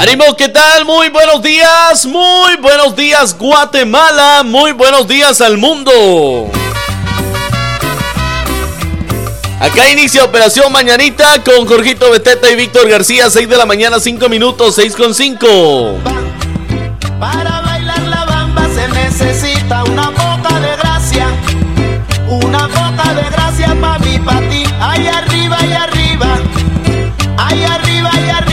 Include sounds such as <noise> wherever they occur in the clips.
¡Ánimo! ¿Qué tal? Muy buenos días, muy buenos días Guatemala, muy buenos días al mundo. Acá inicia Operación Mañanita con Jorgito Beteta y Víctor García, 6 de la mañana, 5 minutos, 6 con 5. Para bailar la bamba se necesita una poca de gracia, una poca de gracia para mí, para ti, ahí arriba, y arriba, ahí arriba, y arriba,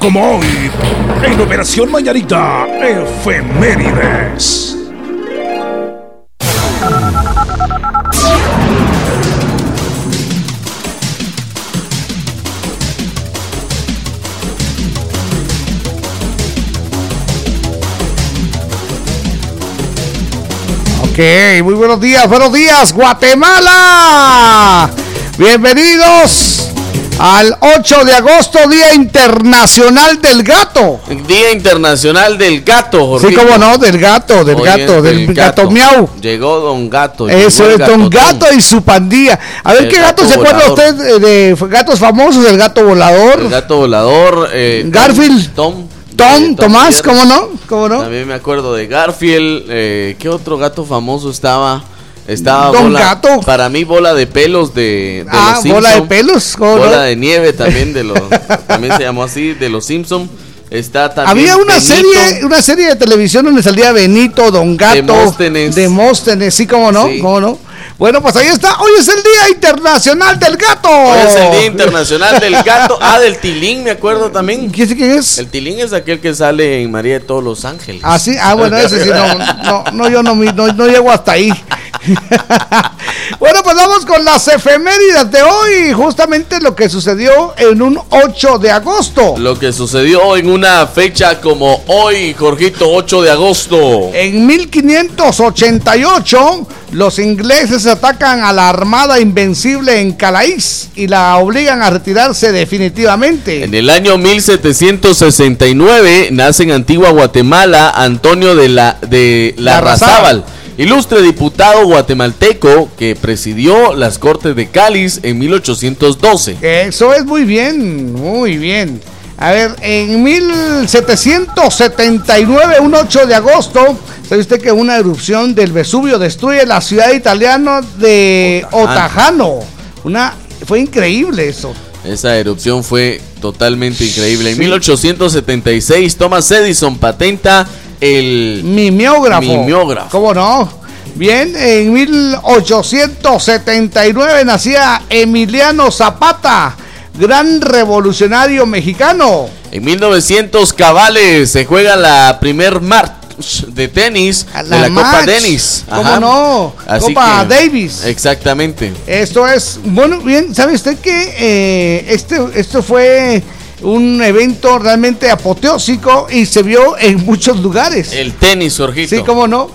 como hoy, en Operación Mañanita, Efemérides. Ok, muy buenos días, buenos días, Guatemala. Bienvenidos al 8 de agosto, Día Internacional del Gato. Día Internacional del Gato, Jorge. Sí, cómo no, del gato, del gato, del, gato. miau. Llegó Don Gato. Eso es, Don Gato y su pandilla. A ver, ¿qué gato, se acuerda usted eh, de gatos famosos? El gato volador. El gato volador. Eh, Garfield. Tom. Tom, Tomás, ¿cómo no? ¿cómo no? También me acuerdo de Garfield. Eh, ¿Qué otro gato famoso estaba? Estaba Don Gato. Para mí, bola de pelos de, de ah, bola de pelos. Bola de nieve también de los. también se llamó así, de los Simpsons. Está también Había una serie, una serie de televisión donde salía Benito, Don Gato, Demóstenes, Demóstenes sí, cómo no, cómo no. Bueno, pues ahí está. Hoy es el Día Internacional del Gato. Hoy es el Día Internacional del Gato. Ah, del Tilín, me acuerdo también. ¿Quién es? El Tilín es aquel que sale en María de todos los Ángeles. Ah, sí. Ah, bueno, ese sí. No, no, no yo no, no, no llego hasta ahí. <laughs> bueno, pues vamos con las efemérides de hoy. Justamente lo que sucedió en un 8 de agosto. Lo que sucedió en una fecha como hoy, Jorgito, 8 de agosto. En 1588, los ingleses atacan a la Armada Invencible en Calais y la obligan a retirarse definitivamente. En el año 1769 nace en Antigua Guatemala Antonio de la de la, ilustre diputado guatemalteco que presidió las Cortes de Cáliz en 1812. Eso es muy bien, muy bien. A ver, en 1779, un 8 de agosto, ¿sabe usted que una erupción del Vesubio destruye la ciudad italiana de Otajano? Una, fue increíble eso. Esa erupción fue totalmente increíble. En 1876, Thomas Edison patenta el mimeógrafo. Mimeógrafo. ¿Cómo no? Bien, en 1879 nacía Emiliano Zapata, gran revolucionario mexicano. En 1900 cabales se juega la primer match de tenis de la Copa Dennis. ¿Cómo no? Copa Davis. Exactamente. Esto es, bueno, bien, ¿sabe usted que eh, este, esto fue un evento realmente apoteósico y se vio en muchos lugares. El tenis, Jorgito. Sí, cómo no.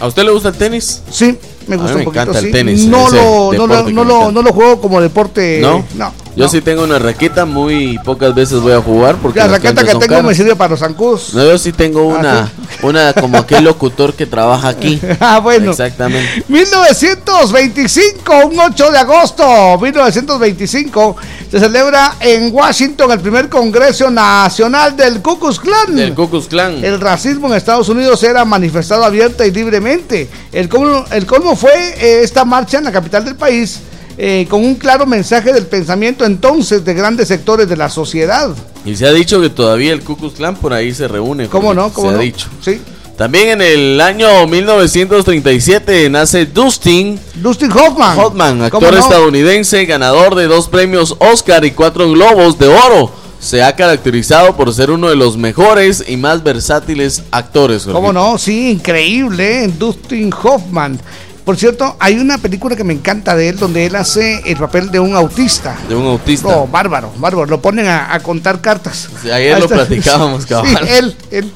¿A usted le gusta el tenis? Sí, me gusta un poquito. Encanta el tenis. No, lo, no, lo, no, lo, no lo juego como deporte. No. No. Yo sí tengo una raqueta, muy pocas veces voy a jugar porque la raqueta que tengo me sirve para los zancudos. No, yo sí tengo ah, una, una como aquel locutor que trabaja aquí. <laughs> ah, bueno. Exactamente. 1925, un 8 de agosto, 1925, se celebra en Washington el primer Congreso Nacional del Ku Klux Klan. Del Ku Klux Klan. El racismo en Estados Unidos era manifestado abierta y libremente. El colmo, el colmo fue eh, esta marcha en la capital del país eh, con un claro mensaje del pensamiento entonces de grandes sectores de la sociedad. Y se ha dicho que todavía el Ku Klux Klan por ahí se reúne. ¿Cómo no? ¿Cómo se ha dicho. Sí. También en el año 1937 nace Dustin. Dustin Hoffman. Hoffman, actor estadounidense, ganador de dos premios Oscar y cuatro globos de oro. Se ha caracterizado por ser uno de los mejores y más versátiles actores. ¿Cómo no? Sí, increíble. ¿eh? Dustin Hoffman. Por cierto, hay una película que me encanta de él donde él hace el papel de un autista. De un autista. Oh, bárbaro, bárbaro. Lo ponen a, contar cartas. ayer lo platicábamos, cabrón. Sí, él, él.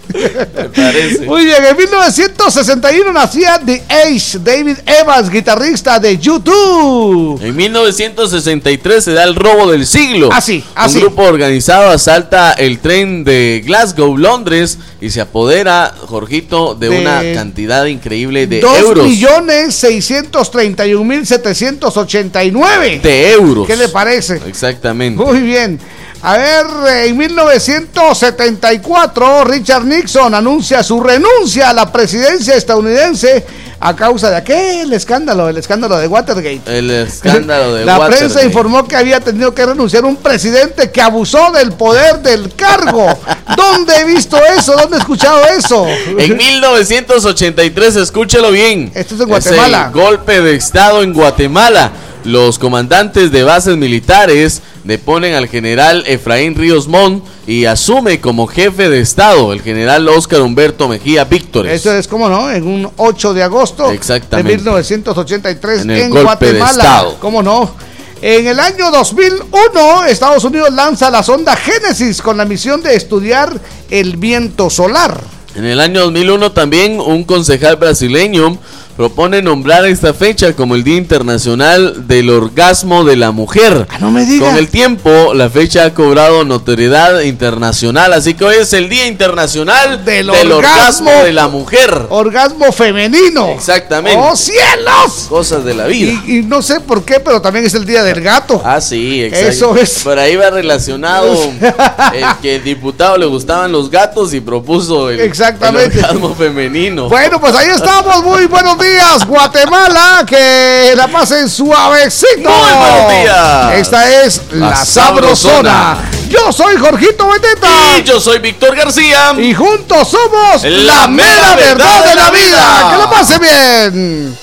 me parece. Muy bien, en 1961 nacía The Ace, David Evans, guitarrista de YouTube. En 1963 se da el robo del siglo. Así, ah, así. Un grupo organizado asalta el tren de Glasgow, Londres, y se apodera, Jorgito, de, una cantidad increíble de euros. millones 631.789 de euros. ¿Qué le parece? Exactamente. Muy bien. A ver, en 1974, Richard Nixon anuncia su renuncia a la presidencia estadounidense a causa de aquel escándalo, el escándalo de Watergate. El escándalo de La prensa informó que había tenido que renunciar un presidente que abusó del poder del cargo. <laughs> ¿Dónde he visto eso? ¿Dónde he escuchado eso? En 1983, escúchelo bien. Esto es en Guatemala. golpe de Estado en Guatemala los comandantes de bases militares deponen al general Efraín Ríos Montt y asume como jefe de Estado el general Óscar Humberto Mejía Víctor. Eso es como no, en un 8 de agosto de 1983 en, el Guatemala. ¿Cómo no? En el año 2001, Estados Unidos lanza la sonda Génesis con la misión de estudiar el viento solar. En el año 2001 también un concejal brasileño propone nombrar esta fecha como el Día Internacional del Orgasmo de la Mujer. Ah, no me digas. Con el tiempo, la fecha ha cobrado notoriedad internacional, así que hoy es el Día Internacional Del del, orgasmo. orgasmo de la Mujer. Orgasmo femenino. Exactamente. ¡Oh, cielos! Cosas de la vida. Y, y no sé por qué, pero también es el día del gato. Ah, sí, exacto. Eso es. Por ahí va relacionado <laughs> el que el diputado le gustaban los gatos y propuso el, Exactamente. el orgasmo femenino. Bueno, pues ahí estamos. Muy buenos días, Guatemala. Que la pasen suavecito. Muy buenos días. Esta es La, La Sabrosona. Sabrosona. Yo soy Jorgito Beteta. Y yo soy Víctor García. Y juntos somos La mera verdad de la vida. Que la pase bien.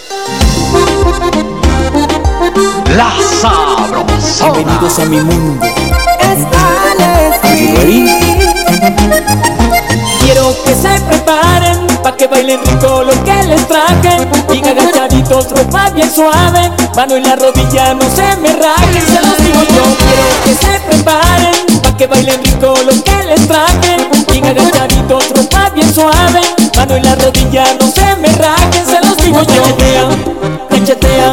La Sabrosona. Bienvenidos a mi mundo. Quiero que se preparen pa' que bailen rico lo que les traje. Y agachaditos, ropa bien suave. Mano en la rodilla, no se me rajen, se los digo yo. Quiero que se preparen pa' que bailen rico lo que les traje. Y agachaditos, ropa bien suave. Mano en la rodilla, no se me rajen, se los digo yo. Cachetea,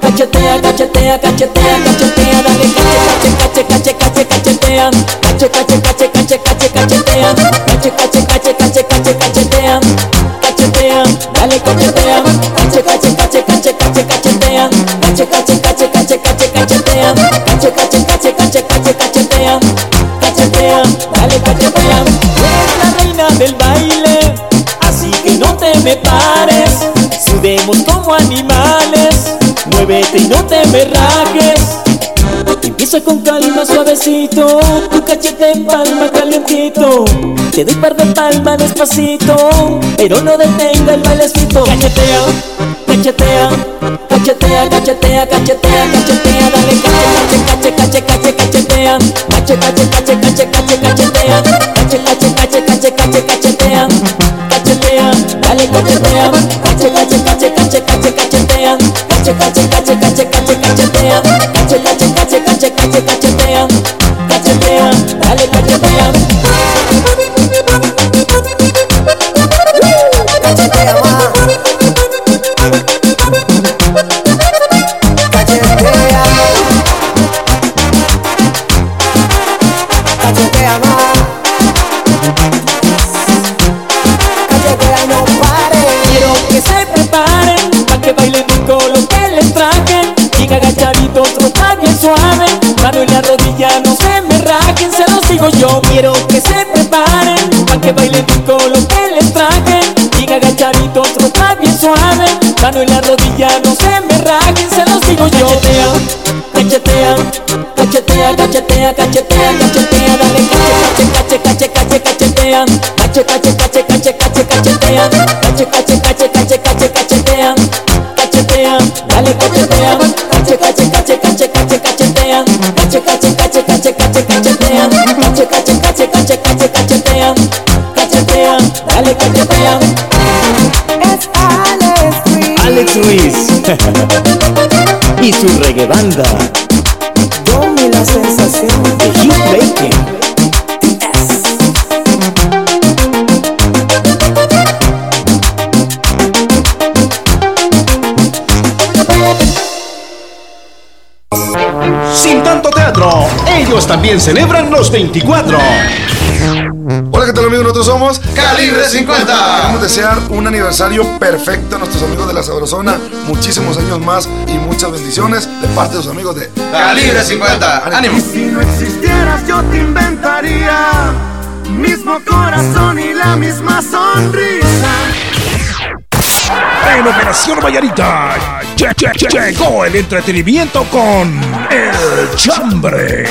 cachetea, cachetea, cachetea, cachetea, cachetea, cache, cache, cache, cache, cache, cachetea. Cache, cache, cache, cache, cache, cachetea. Cache, cache, cache, cache, cache, cachetea. Cachetea, dale cachetea. Cache, cache, cache, cache, cache, cachetea. Cache, cache, cache, cache, cache, cachetea. Cache, cache, cache, cache, cache, cachetea. Cachetea, dale cachetea. La reina del baile, así que no te me pares. Sudemos animales, muévete y no te me rajes. Con calma suavecito, tu cachete en palma calientito. Te doy par de palmas despacito, pero no detenga el bailecito. Cachetea, cachetea, cachetea, cachetea, cachetea, cachetea, dale cache, cache, cache, cache, cachetea. Cache, cache, cache, cache, cache, cachetea. Cache, cache, cache, cache, cache, cachetea. Cachetea, dale cachetea. Cache, cache, cache, cache, cache, cachetea. Cache, cache, cache, cache, Cache, cache, cache, cache, cache, cachetea. Cache, cache, cache, cache, cache, cachetea. Cachetea, dale cachetea. Cache, cache, cache, cache, cache, cachetea. Cache, cache, cache, cache, cache, cachetea. Cache, cache, cache, cache, cache, cachetea. Cachetea, dale cachetea. Es Alex Ruiz. Alex Ruiz y su reggae banda también celebran los 24. Hola, ¿qué tal amigos? Nosotros somos Calibre 50. Queremos desear un aniversario perfecto a nuestros amigos de la Sabrosona, muchísimos años más y muchas bendiciones de parte de sus amigos de Calibre 50. Ánimo. Si no existieras yo te inventaría mismo corazón y la misma sonrisa. En Operación Vallarita lle- lle- lle- llegó el entretenimiento con El Chambre.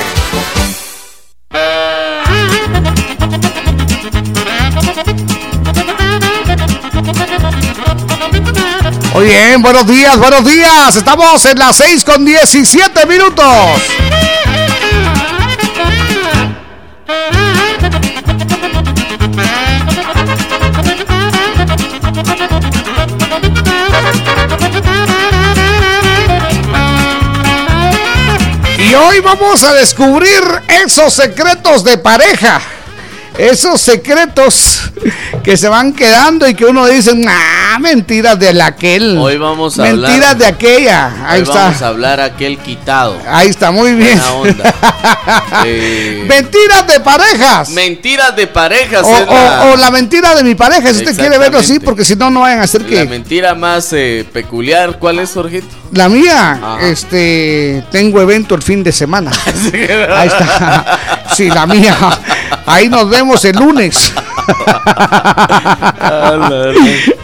Muy bien, buenos días, buenos días. Estamos en las 6 con 17 minutos. Y hoy vamos a descubrir esos secretos de pareja. Esos secretos que se van quedando y que uno dice, mentiras de la aquel. Hoy vamos a Mentiras hablar. de aquella. Ahí Hoy está. vamos a hablar aquel quitado. Ahí está, muy bien. Buena onda. <laughs> Eh, Mentiras de parejas. mentiras de parejas. O, la, o- la mentira de mi pareja, si usted quiere verlo así, porque si no, no vayan a hacer la que. mentira más eh, peculiar. ¿Cuál es, Jorgito? La mía, Ajá. este, tengo evento el fin de semana. <laughs> Ahí está. Sí, la mía. Ahí nos vemos el lunes. <laughs>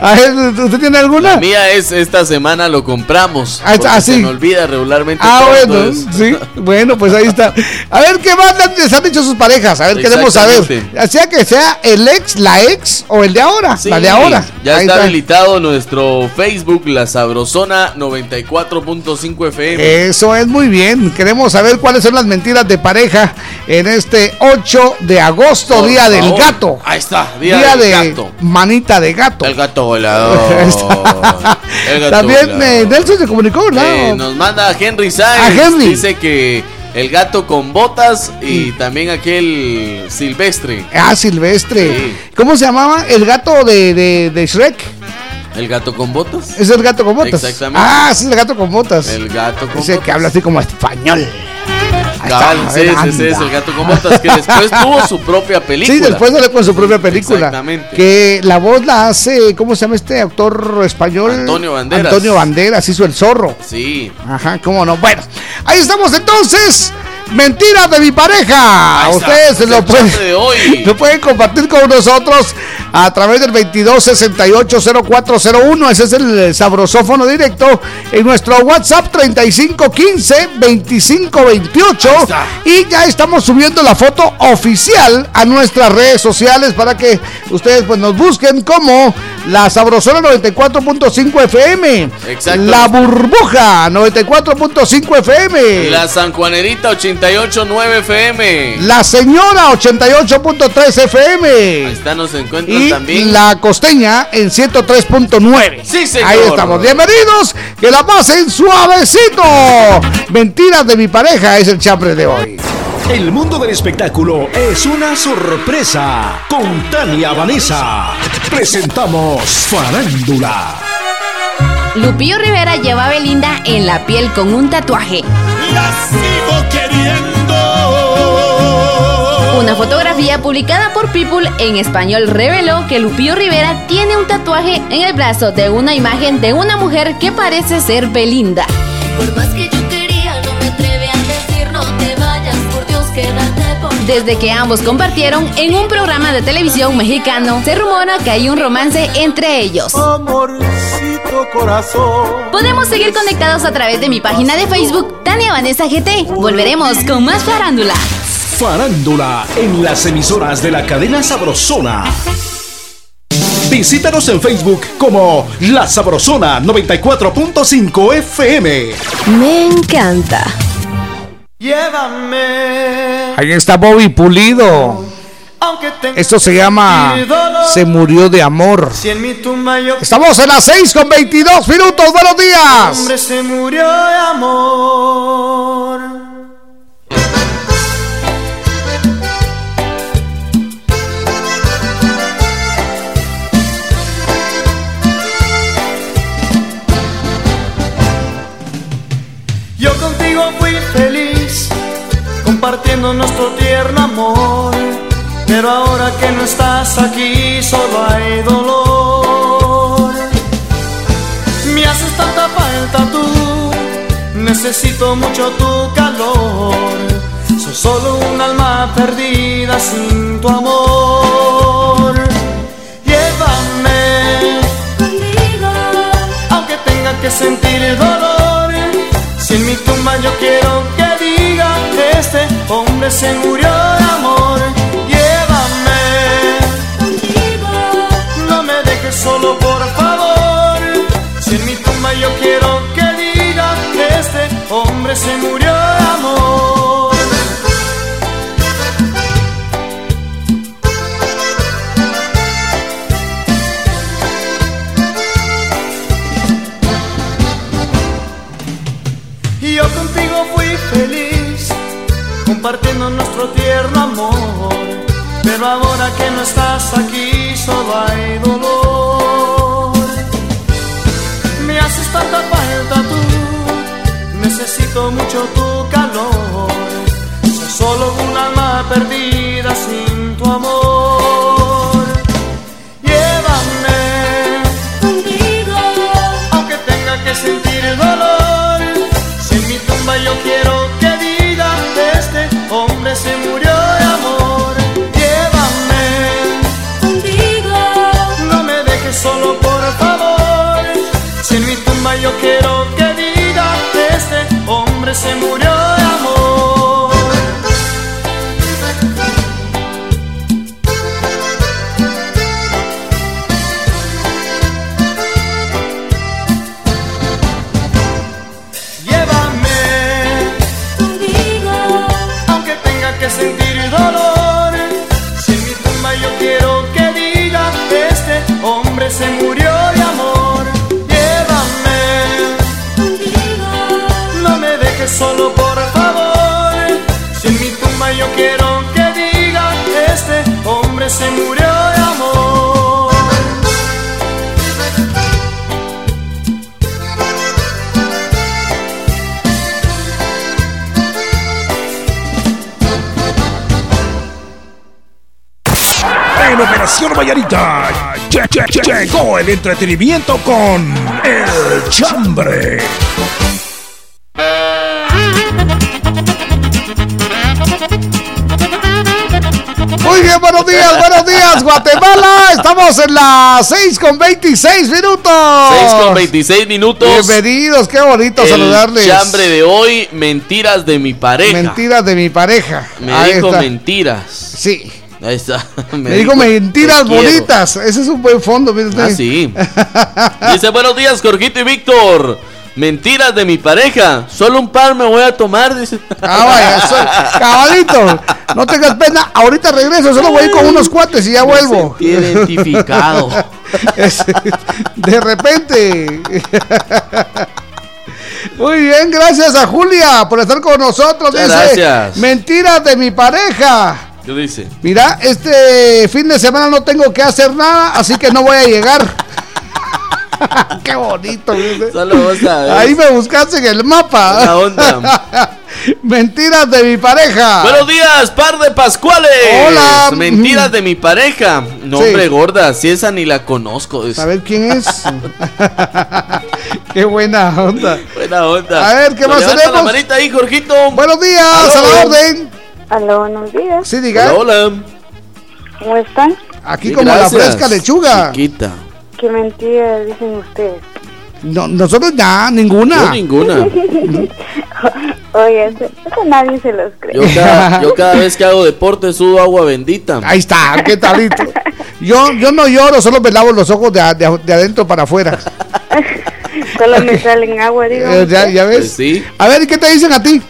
A ver, ¿Usted tiene alguna? La mía es esta semana lo compramos. Ah, porque así. Se me olvida regularmente. Ah, bueno, sí, bueno, pues ahí está. A ver qué más les han dicho sus parejas. A ver, queremos saber. Sea que sea el ex, la ex o el de ahora. Sí, la de ahora. Ya está, habilitado nuestro Facebook, La Sabrosona 94.5 FM. Eso es muy bien. Queremos saber cuáles son las mentiras de pareja en este 8 de agosto, Por día del gato. Ahí está, día, de gato. manita de gato. El gato <laughs> volador. El gato <laughs> También volador. eh, Nelson se comunicó. Eh, nos manda Henry. A Henry. Dice que el gato con botas y también aquel silvestre. Ah, Silvestre. Sí. ¿Cómo se llamaba? El gato de, de, de Shrek. ¿El gato con botas? Es el gato con botas. Exactamente. Ah, sí, el gato con botas. El gato con botas. que habla así como español. Sí, ese, ese es el gato con botas que después tuvo su propia película. Sí, después sale con su propia película. Exactamente. Que la voz la hace, ¿cómo se llama este actor español? Antonio Banderas. Antonio Banderas hizo el zorro. Sí. Ajá, cómo no. Bueno, ahí estamos entonces. Mentiras de mi pareja. Ahí. Ustedes <laughs> lo pueden, lo compartir con nosotros a través del 22680401. Ese es el sabrosófono directo en nuestro WhatsApp 3515-2528. está. Y ya estamos subiendo la foto oficial a nuestras redes sociales para que ustedes pues nos busquen como la Sabrosona 94.5 FM. Exacto. La Burbuja 94.5 FM. La Sanjuanerita 88.9 FM. La Señora 88.3 Ahí FM. está, nos encuentran Y también. la costeña en 103.9. Sí, señor. Ahí estamos. Bienvenidos. Que la pasen suavecito. Mentiras de mi pareja es el chambre de hoy. El mundo del espectáculo es una sorpresa. Con Tania Vanessa presentamos Farándula. Lupillo Rivera lleva a Belinda en la piel con un tatuaje. La Una fotografía publicada por People en español reveló que Lupillo Rivera tiene un tatuaje en el brazo de una imagen de una mujer que parece ser Belinda. Por más que yo quería, no me atreví a decir no te vayas, por Dios, quédate por Desde que ambos compartieron en un programa de televisión mexicano, se rumora que hay un romance entre ellos. Amorcito corazón. Podemos seguir conectados a través de mi página de Facebook, Tania Vanessa GT. Volveremos con más farándula. Farándula en las emisoras de la cadena Sabrosona. Visítanos en Facebook como La Sabrosona 94.5 FM. Me encanta. Llévame. Ahí está Bobby Pulido. Esto se llama Se murió de amor. Estamos en las 6 con 22 minutos. Buenos días. hombre se murió de amor. Feliz, compartiendo nuestro tierno amor. Pero ahora que no estás aquí, solo hay dolor. Me haces tanta falta tú, necesito mucho tu calor. Soy solo un alma perdida sin tu amor. Llévame conmigo, aunque tenga que sentir el dolor. Si en mi tumba yo quiero que diga este hombre se murió de amor. Llévame no me dejes solo por favor. Si en mi tumba yo quiero que diga este hombre se murió de amor. Fui feliz, compartiendo nuestro tierno amor. Pero ahora que no estás aquí, solo hay dolor. haces tanta falta tú. Necesito mucho tu calor. Soy solo un alma perdida sin tu amor. Llévame Contigo, aunque tenga que sentir yo quiero que diga este hombre se murió de amor. Llévame, contigo, no me dejes solo por favor. Si mi tumba yo quiero se murió de amor. En Operación Vallarita lle- lle- lle- llegó el entretenimiento con El Chambre. Buenos días, buenos días, Guatemala. Estamos en las 6 con 26 minutos. 6 con 26 minutos. Bienvenidos, qué bonito El saludarles. chambre de hoy, mentiras de mi pareja. Mentiras de mi pareja. Me Ahí dijo está. mentiras. Sí. Ahí está. <laughs> Me dijo mentiras bonitas. Ese es un buen fondo, mire usted. Ah, sí. Dice, buenos días, Jorgito y Víctor. Mentiras de mi pareja. Solo un par me voy a tomar, dice. Ah, vaya, eso- <laughs> cabalito, no tengas pena. Ahorita regreso, solo voy a ir con unos cuates y ya vuelvo. sentí identificado. <laughs> Es- de repente. <laughs> Muy bien, gracias a Julia por estar con nosotros. Dice, gracias. mentiras de mi pareja. ¿Qué dice? Mira, este fin de semana no tengo que hacer nada, así que no voy a llegar. <laughs> Qué bonito. ¿viste? Solo vos sabés. Ahí me buscaste en el mapa. La onda. <laughs> Mentiras de mi pareja. Buenos días, par de Pascuales. Hola. Mentiras de mi pareja. No, Sí. hombre, gorda, si esa ni la conozco. A ver quién es. <laughs> Qué buena onda. Buena onda. A ver, ¿qué Nos más tenemos? la manita ahí, Jorgito. Buenos días, Aló. a la orden. Aló, buenos días. Sí, diga. Hola, hola. ¿Cómo están? Aquí Sí, como gracias. la fresca lechuga. Chiquita. ¿Qué mentiras dicen ustedes? No, nosotros nada, ninguna. Yo ninguna. <laughs> Oye, eso, nadie se los cree. Yo cada, yo <laughs> cada vez que hago deporte sudo agua bendita. Ahí está, qué talito. Yo, yo no lloro, solo me lavo los ojos de, de de adentro para afuera. <laughs> Solo me salen agua, digo. Eh, ya, ya ves. Pues sí. A ver, ¿y qué te dicen a ti?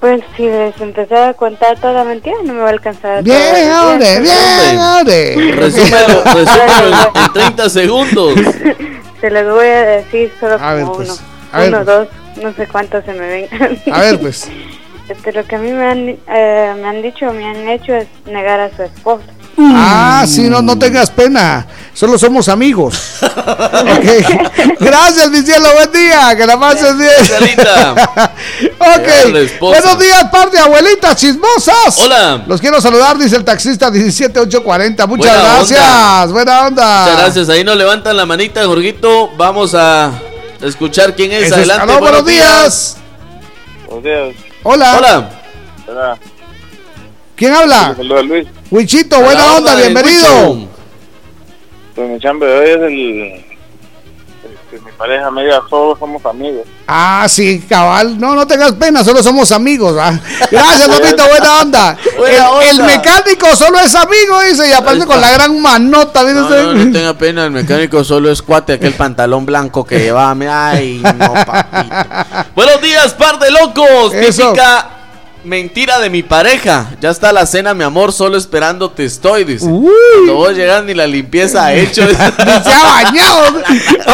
Pues si les empezara a contar toda la mentira, no me va a alcanzar. Bien, hombre, bien, hombre. Resúmelo, <laughs> resúmelo en, en 30 segundos. <laughs> Se los voy a decir solo A ver, como pues, uno. a ver, uno, pues. dos, no sé cuántos se me ven. A ver, pues. <laughs> Este, lo que a mí me han, eh, me han dicho, me han hecho es negar a su esposo. Ah, sí, no, no tengas pena. Solo somos amigos. <laughs> Ok. Gracias, mi cielo. Buen día. Que la pases bien. <laughs> Ok. Buenos días, par de abuelitas chismosas. Hola. Los quiero saludar, dice el taxista 17840. Muchas Buena gracias. onda. Buena onda. Muchas gracias. Ahí nos levantan la manita, Jorgito. Vamos a escuchar quién es. Eso es. Adelante. Aló, buenos días. Buenos días. Hola. Hola. Hola. ¿Quién habla? Saludos Luis. Huichito, buena onda, onda, bienvenido. Pues mi chambre de hoy es el. este, mi pareja me diga, todos somos amigos. Ah, sí, cabal. No, no tengas pena, solo somos amigos. ¿va? Gracias, <laughs> papito, buena onda. Buena el, onda. el mecánico solo es amigo, dice, y aparte con la gran manota, No, usted. no, no tenga pena, el mecánico solo es cuate, aquel pantalón blanco que llevaba. Ay, no, papito. <laughs> Buenos días, par de locos. Eso. Típica mentira de mi pareja. Ya está la cena, mi amor, solo esperándote estoy, dice. Uy. Cuando vos llegas ni la limpieza ha hecho. <laughs> Se ha bañado.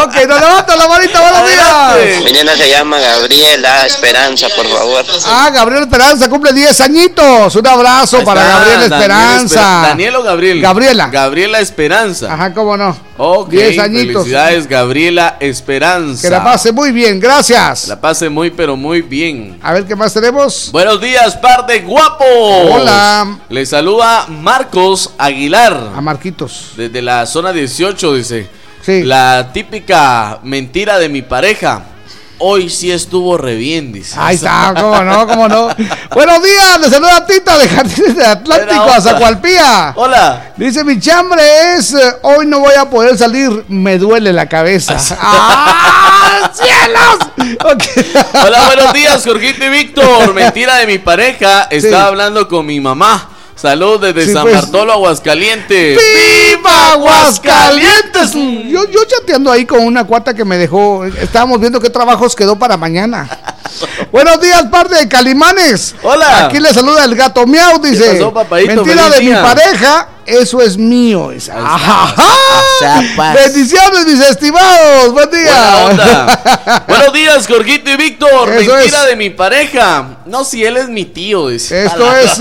ok, nos levanta la manita, buenos días. Nena se llama Gabriela Esperanza, por favor. Ah, Gabriel Esperanza cumple 10 añitos. Un abrazo Ahí para está, Gabriel Daniel Esperanza. Esper- ¿Daniel o Gabriel? Gabriela. Gabriela Esperanza. Ajá, cómo no. Ok, 10 añitos. felicidades Gabriela Esperanza. Que la pase muy bien, gracias. La pase muy pero muy bien. A ver qué más tenemos. Buenos días, par de guapos. Hola. Le saluda Marcos Aguilar. A Marquitos. Desde la zona 18, dice. Sí. La típica mentira de mi pareja. Hoy sí estuvo re bien, dice. Ahí está, cómo no, cómo no. Buenos días, le saluda Tita de Jardines de Atlántico a. Zacualpía. Hola. Dice mi chambre es eh, hoy no voy a poder salir, me duele la cabeza. ¡Ah, cielos! Ok. Hola, buenos días, Jorgito y Víctor. Mentira de mi pareja. Estaba Sí. hablando con mi mamá. Salud desde Sí, San pues. Bartolo, Aguascalientes. ¡Viva Aguascalientes! Yo, yo chateando ahí con una cuata que me dejó. Estábamos viendo qué trabajos quedó para mañana. <laughs> Buenos días, parte de Calimanes. Hola. Aquí le saluda el gato miau, dice. pasó, papadito? Mentira de mi pareja, eso es mío. dice. Ajá. Bendiciones, mis estimados. Buen día. <laughs> Buenos días, Jorgito y Víctor. Mentira es. de mi pareja. No, si él es mi tío, dice. Esto <laughs> es.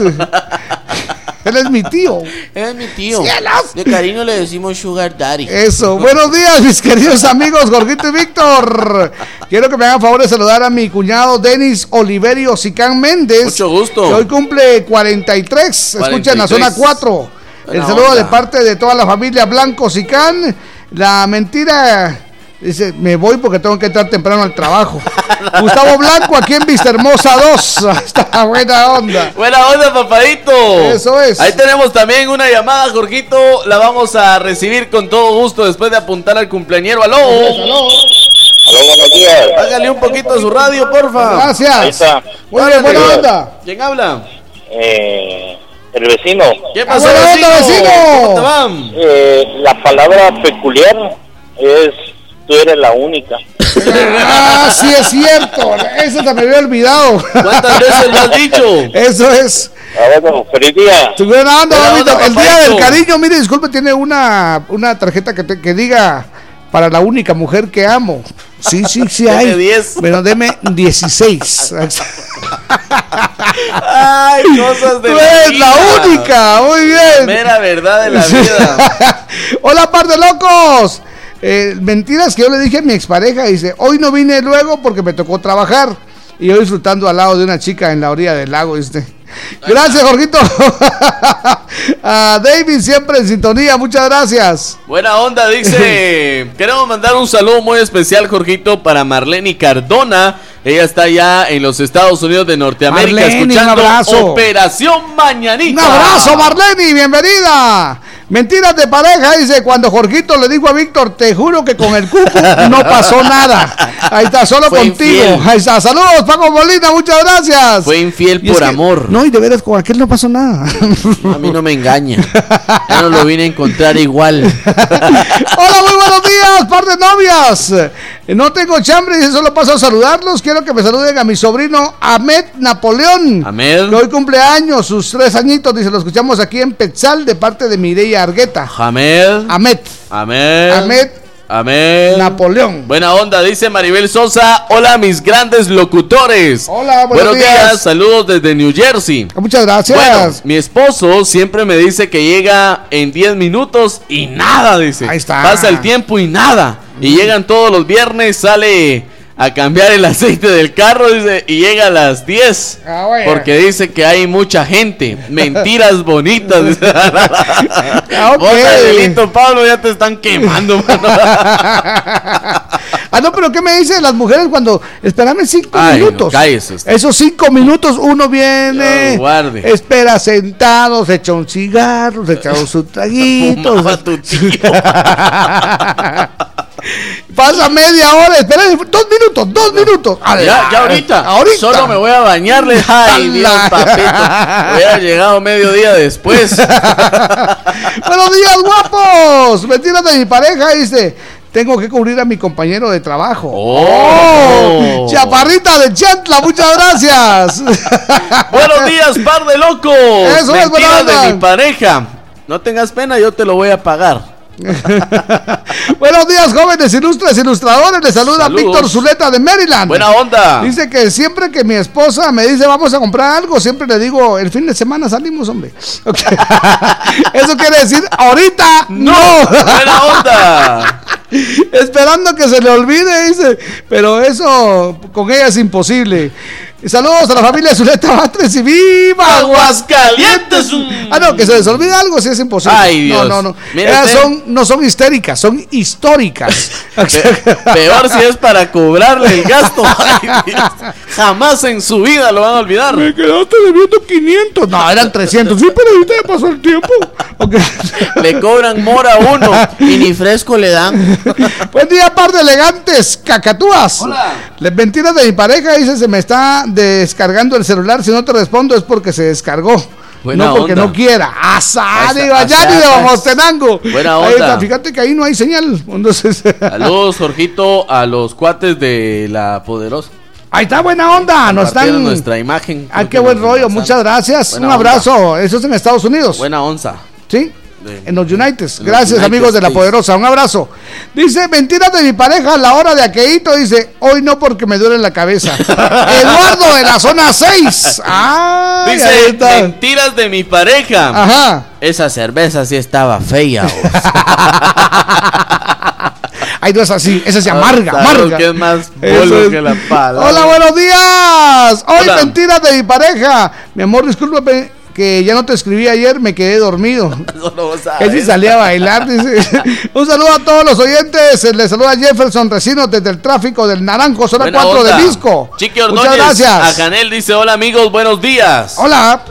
Él es mi tío. <laughs> Él es mi tío. ¡Cielos! De cariño le decimos Sugar Daddy. Eso, buenos días mis queridos amigos Jorgito y Víctor. Quiero que me hagan favor de saludar a mi cuñado Denis Oliverio Sicán Méndez. Mucho gusto. Que hoy cumple 43. Escucha en la 43. zona 4. El saludo onda. de parte de toda la familia Blanco Sicán. La mentira. Dice, me voy porque tengo que entrar temprano al trabajo. <laughs> Gustavo Blanco, aquí en Vista Hermosa 2. <laughs> Está buena onda. Buena onda, papadito. Eso es. Ahí tenemos también una llamada, Jorgito. La vamos a recibir con todo gusto después de apuntar al cumpleañero. ¡Aló! Aló, buenos días. Hágale un poquito de su radio, porfa. Ahí Gracias. está. Muy bien, buena onda. ¿Quién habla? Eh, el vecino. ¿Qué pasó, buena onda, vecino? vecino! ¿Cómo te van? Eh, la palabra peculiar es tú eres la única. Ah, sí es cierto. Eso se me había olvidado. ¿Cuántas veces lo has dicho? Eso es. Ah, bueno, feliz día. Mamita. onda, El día del cariño, mire, disculpe, tiene una, una tarjeta que, te- que diga para la única mujer que amo. Sí, sí, sí <laughs> Deme hay. 10. Pero deme 16. Ay, <laughs> cosas de Tú la eres la única. Muy bien. Mera verdad de la vida. <laughs> Hola, par de locos. Eh, mentiras que yo le dije a mi expareja. Dice, hoy no vine luego porque me tocó trabajar. Y yo disfrutando al lado de una chica en la orilla del lago. Dice. Gracias, Jorgito. <laughs> a David siempre en sintonía. Muchas gracias. Buena onda, dice. <laughs> Queremos mandar un saludo muy especial, Jorgito, para Marlene Cardona. Ella está allá en los Estados Unidos de Norteamérica Marlene, un escuchando abrazo. Operación Mañanita. Un abrazo, Marlene, bienvenida. Mentiras de pareja, dice, cuando Jorgito le dijo a Víctor, te juro que con el cuco no pasó nada. Ahí está, solo Fue contigo. infiel. Ahí está, saludos, Paco Molina, muchas gracias. Fue infiel Y por que- amor. No, y de veras, con aquel no pasó nada. A mí no me engaña. Ya no lo vine a encontrar igual. <laughs> Hola, muy buenos días, par de novias. Eh, No tengo chambre, dice, solo paso a saludarlos. Quiero que me saluden a mi sobrino Ahmed Napoleón. Ahmed. Que hoy cumpleaños, sus tres añitos, dice, lo escuchamos aquí en Petzal de parte de Mireya Argueta. Ahmed. Ahmed. Ahmed Ahmed. Napoleón. Buena onda, dice Maribel Sosa. Hola, mis grandes locutores. Hola, buenos días. Saludos desde New Jersey. Muchas gracias. Bueno, mi esposo siempre me dice que llega en 10 minutos y nada, dice. Ahí está. Pasa el tiempo y nada. Y llegan todos los viernes, sale a cambiar el <laughs> aceite del carro, dice, y llega a las 10. Ah, bueno. Porque dice que hay mucha gente. <laughs> Mentiras bonitas. <laughs> dice. Ah. Vos, Pablo, ya te están quemando, mano. ah, no, pero ¿qué me dicen las mujeres cuando espérame cinco Ay, no, minutos? cállese usted. Esos cinco minutos uno viene, Dios espera sentado, se echa un cigarro, se echa su traguito. Fumaba tu tío. Pasa media hora, espera, dos minutos, dos minutos. Ya, ya ahorita. Ahorita. Solo me voy a bañarle. <laughs> Ay, Dios, papito. <laughs> Hubiera llegado medio día después. <laughs> Buenos días, guapos. Mentiras de mi pareja, dice. Tengo que cubrir a mi compañero de trabajo. Oh. Chaparrita de Chantla, muchas gracias. Buenos días, par de locos. Eso es, Mentiras onda. de mi pareja. No tengas pena, yo te lo voy a pagar. <laughs> Buenos días, jóvenes ilustres ilustradores. Les saluda Saludos. Víctor Zuleta de Maryland. Buena onda. Dice que siempre que mi esposa me dice vamos a comprar algo, siempre le digo el fin de semana salimos, hombre. <laughs> Ok. <laughs> Eso quiere decir ahorita no. Buena onda. Esperando que se le olvide, dice. Pero eso con ella es imposible. Y Saludos a la familia Zuleta Batres y viva Aguascalientes. Ah, no, que se les olvide algo sí es imposible. Ay, Dios. No, no, no. Ellas usted. son, no son histéricas, son históricas. <laughs> Pe- Peor si es para cobrarle el gasto. <laughs> Ay, Dios. Jamás en su vida lo van a olvidar. Me quedaste debiendo 500. No, eran 300. Sí, pero ahorita ya pasó el tiempo. Ok. <laughs> Le cobran mora uno y ni fresco le dan. Buen día, par de elegantes cacatúas. Les mentiras de mi pareja, dice, se me está descargando el celular. Si no te respondo es porque se descargó. Buena no porque onda. no quiera. Asa, Ahí de Bayani de asa. Vamostenango. Buena Ahí onda. está, Fíjate que ahí no hay señal. Entonces, <laughs> Saludos, Jorgito, a los cuates de la Poderosa. ahí está buena onda. Nos están. nuestra imagen. Ah, qué buen rollo. Muchas gracias. Buena Un abrazo. Eso es en Estados Unidos. Buena onza. ¿Sí? En los United. Gracias, United amigos de la. Poderosa. Un abrazo. Dice, mentiras de mi pareja a la hora de aqueíto. Dice, hoy no porque me duele la cabeza. <laughs> Eduardo de la zona 6. Ah, ahí Dice, mentiras de mi pareja. Ajá. Esa cerveza sí estaba fea. <laughs> Ay, no es así. Esa se amarga, Sabemos amarga. que es más bolo es. que la pala. Hola, buenos días. Hoy Hola. mentiras de mi pareja. Mi amor, discúlpame que ya no te escribí ayer, me quedé dormido. <laughs> Solo vos Que sabes. si salía a bailar, dice. <laughs> Un saludo a todos los oyentes. Les saluda Jefferson Resino desde el tráfico del Naranjo, zona Buena 4 onda. de Disco. Chiqui Muchas Ordóñez gracias. a Janel dice, hola amigos, buenos días. Hola.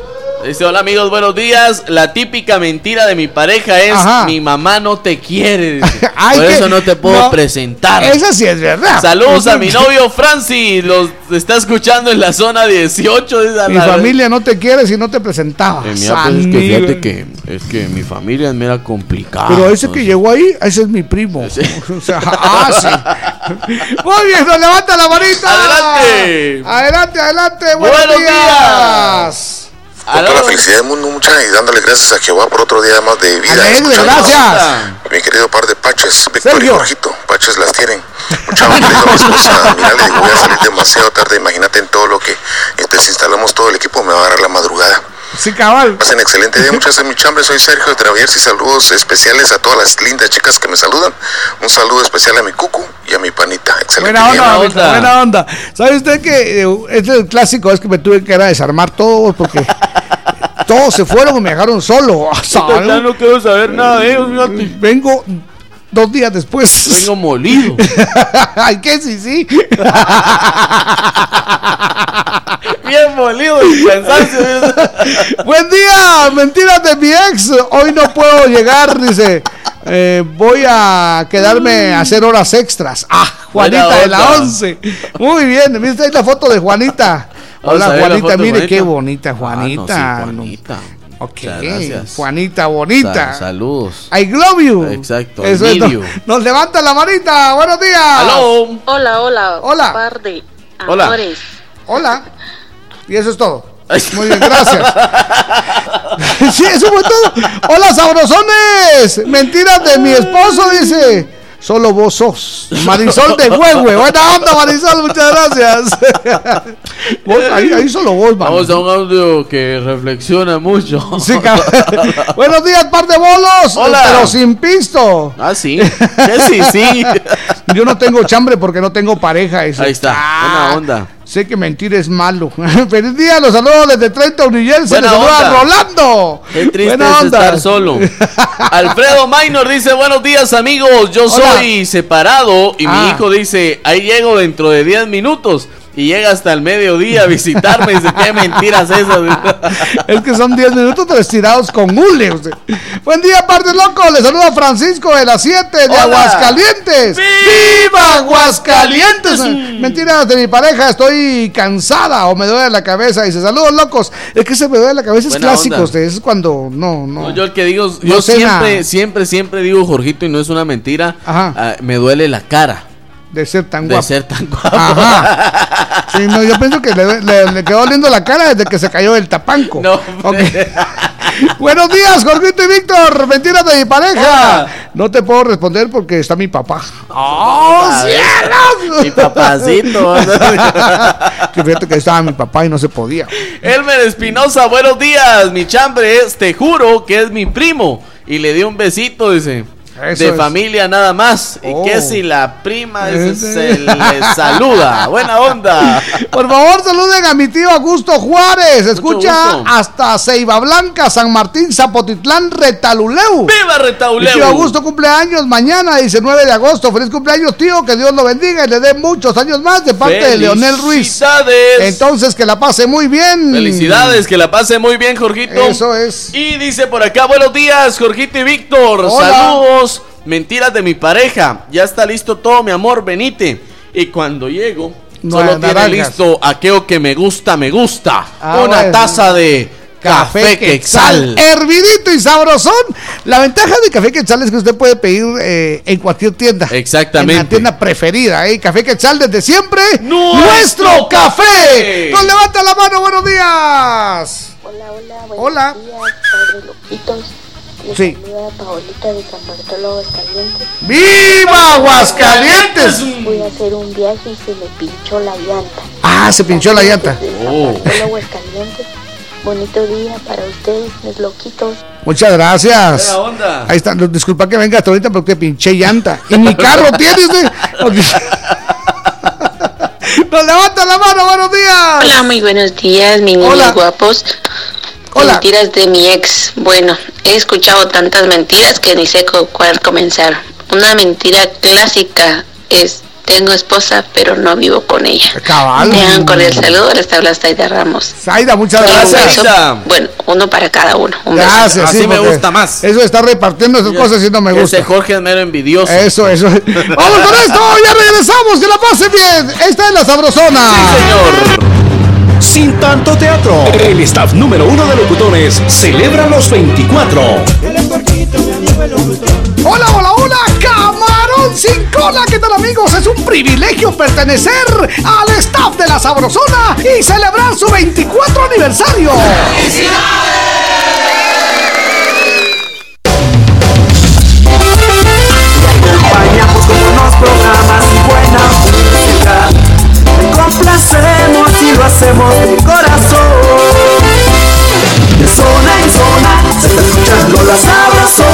Dice, hola amigos, buenos días. La típica mentira de mi pareja es, Ajá. mi mamá no te quiere. <laughs> Ay, Por eso no te puedo no, presentar. Esa sí es verdad. Saludos a mi novio Francis, los está escuchando en la zona 18. dice, a Mi familia no te quiere si no te presentaba. Eh, mira, pues, es que fíjate que es que mi familia es mera complicada. Pero ese ¿no? que llegó ahí, ese es mi primo. <laughs> O sea, ah, sí. Muy bien, nos levanta la manita. Adelante. Adelante, adelante. Buenos, Buenos días. días. Con toda la felicidad del mundo, muchas y dándole gracias a Jehová por otro día más de vida. Gracias. Mi querido par de paches, Víctor y. Jorgito, paches las tienen. Mucha le digo a mi esposa, mira, le digo, voy a salir demasiado tarde, imagínate en todo lo que este, si instalamos todo el equipo, me va a agarrar la madrugada. Sí, cabal. Pasen excelente día, muchas gracias mi chambre, soy Sergio de Travers y saludos especiales a todas las lindas chicas que me saludan. Un saludo especial a mi cucu y a mi panita. Excelente Buena día. onda, onda. buena onda. ¿Sabe usted que eh, este es el clásico? Es que me tuve que ir a desarmar todos porque <laughs> todos se fueron y me dejaron solo. <laughs> Ya no quiero saber nada de ellos, fíjate. Vengo dos días después. Vengo molido. <laughs> Ay, que sí, sí. <laughs> Bien molido cansancio. Buen día, mentiras de mi ex. Hoy no puedo llegar, dice. Eh, voy a quedarme a hacer horas extras. Ah, Juanita de la onda. 11. Muy bien, ¿viste ahí la foto de Juanita? Hola Juanita, mire Juanita. qué bonita Ah, no, sí, Juanita. Juanita. Ok. Juanita bonita. Sa- saludos. I love you. Exacto, Eso es, nos, you. nos levanta la manita. Buenos días. Aló. Hola, hola. Hola. Par de Hola. amores. Hola. Y eso es todo. Muy bien, gracias. <laughs> sí, eso fue todo. Hola, sabrosones. Mentiras de mi esposo, dice. Solo vos sos. <laughs> Marisol de Huehue. Buena onda, Marisol. Muchas gracias. <laughs> Vos, ahí, ahí solo vos, mano. Vamos a un audio que reflexiona mucho. Sí. <laughs> Buenos días, par de bolos. Hola. Pero sin pisto. Ah, sí. Sí, sí. Yo no tengo chambre porque no tengo pareja. dice. Ahí está. Ah, Buena onda. Sé que mentir es malo. <laughs> Feliz día, los saludos desde 30 Unillense. Buena Les saluda onda. Rolando. Qué triste Buena es onda. estar solo. <laughs> Alfredo Minor dice, buenos días amigos, yo Hola. soy separado y mi Ah. hijo dice, ahí llego dentro de 10 minutos y llega hasta el mediodía a visitarme y dice, qué mentiras esas. <laughs> Es que son 10 minutos estirados con hule. sea. Buen día, par de locos. Les saluda Francisco de las 7 de Hola. Aguascalientes. ¡Viva Aguascalientes! Mentiras de mi pareja, estoy cansada o me duele la cabeza. Dice, saludos locos. Es que se me duele la cabeza, es Buena clásico. onda. usted, Es cuando no, no. No, yo el que digo, yo siempre, siempre, siempre digo, Jorgito, y no es una mentira, Ajá. ah, me duele la cara de ser tan de guapo. ser tan guapo. Ajá. <laughs> Sí, no, yo pienso que le, le- le quedó lindo la cara desde que se cayó del tapanco. No, Ok. <laughs> Buenos días, Jorgito y Víctor. Mentiras de mi pareja. Hola. No te puedo responder porque está mi papá. ¡Oh, cielos! Mi papacito. <laughs> que fíjate que estaba mi papá y no se podía. Elmer Espinosa, buenos días. Mi chambre es, te juro que es mi primo. Y le dio un besito, dice. Eso de es. familia nada más. Y Oh. que si la prima se le <laughs> saluda. Buena onda. Por favor, saluden a mi tío Augusto Juárez. Escucha hasta Ceiba Blanca, San Martín, Zapotitlán, Retaluleu. ¡Viva Mi Retauleu! tío Augusto cumpleaños mañana, 19 de agosto. Feliz cumpleaños, tío. Que Dios lo bendiga y le dé muchos años más de parte de Leonel Ruiz. Felicidades. Entonces, que la pase muy bien. Felicidades, que la pase muy bien, Jorgito. Eso es. Y dice por acá, buenos días, Jorgito y Víctor. Hola. Mentiras de mi pareja. Ya está listo todo, mi amor, venite. Y cuando llego, No solo tiene naranjas. listo aquello que me gusta, me gusta. Ah, Una bueno. taza de café quexal. Hervidito y sabrosón. La ventaja de Café Quetzal es que usted puede pedir eh, en cualquier tienda. Exactamente. En la tienda preferida, ¿eh? Café Quetzal desde siempre. ¡Nuestro café! Nos levanta la mano, buenos días. Hola, hola, buenos Hola. días. Les Sí. saluda Paolita de San Bartolo Aguascalientes. ¡Viva Aguascalientes! Voy a hacer un viaje y se me pinchó la llanta. Ah, se pinchó la llanta. San Oh. Bartolo Aguascalientes. Bonito día para ustedes, mis loquitos. Muchas gracias. Buena onda. Ahí está. Disculpa que venga hasta ahorita porque pinché llanta. Y mi carro <laughs> tiene usted. <laughs> Nos levanta la mano, buenos días. Hola, muy buenos días, mis niños Hola. guapos. Hola. Mentiras de mi ex. Bueno, he escuchado tantas mentiras que ni sé con cuál comenzar. Una mentira clásica es tengo esposa pero no vivo con ella. Cabal. Me hagan cordial saludo, les habla Zaida Ramos. Zaida, muchas Y un gracias. beso. Zaida. Bueno, uno para cada uno. Un beso. Gracias. Así sí, me gusta más. Eso de estar repartiendo esas cosas sí no me Ese gusta. Jorge es mero envidioso. Eso, eso. <laughs> Vamos con esto, ya regresamos, que la pase bien. Esta es la sabrosona. Señor. Sin tanto teatro, el staff número uno de locutores celebra los 24. Hola, hola, hola, camarón sin cola. ¿Qué tal, amigos? Es un privilegio pertenecer al staff de la sabrosona y celebrar su 24 aniversario. acompañamos con buenos programas y buena música. Te complacemos y lo hacemos de corazón. De zona en zona se está escuchando la sabrosona.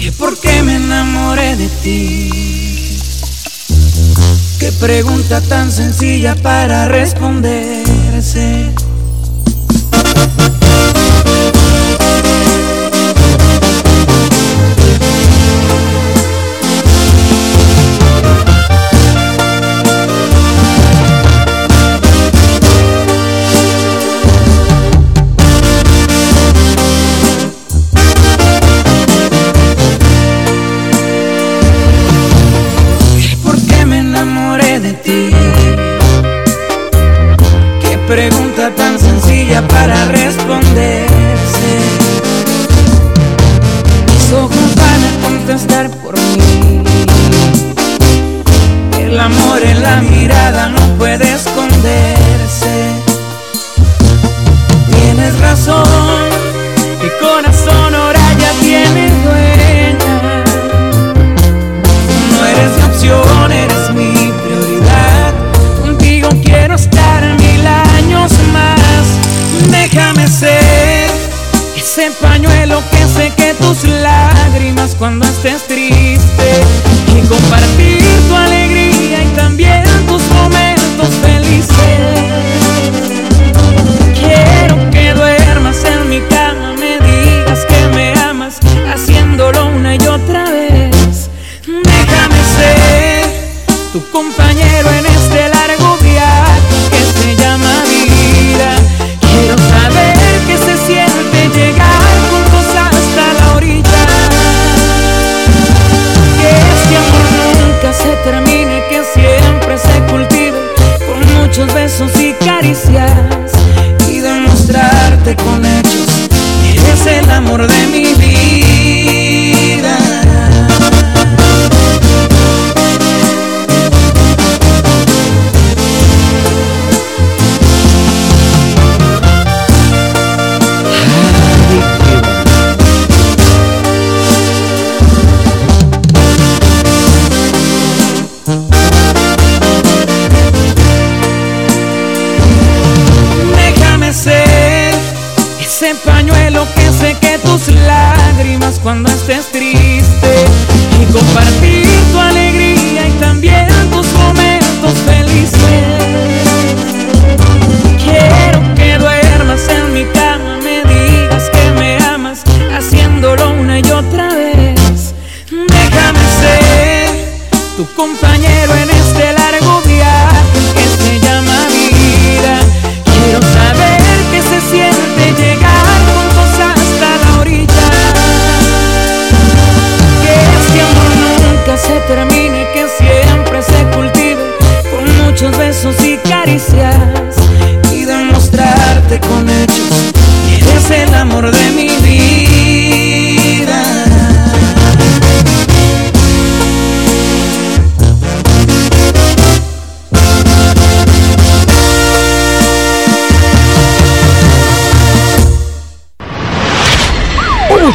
Que por qué me enamoré de ti. Qué pregunta tan sencilla para responderse.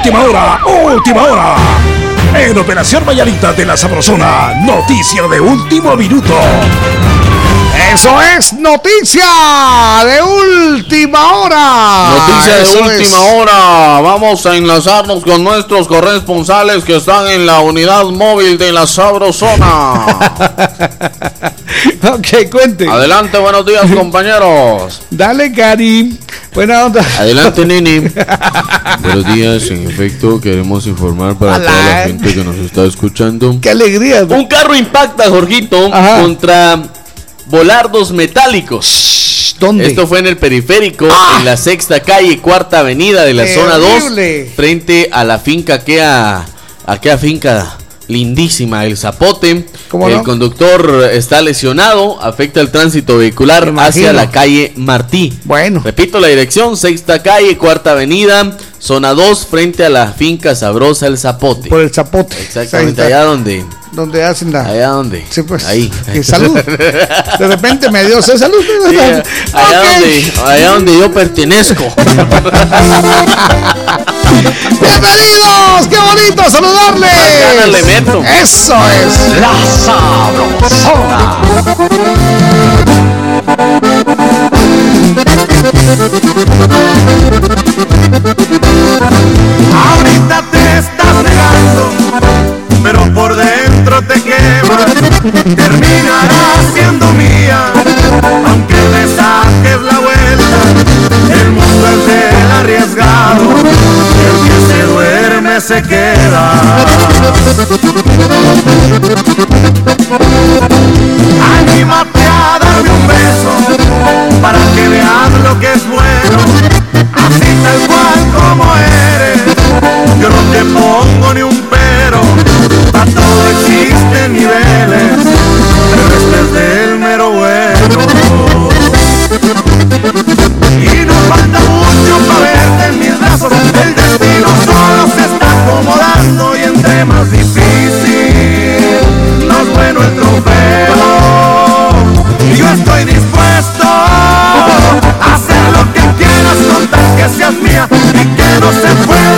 Última hora, última hora. En Operación Mayalita de la Sabrosona, noticia de último minuto. Eso es noticia de última hora. Noticia de Eso última es. hora. Vamos a enlazarnos con nuestros corresponsales que están en la unidad móvil de la Sabrosona. <laughs> ok, cuente. Adelante, buenos días, <laughs> compañeros. Dale, Cari. Buena onda. Adelante, Nini. <laughs> Buenos días, en efecto, queremos informar para Hola. toda la gente que nos está escuchando. Qué alegría. Un carro impacta, Jorgito, contra volardos metálicos. ¿Dónde? Esto fue en el periférico, en la sexta calle cuarta avenida de la zona 2, Terrible. frente a la finca, aquella, aquella finca lindísima, el Zapote. ¿Cómo el no? conductor está lesionado, afecta el tránsito vehicular hacia la calle Martí. Bueno. Repito la dirección, sexta calle, cuarta avenida, zona 2, frente a la finca sabrosa El Zapote. Por el zapote. Exactamente, allá donde... Donde hacen la. Allá donde. Sí, pues. Ahí. Que salud. De repente me dio salud. <laughs> Sí, allá, <laughs> Ok. donde, allá donde yo pertenezco. <laughs> ¡Bienvenidos! ¡Qué bonito saludarles! le meto. ¡Eso es! La Sabrosona. Ahorita te estás negando, pero por dentro te quemas. Terminarás siendo mía, aunque le saques la vuelta. El mundo es del arriesgado, el que se duerme se queda. Anímate para que veas lo que es bueno, así tal cual como eres. Yo no te pongo ni un pero, a todo existen niveles, pero este es del mero bueno. Y nos falta mucho para verte en mis brazos, el destino solo se está acomodando y entre más mía y que no se puede,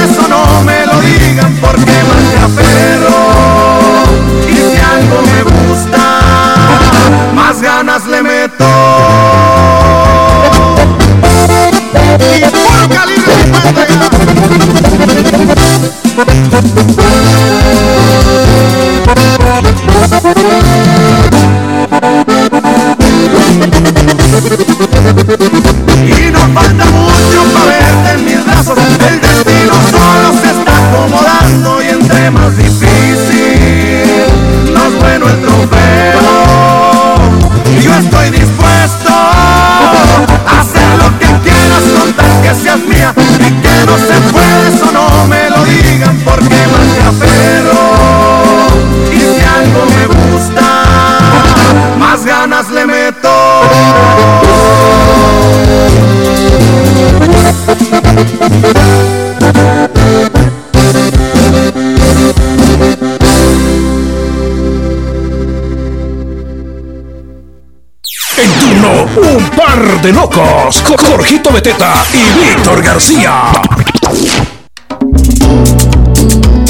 Beteta y Víctor García.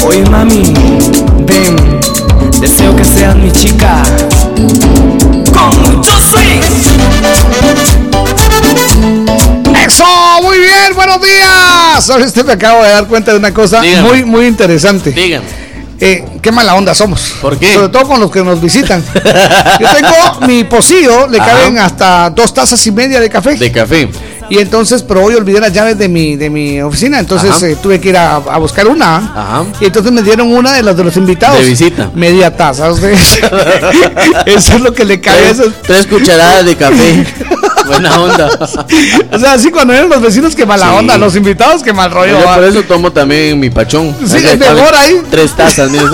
Oye mami, ven, deseo que seas mi chica. Con mucho swing. ¡Eso! ¡Muy bien! ¡Buenos días! Sabes, este me acabo de dar cuenta de una cosa Dígame. muy, muy interesante. Dígame. Eh, qué mala onda somos. ¿Por qué? Sobre todo con los que nos visitan. <laughs> Yo tengo mi pocillo, le Ajá. caben hasta dos tazas y media de café. De café. Y entonces, pero hoy olvidé las llaves de mi, de mi oficina, entonces eh, tuve que ir a, a buscar una. Ajá. Y entonces me dieron una de las de los invitados. De visita. Media taza. o sea, <laughs> Eso es lo que le cae. Tres, cucharadas de café. <laughs> Buena onda. o sea, así cuando eran los vecinos, que mala Sí. onda. Los invitados, que mal rollo. Yo por eso tomo también mi pachón. Sí, es mejor ahí. Tres tazas, mire.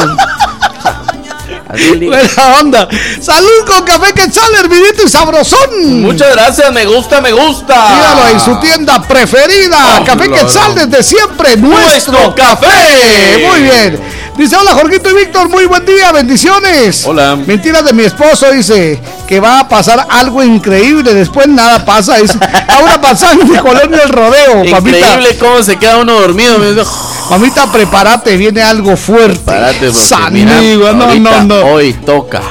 Así Buena onda. Salud con café quetzal, hervidito y sabrosón. Muchas gracias, me gusta, me gusta. Míralo en su tienda preferida. Oh, café. Quetzal desde siempre. Nuestro, Nuestro café. Muy bien. Dice, hola Jorgito y Víctor, muy buen día, bendiciones. Hola. Mentiras de mi esposo, dice que va a pasar algo increíble, después nada pasa. Dice, ahora pasando de Colonia el rodeo. Increíble cómo se queda uno dormido. me dice, Mamita, prepárate, viene algo fuerte. Párate, porque San mira, Diego, no, no, no. Hoy toca.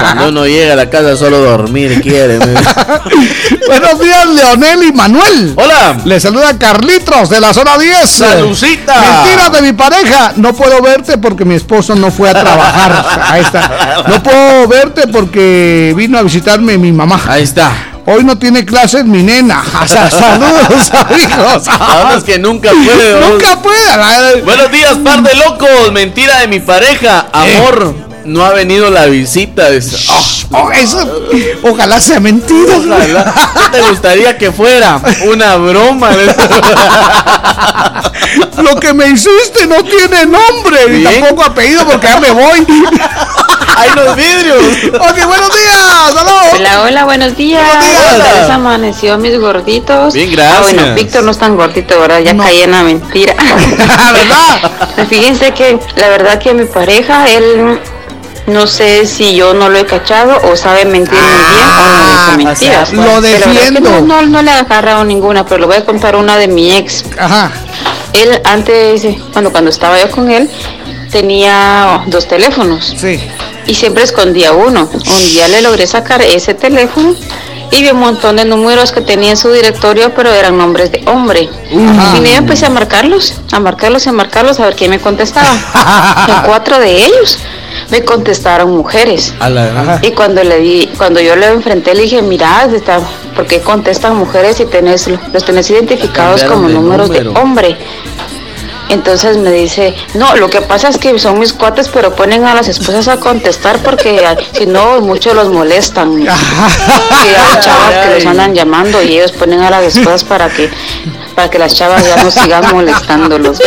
Cuando uno llega a la casa solo dormir quiere. <laughs> Buenos días, Leonel y Manuel. Hola. Le saluda Carlitos de la zona 10. Salucita. Mentiras de mi pareja. No puedo verte porque mi esposo no fue a trabajar. Ahí está. No puedo verte porque vino a visitarme mi mamá. Ahí está. Hoy no tiene clases mi nena. <laughs> O sea, saludos, <laughs> amigos. Ahora es que nunca puede. <laughs> Nunca puede. Buenos días, par de locos. Mentira de mi pareja. Amor, no ha venido la visita. Dice, "Oh, Oh, eso, ojalá sea mentira. ojalá. ¿Qué te gustaría que fuera? Una broma. Lo que me hiciste no tiene nombre ni tampoco apellido porque ya me voy. ¡Hay los vidrios! <laughs> Ok, buenos días. Saludos. Hola, hola, buenos días. Buenos días. Les amaneció mis gorditos. Bien, gracias. Ah, bueno, Víctor no es tan gordito, ¿verdad? Ya caí en la mentira. <laughs> ¿Verdad? Fíjense que la verdad que mi pareja, él no sé si yo no lo he cachado o sabe mentir muy bien o no dice mentiras. Ah, lo Pero defiendo. No, no, no le he agarrado ninguna, pero le voy a contar una de mi ex. Ajá. Él antes, cuando, cuando estaba yo con él, tenía dos teléfonos. Sí. Y siempre escondía uno. Un día le logré sacar ese teléfono y vi un montón de números que tenía en su directorio, pero eran nombres de hombre. Ajá. Y yo empecé a marcarlos, a marcarlos y a marcarlos a ver quién me contestaba. <laughs> y cuatro de ellos me contestaron mujeres. A la- Y cuando le di, cuando yo le enfrenté, le dije, mira, está, ¿por qué contestan mujeres si tenés, los tenés identificados como números número. de hombre? Entonces me dice, no, lo que pasa es que son mis cuates, pero ponen a las esposas a contestar porque ah, si no, muchos los molestan. <laughs> Y hay chavas que los andan llamando y ellos ponen a las esposas para que para que las chavas ya no sigan molestándolos.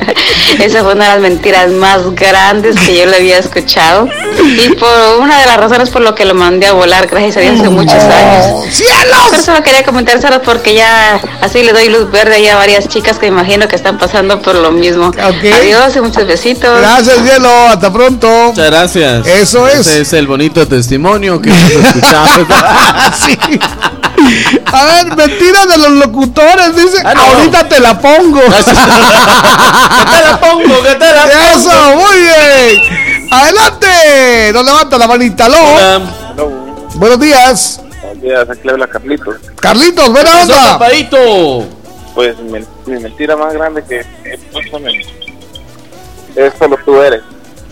<laughs> Esa fue una de las mentiras más grandes que yo le había escuchado. Y por una de las razones por lo que lo mandé a volar, gracias a Dios, hace muchos años. ¡Cielos! Por eso quería comentárselos porque ya así le doy luz verde ahí a varias chicas que imagino que están pasando por lo mismo. Adiós y muchos besitos. Gracias, Cielo. Hasta pronto. Muchas gracias. Eso es. Ese es el bonito testimonio que hemos escuchado. <laughs> Sí. A ver, mentira de los locutores, dice. Ah, no. Ahorita te la pongo. <laughs> ¡Que te la pongo! ¡Que te la pongo! Eso, muy bien. Adelante. Nos levanta la manita. Aló. Buenos días. Buenos días, aquí habla Carlitos. Carlitos, buena onda. papadito! Pues mi, mentira más grande que he puesto en solo tú eres.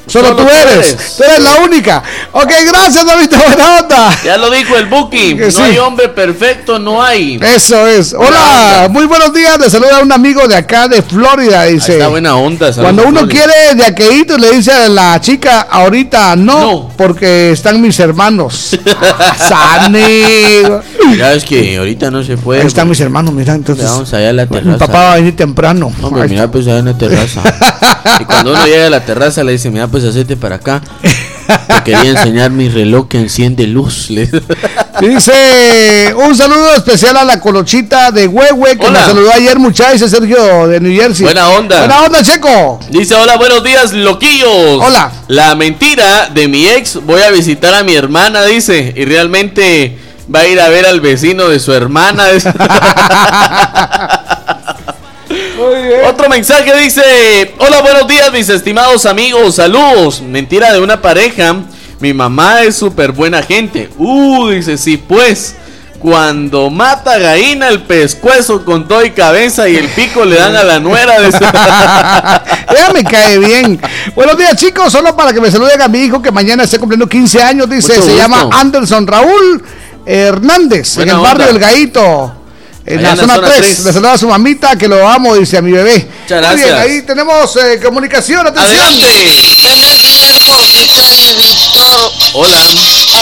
Solo, Solo tú eres. eres. Tú eres la única. Ok, gracias, David. Buena onda. Ya lo dijo el Buki. <laughs> No hay hombre perfecto, no hay. Eso es. Hola, muy buenos días. Le saluda un amigo de acá de Florida. Dice. Está buena onda. Cuando uno quiere de aquelito le dice a la chica, ahorita no, No. porque están mis hermanos. <laughs> Sani. Mira, es que ahorita no se puede. Ahí están mis hermanos, mira, entonces. Vamos allá a la terraza. Mi papá va a venir temprano. Hombre, Ahí mira, pues allá en la terraza. <laughs> y cuando uno llega a la terraza le dice, mira, pues hacete para acá. Te quería enseñar mi reloj que enciende luz. Dice un saludo especial a la colochita de Huehue que Hola. me saludó ayer, muchachos, Sergio de New Jersey. Buena onda. Buena onda, Checo. Dice, hola, buenos días, loquillos. Hola. La mentira de mi ex, voy a visitar a mi hermana, dice, y realmente va a ir a ver al vecino de su hermana. <laughs> Otro mensaje dice, hola, buenos días, mis estimados amigos, saludos. Mentira de una pareja, mi mamá es súper buena gente. Uh, dice, sí, pues. Cuando mata gallina, el pescuezo con todo y cabeza y el pico le dan a la nuera de <laughs> Ya me cae bien. Buenos días, chicos. Solo para que me saluden a mi hijo que mañana está cumpliendo 15 años. Dice, Mucho se gusto. llama Anderson Raúl Hernández, Buena en el barrio onda. El Gaito. En Allá la en la zona zona 3. tres. Le saluda a su mamita que lo amo, dice a mi bebé. Muchas Muy bien, gracias. ahí tenemos eh, comunicación. Atención. Adelante. Hola.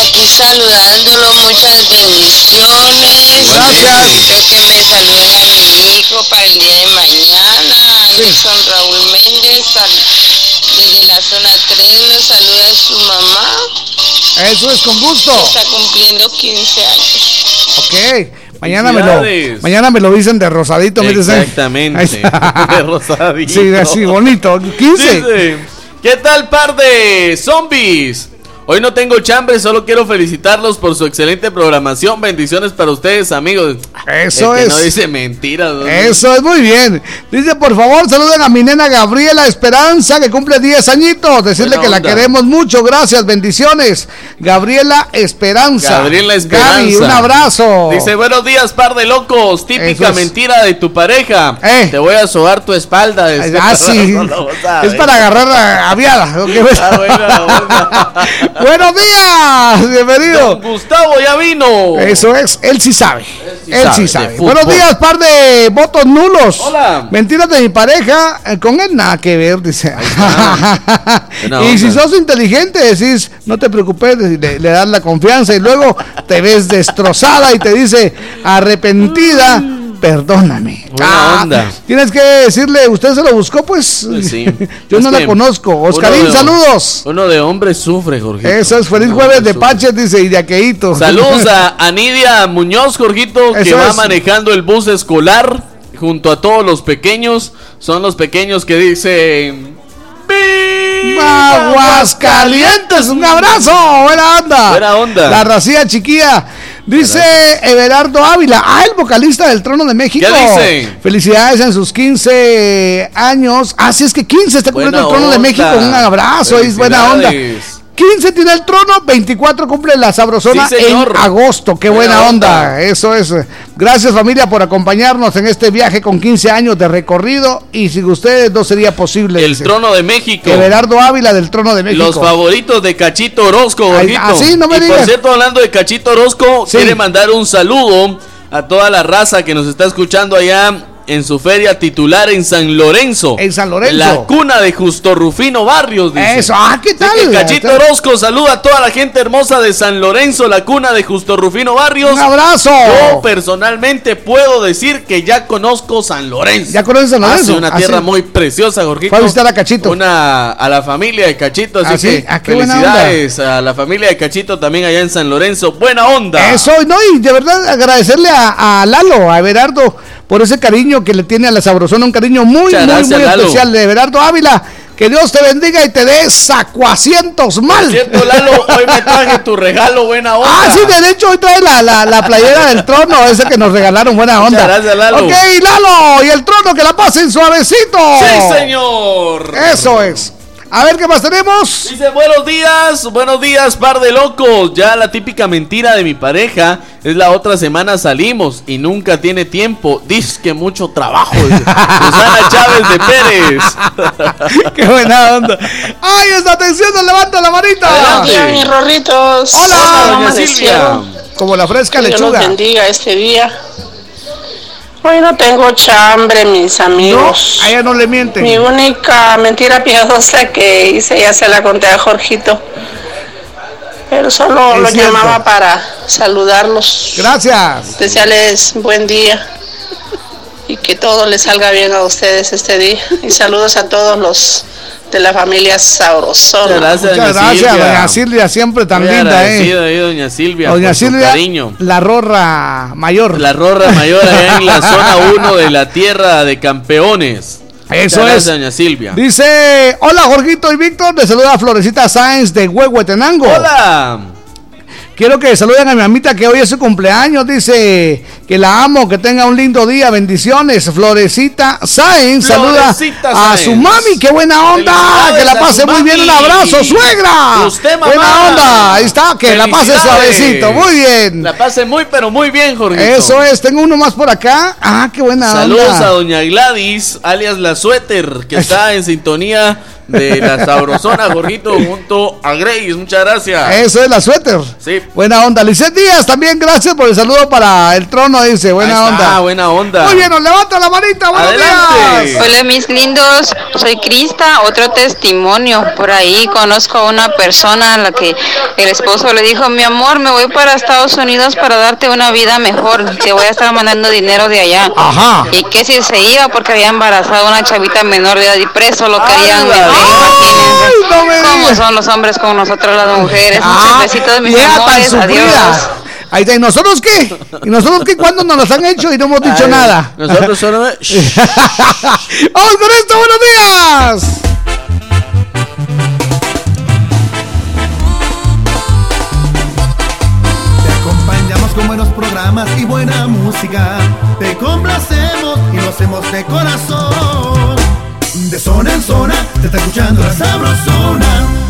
Aquí saludándolo, muchas bendiciones. Gracias. Que me saluden a mi hijo para el día de mañana. Anderson Raúl Méndez, desde la zona 3, le saluda a su mamá. Eso es con gusto. Está cumpliendo 15 años. Ok. Mañana me, lo, mañana me lo dicen de rosadito. ¿sí? Exactamente. <laughs> De rosadito. Sí, así bonito. 15. Dice, ¿Qué tal par de zombies? Hoy no tengo chambre, solo quiero felicitarlos por su excelente programación. Bendiciones para ustedes, amigos. Eso El que es. No dice mentiras. ¿no? Eso es muy bien. Dice, por favor, saluden a mi nena Gabriela Esperanza, que cumple 10 añitos. Decirle Buena que la queremos mucho. Gracias, bendiciones. Gabriela Esperanza. Gabriela Esperanza. Gaby, un abrazo. Dice, buenos días, par de locos. Típica es. mentira de tu pareja. Te voy a sobar tu espalda. Ah, sí. <laughs> No es para agarrar a aviada. ok. <laughs> Buenos días, bienvenido. Don Gustavo ya vino. Eso es, él sí sabe. sí él sabe sí sabe. Buenos días, par de votos nulos. Hola. Mentiras de mi pareja, eh, con él nada que ver, dice. <laughs> Y si sos inteligente, decís, no te preocupes, le, le das la confianza y luego te ves destrozada y te dice, arrepentida, perdóname. Buena Ah, onda. Tienes que decirle, ¿usted se lo buscó? Pues, Pues sí. <laughs> yo Es no la conozco. uno Oscarín, de- saludos. Uno de hombre sufre, Jorge. Eso es, feliz jueves de Paches, dice, y de. <laughs> Saludos a Anidia Muñoz, Jorgito, que Eso va es. manejando el bus escolar junto a todos los pequeños. Son los pequeños que dicen... Aguascalientes, un abrazo, buena onda. Buena onda. La racía chiquilla. Dice Everardo Ávila, ah, el vocalista del Trono de México. ¿Qué dice? Felicidades en sus 15 años. Ah, sí, es que 15 está cumpliendo el Trono de. México. Un abrazo, es buena onda. Felicidades. 15 tiene el trono, 24 cumple la sabrosona Sí, en agosto. Qué Buena onda. onda. Eso es. Gracias familia por acompañarnos en este viaje con 15 años de recorrido y sin ustedes no sería posible. El dice. trono de México. Everardo Ávila del Trono de México. Los favoritos de Cachito Orozco, Ay, Jorgito. ah, no me y por digas. cierto, hablando de Cachito Orozco, Sí. quiere mandar un saludo a toda la raza que nos está escuchando allá en su feria titular en San Lorenzo. En San Lorenzo. La cuna de Justo Rufino Barrios, dice. Eso, ah, ¿qué tal? que Cachito Orozco saluda a toda la gente hermosa de San Lorenzo, la cuna de Justo Rufino Barrios. Un abrazo. Yo personalmente puedo decir que ya conozco San Lorenzo. ¿Ya conoces San Lorenzo? Sí, una tierra sí. muy preciosa, Jorgito. Fue a visitar a Cachito. Una a la familia de Cachito, así Ah, sí. que Ah, felicidades a la familia de Cachito también allá en San Lorenzo. Buena onda. Eso, no, y de verdad agradecerle a, a Lalo, a Everardo, por ese cariño que le tiene a la sabrosona, un cariño muy, muy, muy Lalo. especial de Everardo Ávila. Que Dios te bendiga y te dé sacuacientos mal. Por cierto, Lalo, hoy me traje tu regalo, buena onda. Ah, sí, de hecho hoy trae la, la, la playera del trono, ese que nos regalaron, buena onda. Muchas gracias, Lalo. Ok, Lalo, y el trono que la pasen suavecito. Sí, señor. Eso es. A ver qué más tenemos. Dice, buenos días, buenos días, par de locos. Ya la típica mentira de mi pareja es la otra semana salimos y nunca tiene tiempo. Dice que mucho trabajo. <laughs> Susana Chávez de Pérez. <laughs> Qué buena onda. Ay, esta atención, levanta la manita. Adelante. mis rorritos. Hola, ¿Cómo doña? Silvia. Como la fresca Que Dios los lechuga. bendiga este día. Hoy no tengo chambre, mis amigos. No, a ella no le mienten. Mi única mentira piadosa que hice ya se la conté a Jorgito. Pero solo Es lo cierto. llamaba para saludarlos. Gracias. Desearles buen día. Y que todo les salga bien a ustedes este día. Y saludos a todos los de la familia Saurosona. Muchas gracias, Muchas doña gracias, Silvia. doña Silvia, siempre tan Muy linda, eh. ahí, doña Silvia. Doña por su Silvia, cariño. la rorra mayor. La Rorra Mayor allá en la <laughs> zona 1 de la tierra de campeones. Eso gracias, es. doña Silvia. Dice, hola Jorgito y Víctor, te saluda Florecita Sáenz de Huehuetenango. Hola. Quiero que saluden a mi mamita que hoy es su cumpleaños. Dice que la amo, que tenga un lindo día. Bendiciones. Florecita Sáenz saluda a su mami. ¡Qué buena onda! Que la pase muy bien. Un abrazo, suegra. Usted, mamá. Buena onda. Ahí está. Que la pase suavecito. Muy bien. La pase muy, pero muy bien, Jorge. Eso es. Tengo uno más por acá. Ah, qué buena Saludos onda. a doña Gladys, alias La Suéter, que <laughs> está en sintonía de la Sabrosona, Jorgito, junto a Grace. Muchas gracias. Eso es la suéter. Sí. Buena onda. Lizeth Díaz, también gracias por el saludo para el trono, dice. Buena onda. buena onda. Muy bien, nos levanta la manita. Buenos Adelante. días. Hola mis lindos, soy Crista, otro testimonio. Por ahí conozco a una persona a la que el esposo le dijo, mi amor, me voy para Estados Unidos para darte una vida mejor, te voy a estar mandando dinero de allá. Ajá. Y que si se iba porque había embarazado a una chavita menor de edad y preso lo querían ¡Hala! No me ¿Cómo son los hombres con nosotros las mujeres? Ah, Muchos besitos mis vieja tan amores, adiós. Ahí está. ¿Y nosotros qué? ¿Y nosotros qué? ¿Cuándo nos las han hecho y no hemos dicho Ay, nada? Nosotros solo. <laughs> ¡Vamos con esto! ¡Buenos días! Te acompañamos con buenos programas y buena música. Te complacemos y lo hacemos de corazón. De zona en zona, te está escuchando la sabrosona.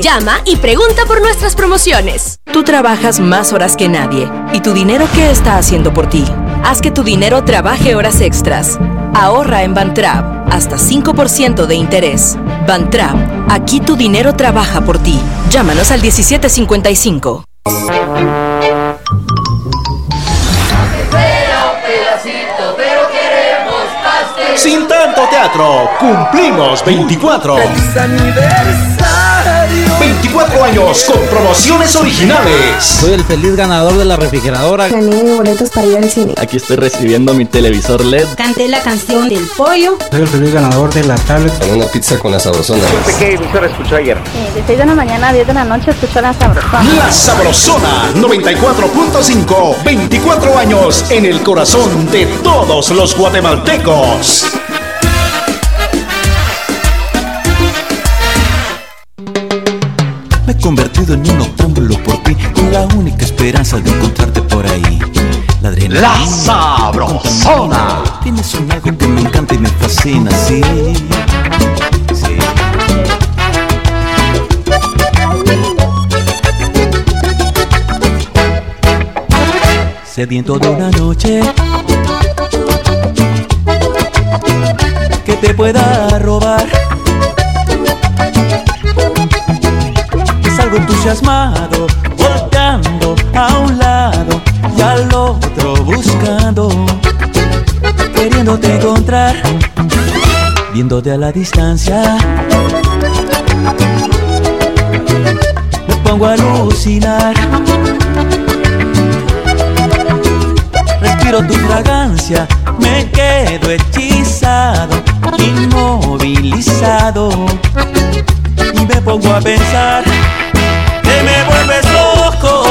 Llama y pregunta por nuestras promociones. Tú trabajas más horas que nadie. ¿Y tu dinero qué está haciendo por ti? Haz que tu dinero trabaje horas extras. Ahorra en Bantrap hasta 5% de interés. Bantrap, aquí tu dinero trabaja por ti. Llámanos al 1755. Sin tanto teatro, cumplimos 24. 24 años con promociones originales. Soy el feliz ganador de la refrigeradora. Gané boletos para ir al cine. Aquí estoy recibiendo mi televisor LED. Canté la canción del pollo. Soy el feliz ganador de la tablet. Una pizza con la sabrosona. ¿Qué emisora escuchó ayer? de 6 de la mañana a 10 de la noche escucho la sabrosona. La Sabrosona 94.5. 24 años en el corazón de todos los guatemaltecos. Me he convertido en un octámbulo por ti, con la única esperanza de encontrarte por ahí. La adrenalina. La Sabrosona. Tienes un algo que me encanta y me fascina, sí. Sí. Sediento de una noche que te pueda robar. Entusiasmado, volteando a un lado y al otro buscando, queriéndote encontrar, viéndote a la distancia. Me pongo a alucinar. Respiro tu fragancia, me quedo hechizado, inmovilizado y me pongo a pensar vuelves loco.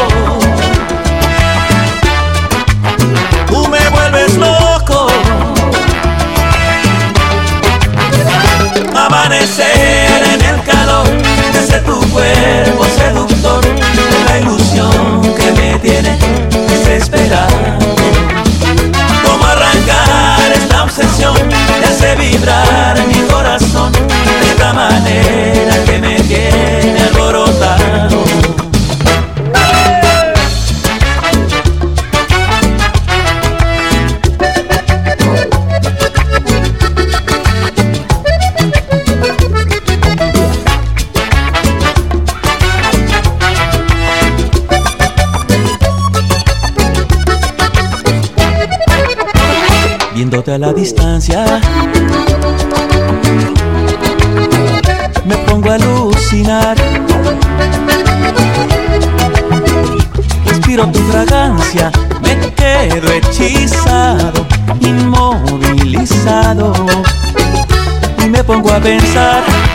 Tú me vuelves loco. Amanecer en el calor de ese tu cuerpo seductor, la ilusión que me tiene desesperado. Cómo arrancar esta obsesión que hace vibrar mi corazón de esta manera que mirándote a la distancia. Me pongo a alucinar. Respiro tu fragancia, me quedo hechizado, inmovilizado. Y me pongo a pensar.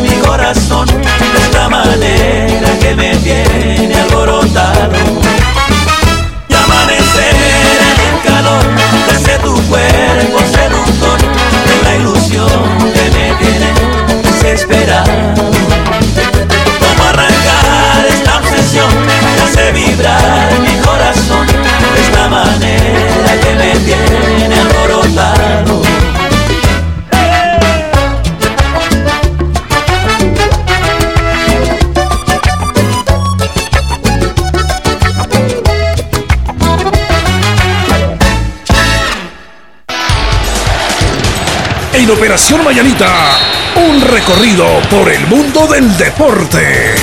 Mi corazón de esta manera que me tiene Operación Mañanita, un recorrido por el mundo del deporte.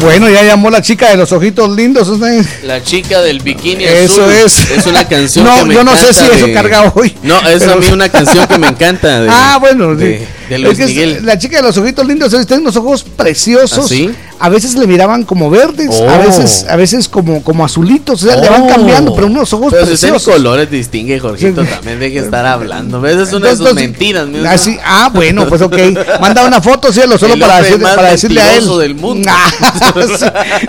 Bueno, ya llamó la chica de los ojitos lindos. La chica del bikini Eso azul. es. Es una canción <laughs> No, que me yo no sé si eso carga hoy. No, es Pero- a mí una canción que me encanta. de- <laughs> ah, bueno, sí. De, de Luis Es que Miguel. la chica de los ojitos lindos tiene unos ojos preciosos. ¿Ah, sí? A veces le miraban como verdes, a Oh. veces, a veces como, como azulitos, o sea, le van Oh. cambiando, pero unos ojos Pero si usted preciosos. colores distingue, Jorgito, también deje de estar hablando. ¿Ves? Es una de sus mentiras. Ah, ah, bueno, pues ok. Manda una foto, cielo, solo El para, para decirle a él. del mundo. Ah,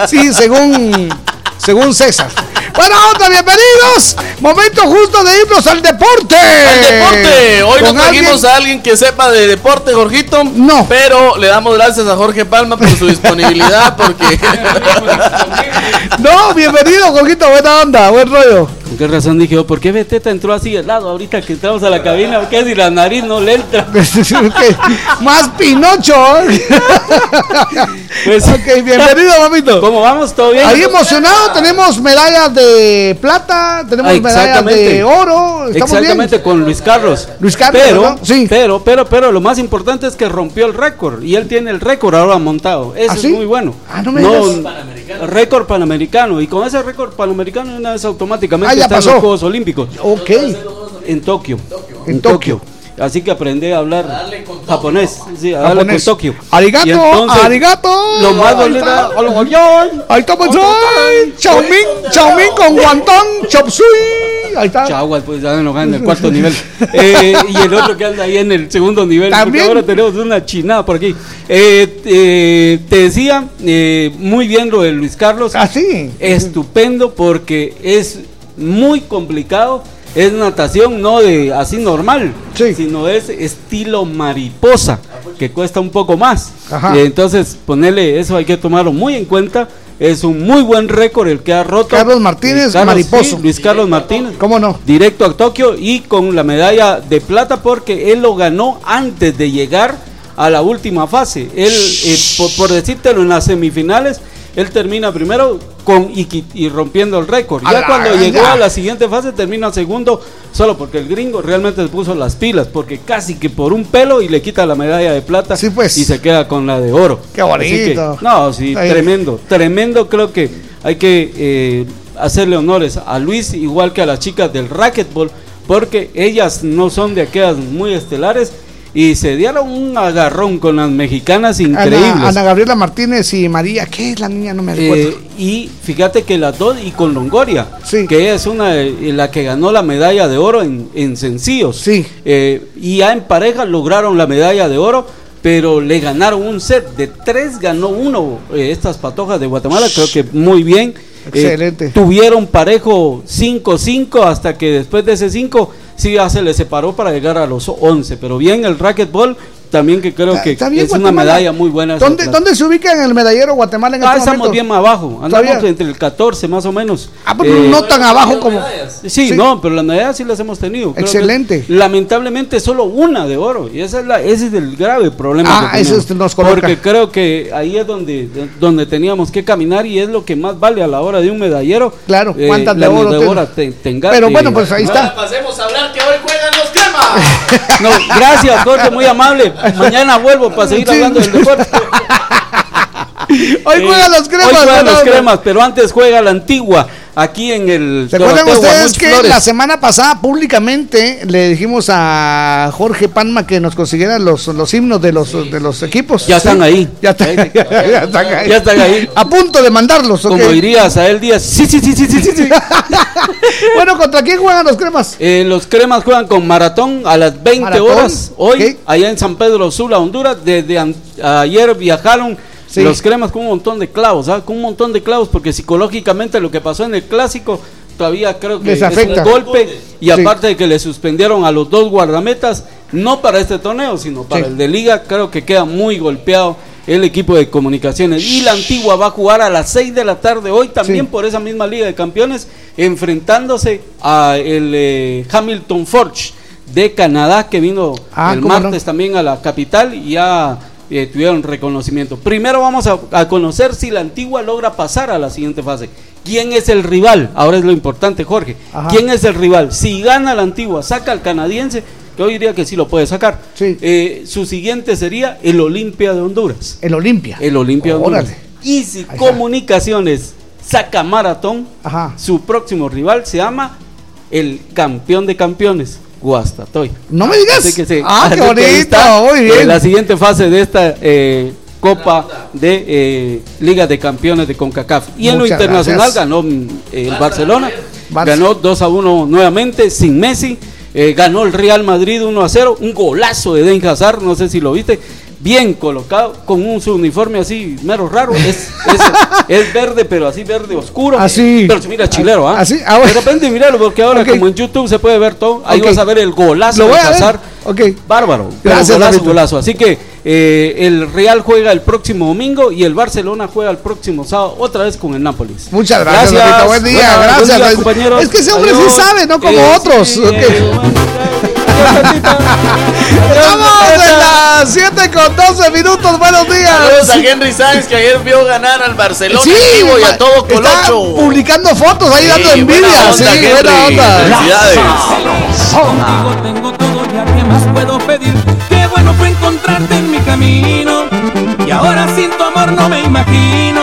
sí, <laughs> sí, según, según César. Bueno, otra, bienvenidos. Momento justo de irnos al deporte. ¡Al deporte! Hoy Con no trajimos alguien- a alguien que sepa de deporte, Jorgito. No. Pero le damos gracias a Jorge Palma por su disponibilidad, porque. <laughs> <laughs> No, bienvenido, Jorgito, buena onda, buen rollo. ¿Con qué razón dije yo? ¿Por qué Beteta entró así de lado ahorita que entramos a la cabina? ¿Por qué si la nariz no le entra? <laughs> Ok, Más Pinocho. Pues, <laughs> ok, bienvenido, mamito. ¿Cómo vamos? ¿Todo bien? Ahí emocionado, tenemos medallas de plata, tenemos Ah, medallas de oro, estamos Exactamente, con Luis Carlos. Luis Carlos, Pero. Sí. pero, pero, pero, lo más importante es que rompió el récord. Y él tiene el récord ahora montado. Eso ¿Ah, es muy bueno. Ah, no me digas. récord panamericano. Y con ese récord panamericano, una vez automáticamente ya está en pasó. los Juegos Olímpicos. Ok. En Tokio. En Tokio. Así que aprende a hablar japonés. Sí, a darle con Japonés. Tokio. Arigato, entonces, arigato. Lo más dolido está. Ahí estamos. ay, Chaomín, Chaomín con guantón, chop. Ahí está. Chaguas, pues ya no en el cuarto nivel. <laughs> Eh, y el otro que anda ahí en el segundo nivel. porque También. ahora tenemos una chinada por aquí. Eh, eh, te decía, eh, muy bien lo de Luis Carlos. Así. Estupendo porque es muy complicado. Es natación no de así normal, sino es estilo mariposa, que cuesta un poco más. Ajá. Eh, entonces, ponerle eso hay que tomarlo muy en cuenta. Es un muy buen récord el que ha roto. Carlos Martínez, Carlos, mariposo. sí, Luis Carlos Martínez. ¿Cómo no? Directo a Tokio y con la medalla de plata porque él lo ganó antes de llegar a la última fase. Él, eh, por, por decírtelo, en las semifinales, él termina primero con y, y rompiendo el récord. Ya cuando llegó a la siguiente fase termina segundo, solo porque el gringo realmente se puso las pilas, porque casi que por un pelo y le quita la medalla de plata y se queda con la de oro. Qué Así que, bonito. no, sí, Ahí. tremendo, tremendo. Creo que hay que eh, hacerle honores a Luis, igual que a las chicas del racquetball, porque ellas no son de aquellas muy estelares y se dieron un agarrón con las mexicanas increíbles. Ana, Ana Gabriela Martínez y María, ¿qué es la niña? No me recuerdo. Eh, y fíjate que las dos, y con Longoria, que ella es una de- la que ganó la medalla de oro en, en sencillos. Eh, y ya en pareja lograron la medalla de oro, pero le ganaron un set. De tres ganó uno eh, estas patojas de Guatemala, creo que muy bien. Eh, Excelente. tuvieron parejo 5-5 hasta que después de ese 5 sí ya se le separó para llegar a los 11. Pero bien el racquetball también que creo que Está bien, es una medalla muy buena. ¿Dónde. ¿Dónde se ubica en el medallero Guatemala en Ah, este estamos momento? bien abajo. Andamos Todavía. entre el 14 más o menos. Ah, pero no tan abajo como. Sí, no, pero las medallas sí las hemos tenido. Creo que Excelente. lamentablemente solo una de oro. Y esa es la, ese es el grave problema. Ah, que eso tenemos. es- nos coloca. Porque creo que ahí es donde, donde teníamos que caminar y es lo que más vale a la hora de un medallero. Claro, Eh, ¿cuántas de oro ten- oro te- tenga- Pero eh, bueno, pues ahí está. Pasemos a hablar que hoy cremas. No, gracias, Jorge, muy amable. Mañana vuelvo para seguir hablando del deporte. Hoy Eh, juegan los cremas. Hoy juegan los cremas, pero antes juega la antigua, aquí en el ¿Se acuerdan ustedes que Flores. la semana pasada públicamente le dijimos a Jorge Panma que nos consiguiera los, los himnos de los, de los equipos? Ya están ahí. Ya, <laughs> está- ya están ahí. Ya están ahí. A punto de mandarlos. ¿ok? Como dirías a él Díaz, sí, sí, sí, sí, sí, sí, sí. <laughs> bueno, ¿contra quién juegan los cremas? Eh, los cremas juegan con maratón a las 20 Maratón, horas hoy, allá en San Pedro Sula, Honduras. Desde ayer viajaron Sí. los cremas con un montón de clavos, ¿ah? con un montón de clavos, porque psicológicamente lo que pasó en el clásico todavía creo que Les es afecta. un golpe. Y Sí. aparte de que le suspendieron a los dos guardametas, no para este torneo, sino para Sí. el de liga, creo que queda muy golpeado el equipo de comunicaciones. Y la antigua va a jugar a las 6 de la tarde hoy también Sí. por esa misma liga de campeones, enfrentándose a el eh, Hamilton Forge de Canadá que vino Ah, el no. martes también a la capital y ya eh, tuvieron reconocimiento. Primero vamos a, a conocer si la antigua logra pasar a la siguiente fase. ¿Quién es el rival? Ahora es lo importante, Jorge. Ajá. ¿Quién es el rival? Si gana la antigua, saca al canadiense, que hoy diría que sí lo puede sacar. Eh, su siguiente sería el Olimpia de Honduras. El Olimpia. El Olimpia de Honduras. Órale. Y si. Comunicaciones saca maratón, Ajá. su próximo rival se llama el campeón de campeones, Guastatoy. No me digas. Así que. Ah, qué bonito, está, muy bien. eh, la siguiente fase de esta eh, Copa de eh, Liga de Campeones de CONCACAF. Y en lo internacional gracias. ganó mm, eh, el Barcelona, Barça. ganó 2 a 1 nuevamente sin Messi. ganó el Real Madrid 1 a 0, un golazo de Den Hazard, no sé si lo viste, bien colocado, con un su uniforme así mero raro, es, es, <laughs> es verde, pero así verde oscuro, Así. pero mira chilero, ¿ah? Así, ah, bueno. De repente míralo, porque ahora como en YouTube se puede ver todo, ahí vas a ver el golazo Lo de voy a ver. Hazard. Ok. Bárbaro. Gracias, golazo, golazo. Así que eh, el Real juega el próximo domingo y el Barcelona juega el próximo sábado otra vez con el Nápoles. Muchas gracias, David. Buen día, gracias. buen día, compañeros. Es que ese hombre Adiós. sí sabe, no como Eh, otros. sí, Ok. eh, Estamos en las 7 con 12 minutos. Buenos días. Saludos a Henry Sáenz que ayer vio ganar al Barcelona Sí, y a todo está Colocho. publicando fotos ahí Sí, dando buena envidia. onda, sí, Henry. buena onda. Felicidades. Contigo tengo todo, ya que más puedo pedir. Qué bueno fue encontrarte en mi camino. Y ahora sin tu amor no me imagino.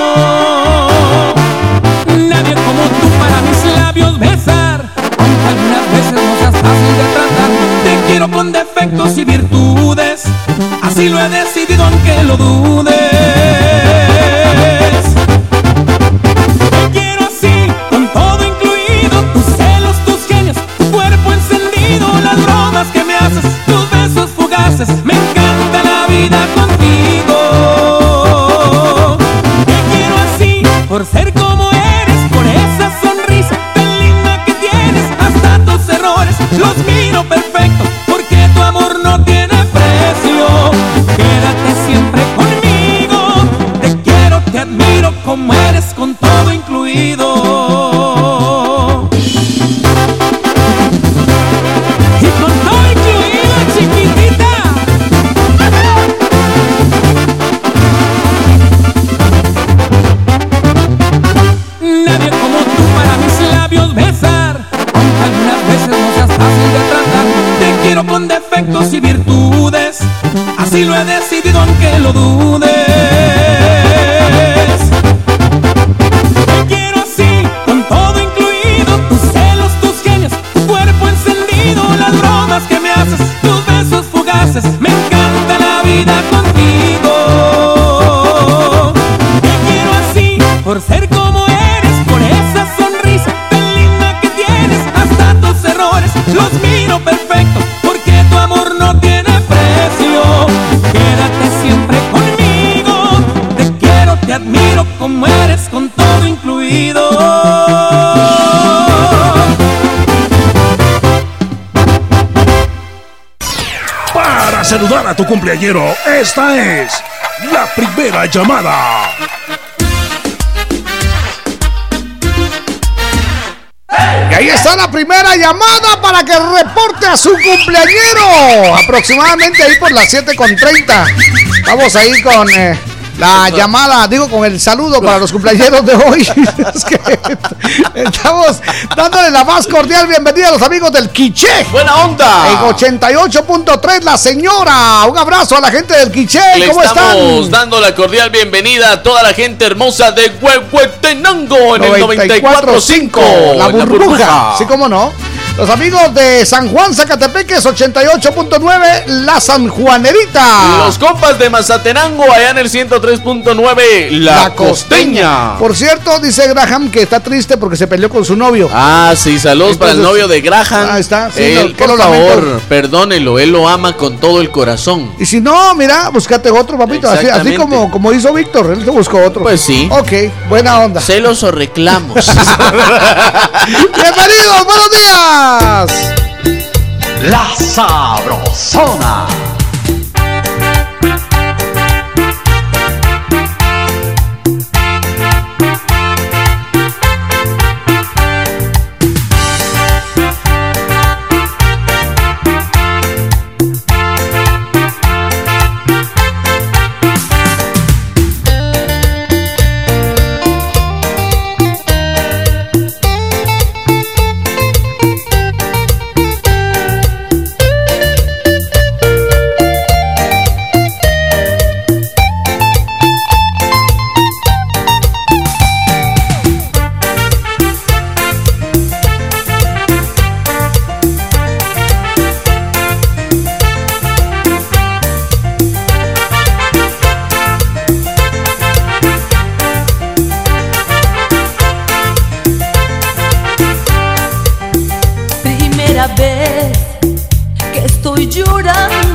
Nadie como tú para mis labios besar. Aunque algunas veces no seas fácil de tratar. Quiero con defectos y virtudes. Así lo he decidido aunque lo dudes. Te quiero así, con todo incluido, tus celos, tus genios, tu cuerpo encendido, las bromas que me haces, tus besos fugaces, como eres con todo incluido. Y con todo incluido, chiquitita. Nadie como tú para mis labios besar. Aunque algunas veces no seas fácil de tratar. Te quiero con defectos y virtudes. Así lo he decidido aunque lo dudes. Tu cumpleañero. Esta es la primera llamada. Y ahí está la primera llamada para que reporte a su cumpleañero. Aproximadamente ahí por las 7.30. Vamos ahí con eh, la llamada, digo con el saludo para los cumpleaños de hoy. <laughs> Es que <laughs> estamos dándole la más cordial bienvenida a los amigos del Quiché. Buena onda. En 88.3 la señora. Un abrazo a la gente del Quiché. Le ¿Cómo estamos están? dando la cordial bienvenida a toda la gente hermosa de Huehuetenango en el 94.5. La burbuja. Sí, cómo no. Los amigos de San Juan Zacatepeques 88.9 La Sanjuanerita. Los compas de Mazatenango allá en el 103.9 La, Costeña. Por cierto, dice Graham que está triste porque se peleó con su novio. Ah, sí, saludos para el novio de Graham. Ahí está, sí, Él, no, por favor, perdónelo, él lo ama con todo el corazón. Y si no, mira, búscate otro, papito. Así, así como, como hizo Víctor, él se buscó otro. Pues sí. Ok, buena onda. Celos o reclamos. <laughs> Bienvenidos, buenos días. La Sabrosona. Que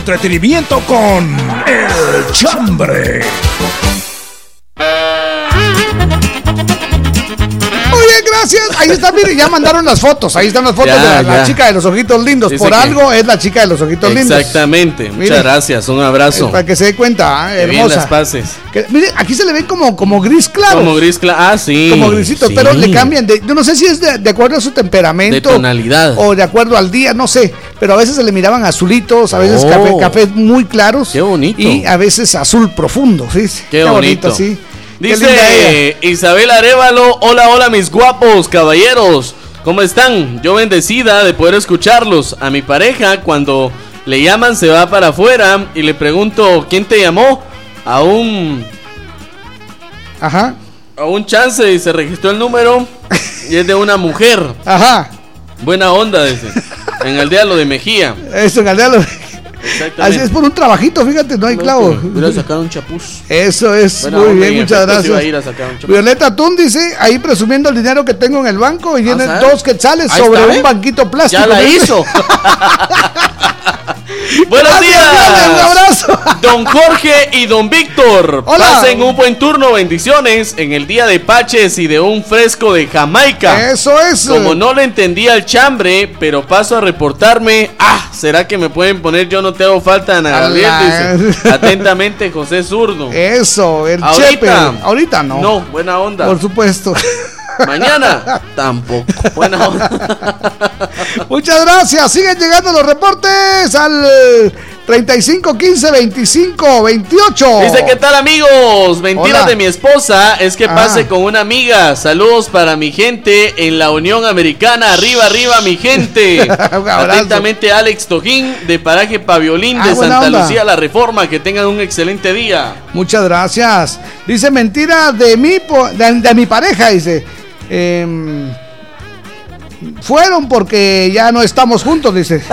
entretenimiento con El Chambre. Muy bien, gracias. Ahí está, mire, ya mandaron las fotos. Ahí están las fotos Ya, de la, chica de los ojitos lindos. Dice Por algo es la chica de los ojitos lindos. Exactamente. Mire. Muchas gracias. Un abrazo. Para que se dé cuenta, Que bien hermosa. las pases. Que- mire, aquí se le ve como, como gris claro. Como gris cla- Ah, sí. Como grisito, sí. pero le cambian de, yo no sé si es de, de acuerdo a su temperamento De tonalidad. o de acuerdo al día, no sé, pero a veces se le miraban azulitos, a veces Oh. café, cafés muy claros Qué bonito. y a veces azul profundo, ¿sí? Qué, bonito. sí. Qué linda Dice Isabel Arevalo, hola, hola mis guapos caballeros, ¿cómo están? Yo bendecida de poder escucharlos. A mi pareja cuando le llaman se va para afuera y le pregunto, ¿quién te llamó? A un... Ajá. A un chance y se registró el número y es de una mujer. Ajá. Buena onda, dice. En Aldea lo de Mejía. Eso, en Aldea lo- Exactamente. Así es por un trabajito, fíjate, no hay clavo. Voy a sacar un chapuz. Eso es, muy bien, en muchas sí iba a gracias. ir a sacar un chapuz. Violeta Tun dice, ahí presumiendo el dinero que tengo en el banco y tiene ¿sabes? dos quetzales Ahí sobre está, un ¿eh? banquito plástico. Ya la <laughs> hizo. <laughs> <laughs> Buenos Gracias, días. Un abrazo. <laughs> Don Jorge y don Víctor. Hola. Pasen un buen turno, bendiciones, en el día de Paches y de un fresco de Jamaica. Eso es. Como no le entendía el chambre, pero paso a reportarme. Ah, ¿será que me pueden poner yo no te hago falta Ana Gabriel? Dice. <laughs> Atentamente, José Zurdo. Eso, el Ahorita. chepe. Ahorita no. No, buena onda. Por supuesto. Mañana tampoco. Buena <laughs> onda. Muchas gracias. Siguen llegando los reportes al 35 15 25 28. Dice, ¿qué tal amigos? Mentiras Hola. de mi esposa es que Ah. pase con una amiga. Saludos para mi gente en la Unión Americana. Arriba, arriba, mi gente. <laughs> Atentamente, Alex Tojín de Paraje Paviolín Ah, de Santa onda. Lucía, La Reforma. Que tengan un excelente día. Muchas gracias. Dice mentira de mi, de, de mi pareja, dice. Em, fueron porque ya no estamos juntos, dice. <laughs>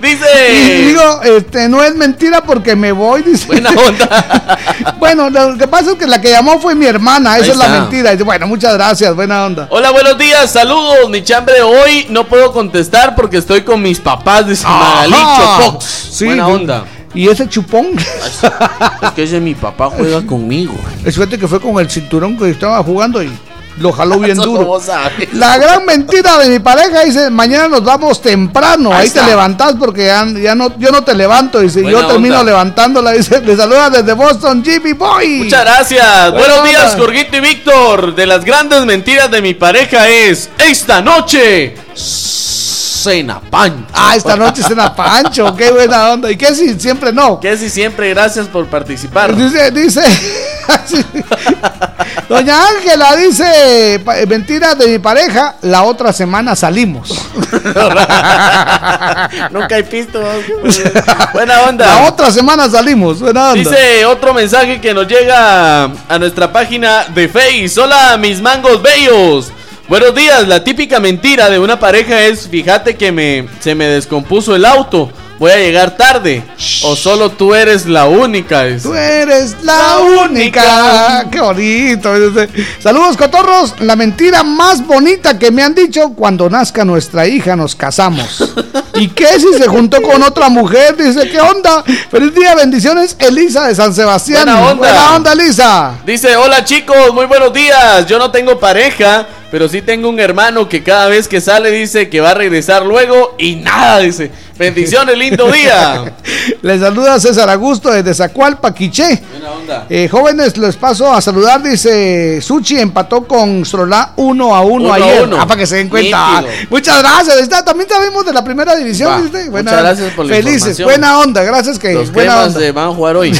Dice. Y digo, este, no es mentira porque me voy, dice. Buena onda. <laughs> bueno, lo que pasa es que la que llamó fue mi hermana, esa Ahí es la mentira. Dice, bueno, muchas gracias, buena onda. Hola, buenos días, saludos, mi chambre. Hoy no puedo contestar porque estoy con mis papás, dice. Chopox. Sí, Buena onda. ¿Y ese chupón? Es que ese mi papá juega conmigo. Es suerte que fue con el cinturón que estaba jugando y lo jaló <laughs> bien duro. La gran mentira de mi pareja dice, mañana nos vamos temprano, Ahí ahí, te levantás porque ya, ya no, yo no te levanto, dice, Buena yo termino onda. levantándola, dice, le saluda desde Boston, Jimmy Boy. Muchas gracias. Buena Buenos días. Jorgito y Víctor. De las grandes mentiras de mi pareja es esta noche cena pancho. Ah, esta noche cena Pancho, qué buena onda. ¿Y qué si siempre no? Que si siempre gracias por participar. Dice, dice, <laughs> Doña Ángela dice, pa- mentira de mi pareja, la otra semana salimos. <laughs> Nunca hay pisto. Buena onda. La otra semana salimos, buena onda. Dice otro mensaje que nos llega a nuestra página de Face. Hola, mis mangos bellos. Buenos días. La típica mentira de una pareja es, fíjate que me se me descompuso el auto. Voy a llegar tarde. O solo tú eres la única. Tú eres la única. Qué bonito. Saludos, cotorros. La mentira más bonita que me han dicho cuando nazca nuestra hija nos casamos. <laughs> ¿Y qué si se juntó con otra mujer? Dice, ¿qué onda? Feliz día, bendiciones, Elisa de San Sebastián. Buena onda. Buena onda, Elisa. Dice, hola chicos, muy buenos días. Yo no tengo pareja, pero sí tengo un hermano que cada vez que sale dice que va a regresar luego y nada, dice. Bendiciones, lindo día. <laughs> Les saluda César Augusto desde Zacualpa, Quiché. Buena onda. Eh, jóvenes, les paso a saludar. Dice Suchi empató con Strolá 1 a 1 Uno ayer. uno. Ah, para que se den cuenta. <laughs> Muchas gracias. Está, también sabemos de la primera división. ¿viste? muchas gracias por la Felices, buena onda. Gracias que Los buena onda. de van a jugar hoy.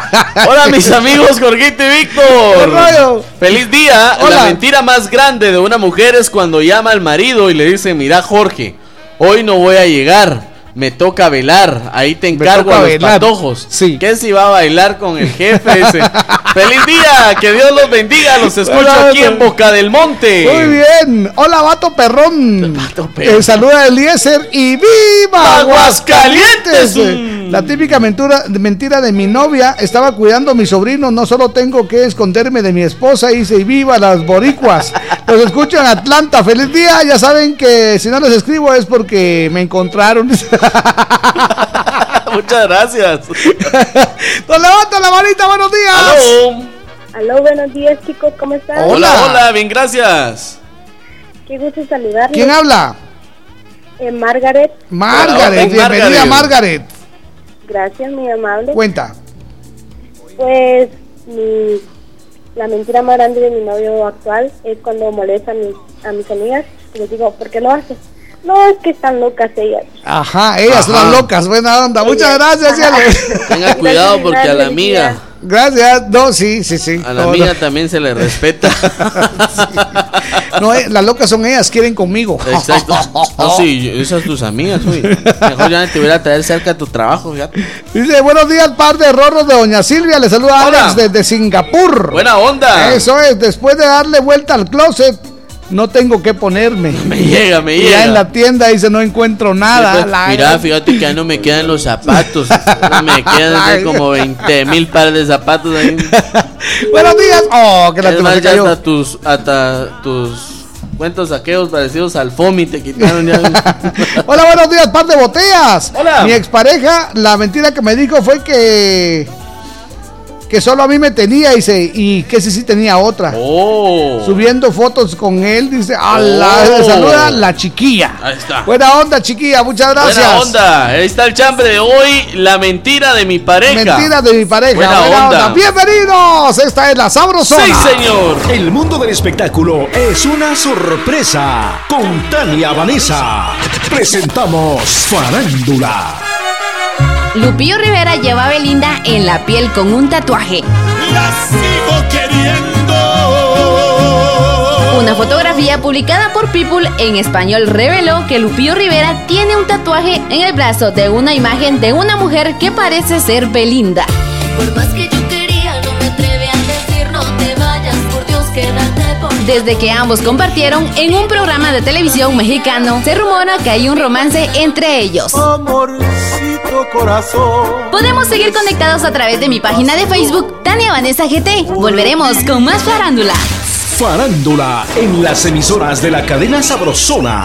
<laughs> Hola mis amigos Jorgito y Víctor. Feliz día. Hola. La mentira más grande de una mujer es cuando llama al marido y le dice, mira Jorge, hoy no voy a llegar. Me toca velar, ahí te encargo a los velar. patojos. Sí. ¿Qué si va a bailar con el jefe? Dice, <laughs> Feliz día, que Dios los bendiga. Los escucho Hola, aquí en. Boca del Monte. Muy bien. Hola, vato perrón. perrón. Eh, saluda a Eliezer y ¡Viva Aguascalientes! Aguascalientes! La típica mentira, mentira de mi novia, estaba cuidando a mi sobrino, no solo tengo que esconderme de mi esposa, y se viva las boricuas. <laughs> Los escucho en Atlanta, feliz día, ya saben que si no les escribo es porque me encontraron. <laughs> Muchas gracias. <laughs> Nos levanta la manita, buenos días. Aló. Aló, buenos días chicos, ¿cómo están? Hola, hola, bien, gracias. Qué gusto saludarlos. ¿Quién habla? Eh, Margaret. Margaret, Hola, bienvenida Margaret. Margaret. Gracias, muy amable. Cuenta. Pues mi, la mentira más grande de mi novio actual es cuando molesta a mis, a mis amigas y les digo, ¿por qué lo haces? No, es que están locas ellas. Ajá, ellas son Ajá. las locas, buena onda. Muchas gracias, cielo. <laughs> Tenga cuidado porque a la amiga, Gracias. No, sí, sí, sí. a la No, amiga también se le respeta. <laughs> no, no, eh, las locas son ellas, quieren conmigo. Exacto. No, <laughs> sí, esas tus amigas, uy. Mejor ya te hubiera traer cerca de tu trabajo, fíjate. Dice, buenos días, par de rorros de Doña Silvia. Le saluda Hola. Alex desde Singapur. Buena onda. Eso es, después de darle vuelta al closet, no tengo que ponerme. <laughs> Me llega, me Y llega. ya en la tienda dice, no encuentro nada. Sí, pues, mira, fíjate que ya no me quedan los zapatos. <laughs> Me quedan como 20 mil pares de zapatos ahí. <laughs> Buenos días. Oh, que la Es más, cayó. hasta tus, hasta tus cuentos saqueos parecidos al FOMI te quitaron ya. Hola, buenos días, par de botellas. Hola. Mi expareja, la mentira que me dijo fue que. Que solo a mí me tenía, dice, y que sí, sí tenía otra. Oh. Subiendo fotos con él, dice, a la Oh. le saluda la chiquilla. Ahí está. Buena onda, chiquilla, muchas gracias. Buena onda. Ahí está el chambre de hoy. La mentira de mi pareja. Mentira de mi pareja. Buena onda. Bienvenidos. Esta es la sabrosona. Sí, señor. El mundo del espectáculo es una sorpresa. Con Tania Vanessa. Presentamos Farándula. Lupillo Rivera lleva a Belinda en la piel con un tatuaje. La sigo queriendo. Una fotografía publicada por People en español reveló que Lupillo Rivera tiene un tatuaje en el brazo de una imagen de una mujer que parece ser Belinda. Por más que yo Desde que ambos compartieron en un programa de televisión mexicano, se rumora que hay un romance entre ellos. Amorcito corazón. Podemos seguir conectados a través de mi página de Facebook, Tania Vanessa GT. Volveremos con más farándula. Farándula en las emisoras de la cadena Sabrosona.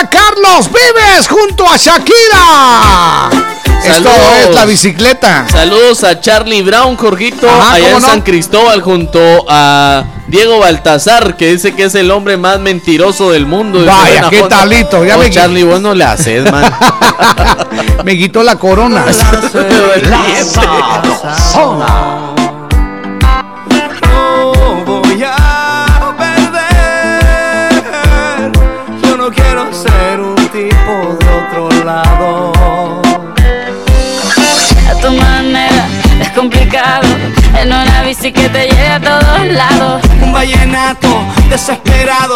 está Carlos Vives junto a Shakira. Esto Saludos. es la bicicleta. Saludos a Charlie Brown, Jorgito, Ajá, allá ¿cómo en no? San Cristóbal, junto a Diego Baltazar, que dice que es el hombre más mentiroso del mundo. Vaya, qué talito, ya Oh, me- Charlie, vos no le haces, man. <laughs> Me quitó la corona. <laughs> <laughs> bici que te lleve a todos lados. Un vallenato desesperado.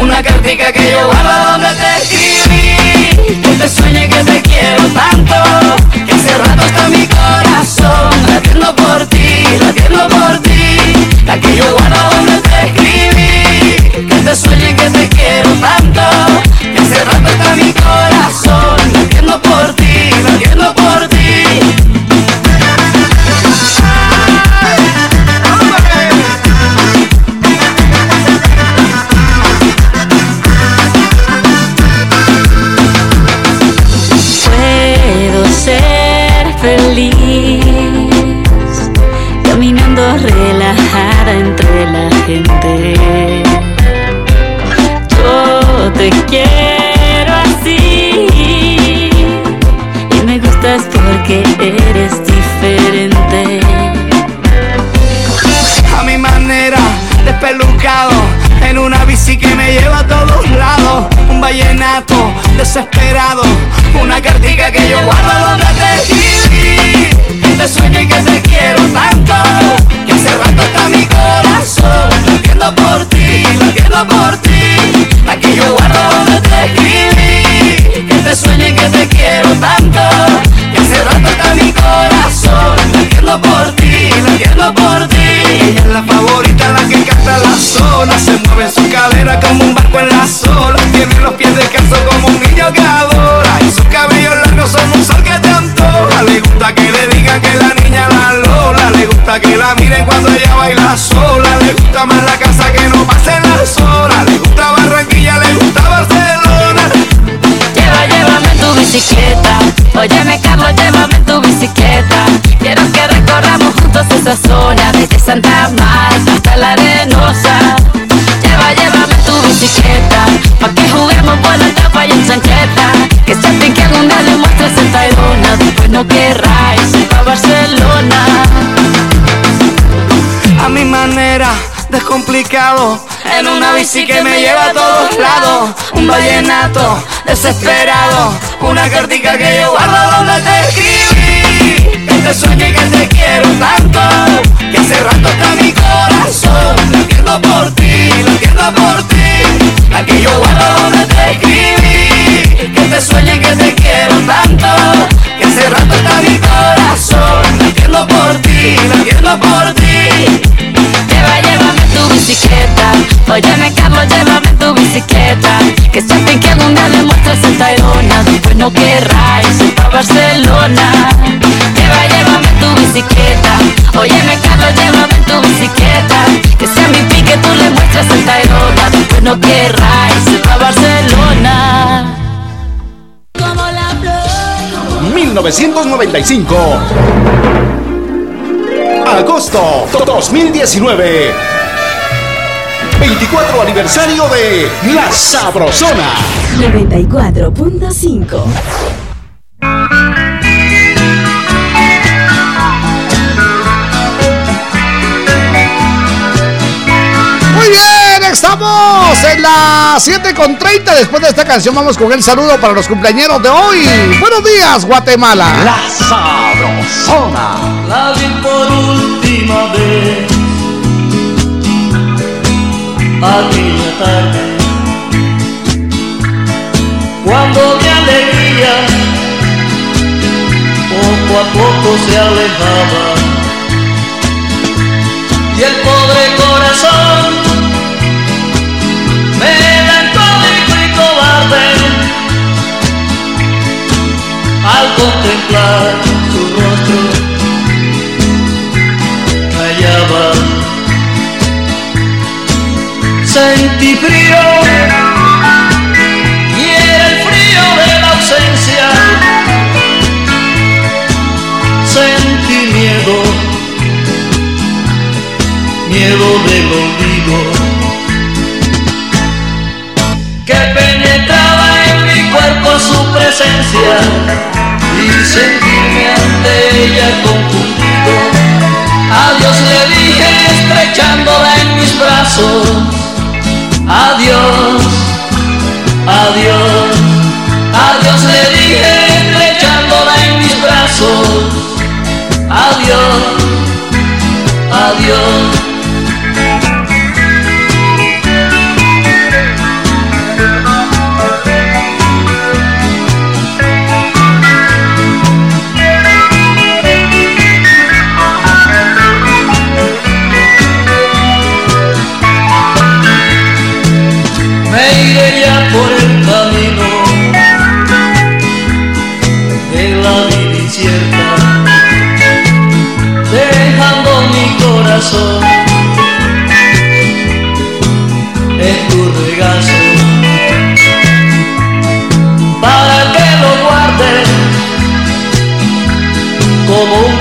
Una cartica que yo guardo donde te escribí. Que te sueñe que te quiero tanto. Que hace rato está mi sueño y Santa Marta hasta la Arenosa. Lleva, llévame tu bicicleta. Pa' que juguemos por la tapa y en chancleta. Que que algún día le muestres el Tayrona. Después no querráis ir pa' Barcelona. a mi manera, descomplicado. En una bici que me lleva a todos lados. Un vallenato desesperado. Una cartica que yo guardo donde te escribí. Te sueño y que te quiero tanto. Que hace rato está mi corazón. Latiendo por ti, latiendo por ti. Yo guardo donde te escribí. Que te sueño y que te quiero tanto. Que hace rato está mi corazón. Latiendo por ti, latiendo por ti. Lleva, llévame tu bicicleta. Óyeme, Carlos, llévame tu bicicleta. Que sienten que algún día le muestres el Tayrona. Después no querráis ir pa' Barcelona. Bicicleta. Óyeme, Carlos, llévame en tu bicicleta. Que sea mi pique, tú le muestras el Tayrona. Después no querráis ir pa' Barcelona. Como la flor. 1995. Agosto 2019. 24 aniversario de La Sabrosona. 94.5 estamos en las 7 con 30. Después de esta canción vamos con el saludo para los cumpleaños de hoy. Buenos días, Guatemala. La Sabrosona. La vi por última vez aquella tarde cuando mi alegría poco a poco se alejaba y el pobre corazón contemplar su rostro. Callaba sentí frío y era el frío de la ausencia. Sentí miedo miedo del olvido que penetraba en mi cuerpo su presencia y sentirme ante ella confundido adiós le dije estrechándola en mis brazos. Adiós adiós. Adiós le dije estrechándola en mis brazos. Adiós adiós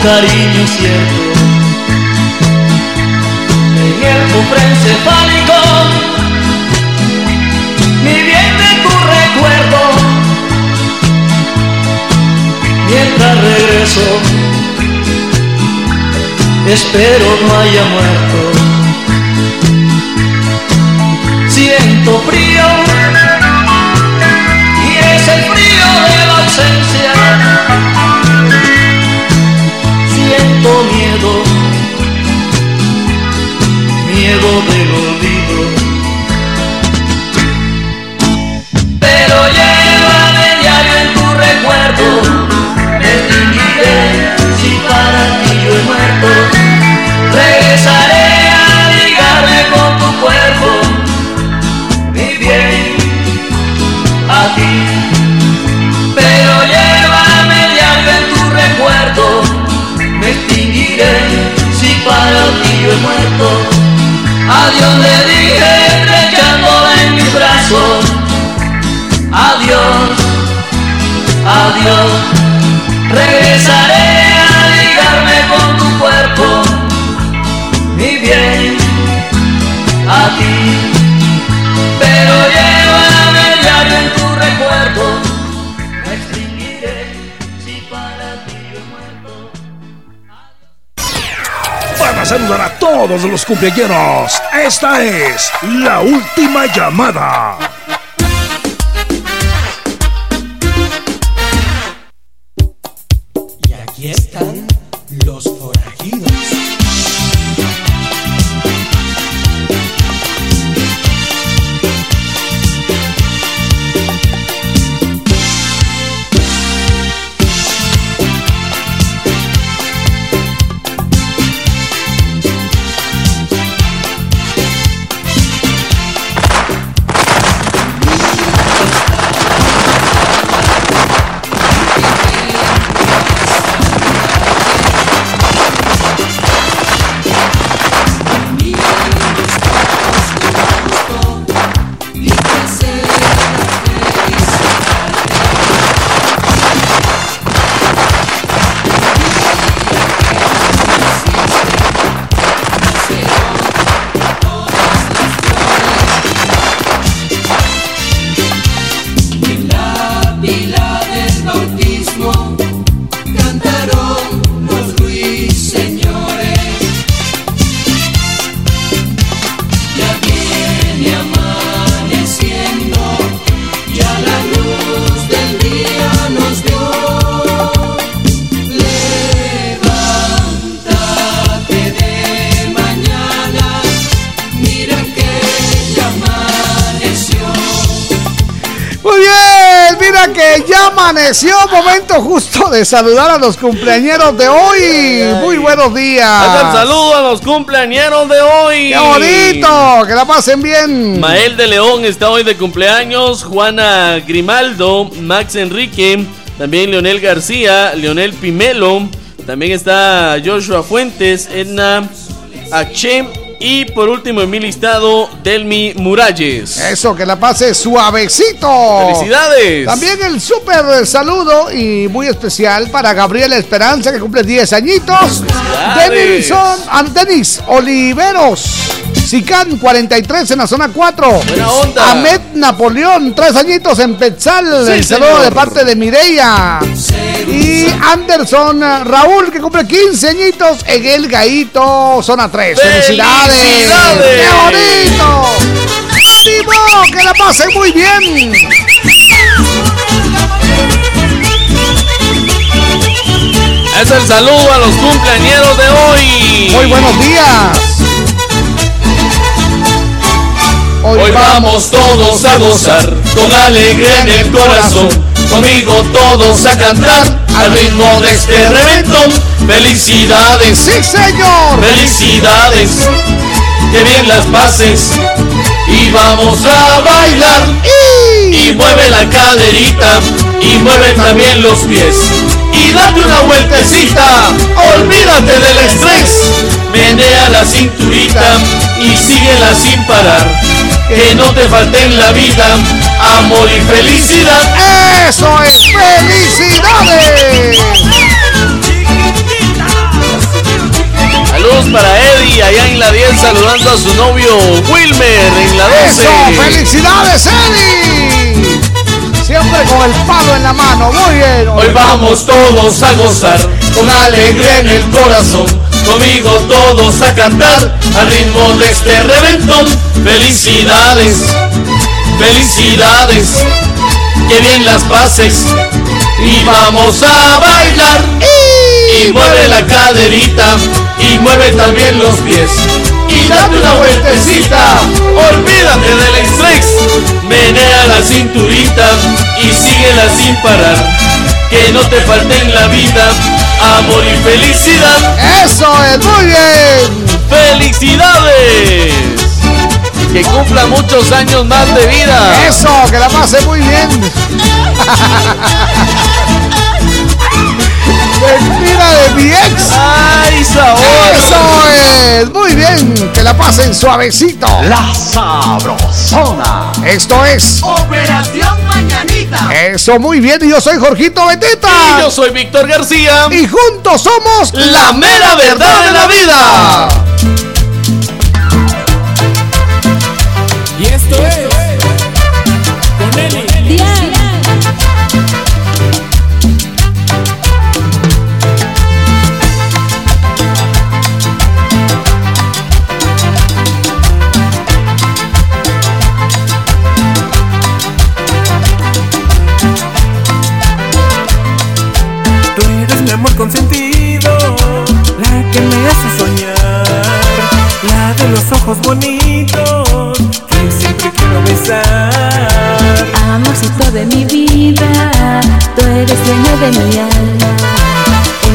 cariño cierto en el cofre encefálico mi bien de tu recuerdo. Mientras regreso espero no haya muerto. Siento frío y es el frío siento miedo, miedo del olvido. Estrechándola en mis brazos. Adiós, adiós, regresaré a ligarme con tu cuerpo, mi bien, a ti. Pero llévame diario en tu Saludar a todos los cumpleaños, esta es la última llamada. Momento justo de saludar a los cumpleañeros de hoy. Muy buenos días. Hagan saludo a los cumpleañeros de hoy. ¡Qué bonito! Que la pasen bien. Mael de León está hoy de cumpleaños, Juana Grimaldo, Max Enrique, también Leonel García, Leonel Pimelo, también está Joshua Fuentes, Edna Ache y por último en mi listado Delmi Muralles. Eso, que la pase suavecito. ¡Felicidades! También el súper saludo y muy especial para Gabriela Esperanza, que cumple 10 añitos. Denilson, Denis Oliveros. Sican 43 en la zona 4. Buena onda. Ahmed Napoleón, 3 añitos en Petzal. Sí, el saludo señor. de parte de Mireia. Y Anderson eh, Raúl, que cumple 15 añitos en el Gaito, zona 3. ¡Felicidades! ¡Felicidades! ¡Qué bonito! ¡Que la pasen muy bien! Es el saludo a los cumpleañeros de hoy. Muy buenos días. Hoy vamos todos a gozar con alegría en el corazón. Conmigo todos a cantar al ritmo de este reventón. Felicidades, sí señor. Felicidades, que bien las pases y vamos a bailar. Y mueve la caderita y mueve también los pies. Y date una vueltecita, olvídate del estrés. Menea la cinturita y síguela sin parar. Que no te falte en la vida amor y felicidad. ¡Eso es! ¡Felicidades! Saludos para Eddie allá en la 10 saludando a su novio Wilmer en la 12. ¡Eso! ¡Felicidades, Eddie! Siempre con el palo en la mano. Muy bien. Hoy vamos todos a gozar con alegría en el corazón. Conmigo todos a cantar al ritmo de este reventón. Felicidades, felicidades, que bien las pases y vamos a bailar. Y mueve la caderita y mueve también los pies. Y date una vueltecita, olvídate del estrés. Menea la cinturita y síguela sin parar. Que no te falte en la vida amor y felicidad. ¡Eso es! ¡Muy bien! ¡Felicidades! Que cumpla muchos años más de vida. ¡Eso! ¡Que la pase muy bien! <laughs> ¡Mentira de mi ex! ¡Ay, sabor! ¡Eso es! muy bien, que la pasen suavecito. La sabrosona. Esto es Operación Mañanita. Eso, muy bien, y yo soy Jorgito Beteta. Y yo soy Víctor García. Y juntos somos la mera verdad de la vida. Y esto es de mi alma,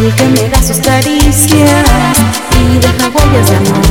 el que me da sus caricias y deja huellas de amor.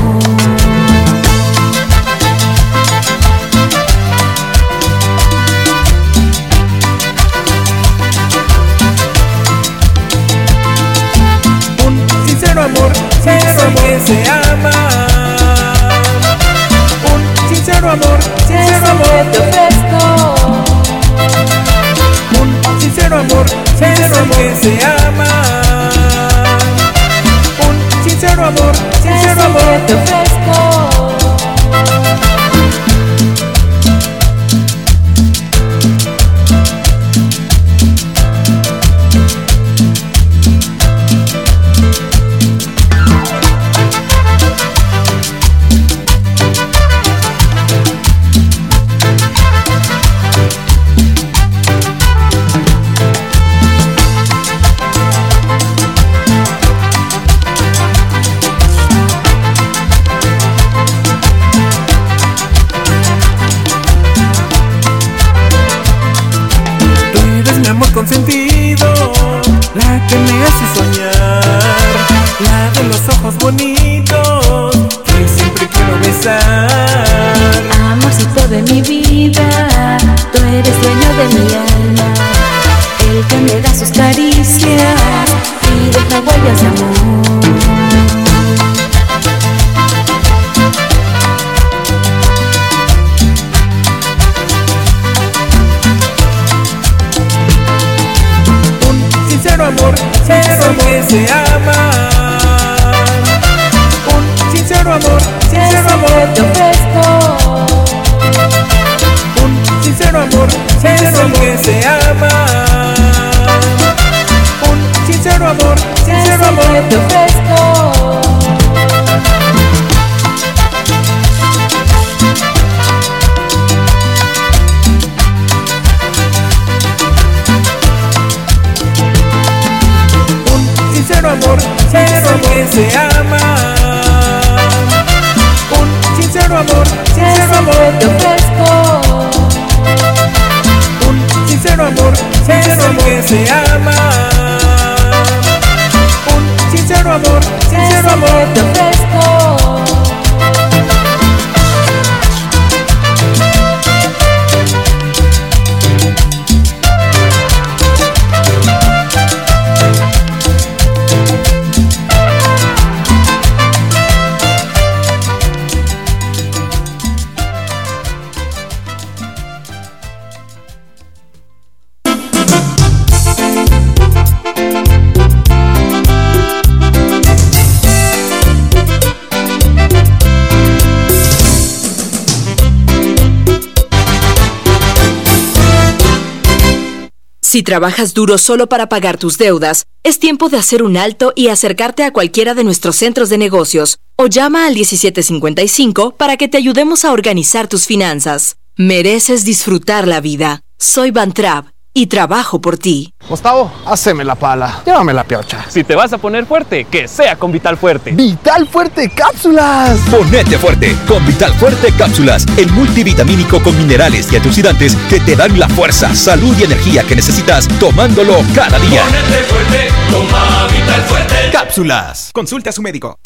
Si trabajas duro solo para pagar tus deudas, es tiempo de hacer un alto y acercarte a cualquiera de nuestros centros de negocios o llama al 1755 para que te ayudemos a organizar tus finanzas. Mereces disfrutar la vida. Soy Bantrap y trabajo por ti. Gustavo, haceme la pala. Llévame la piocha. Si te vas a poner fuerte, que sea con Vital Fuerte. ¡Vital Fuerte Cápsulas! Ponete fuerte con Vital Fuerte Cápsulas, el multivitamínico con minerales y antioxidantes que te dan la fuerza, salud y energía que necesitas tomándolo cada día. Ponete fuerte, toma Vital Fuerte. Cápsulas. Consulte a su médico.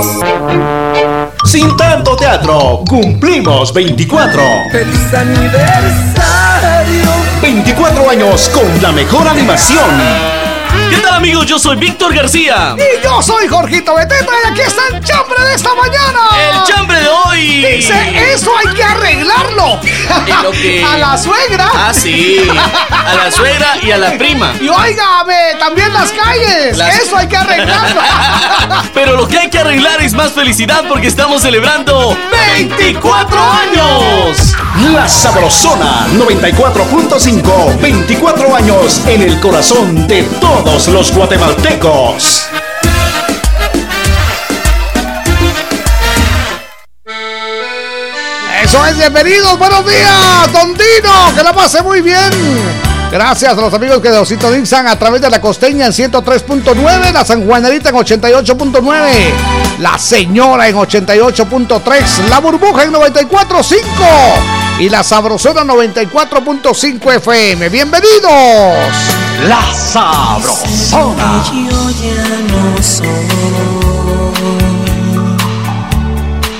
Sin tanto teatro, cumplimos 24. ¡Feliz aniversario! 24 años con la mejor animación. ¿Qué tal tal amigos? Yo soy Víctor García. Y yo soy Jorgito Beteta y aquí está el chambre de esta mañana. El chambre de hoy. Dice, eso hay que arreglarlo. lo que- <laughs> A la suegra. Ah, sí. A la suegra y a la prima. Y óigame, también las calles. Las- Eso hay que arreglarlo. <laughs> Pero lo que hay que arreglar es más felicidad porque estamos celebrando 24 años. La Sabrosona 94.5, 24 años en el corazón de todos los guatemaltecos. Eso es, bienvenidos, buenos días, Don Dino, que la pase muy bien. Gracias a los amigos que nos sintonizan a través de la costeña en 103.9, la San Juanerita en 88.9, la señora en 88.3, la burbuja en 94.5 y la sabrosona 94.5 FM. Bienvenidos. La Sabrosona. Yo ya no soy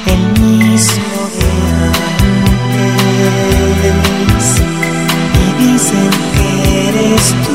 el mismo de antes y dicen que eres tú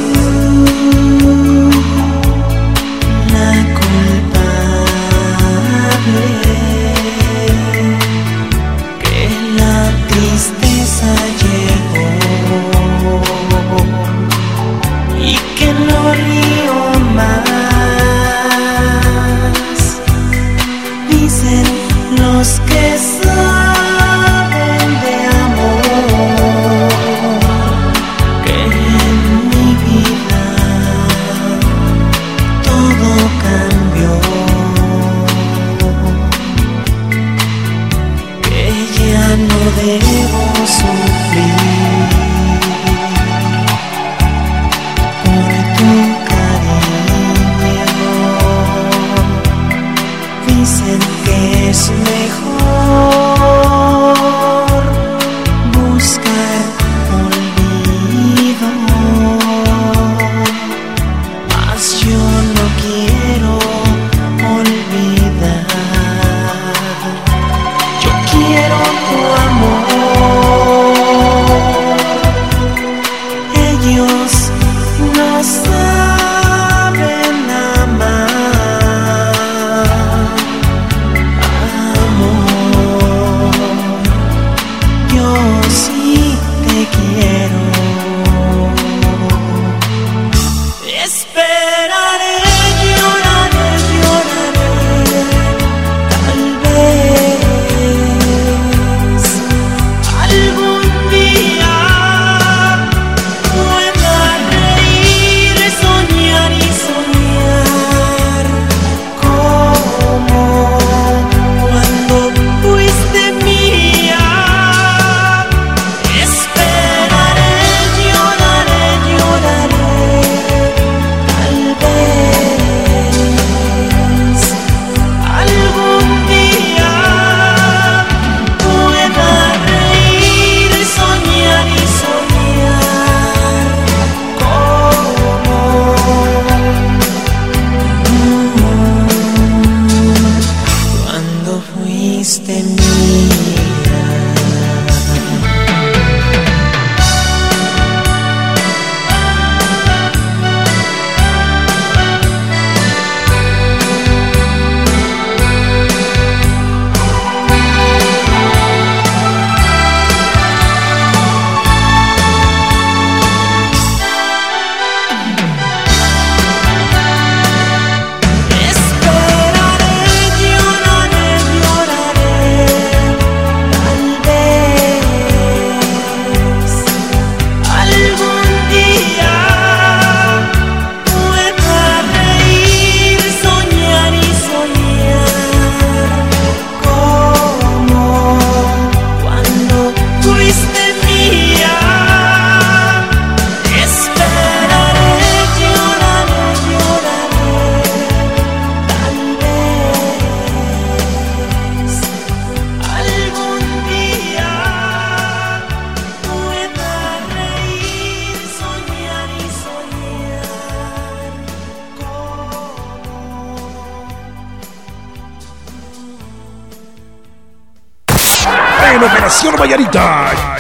en Operación Vallarita.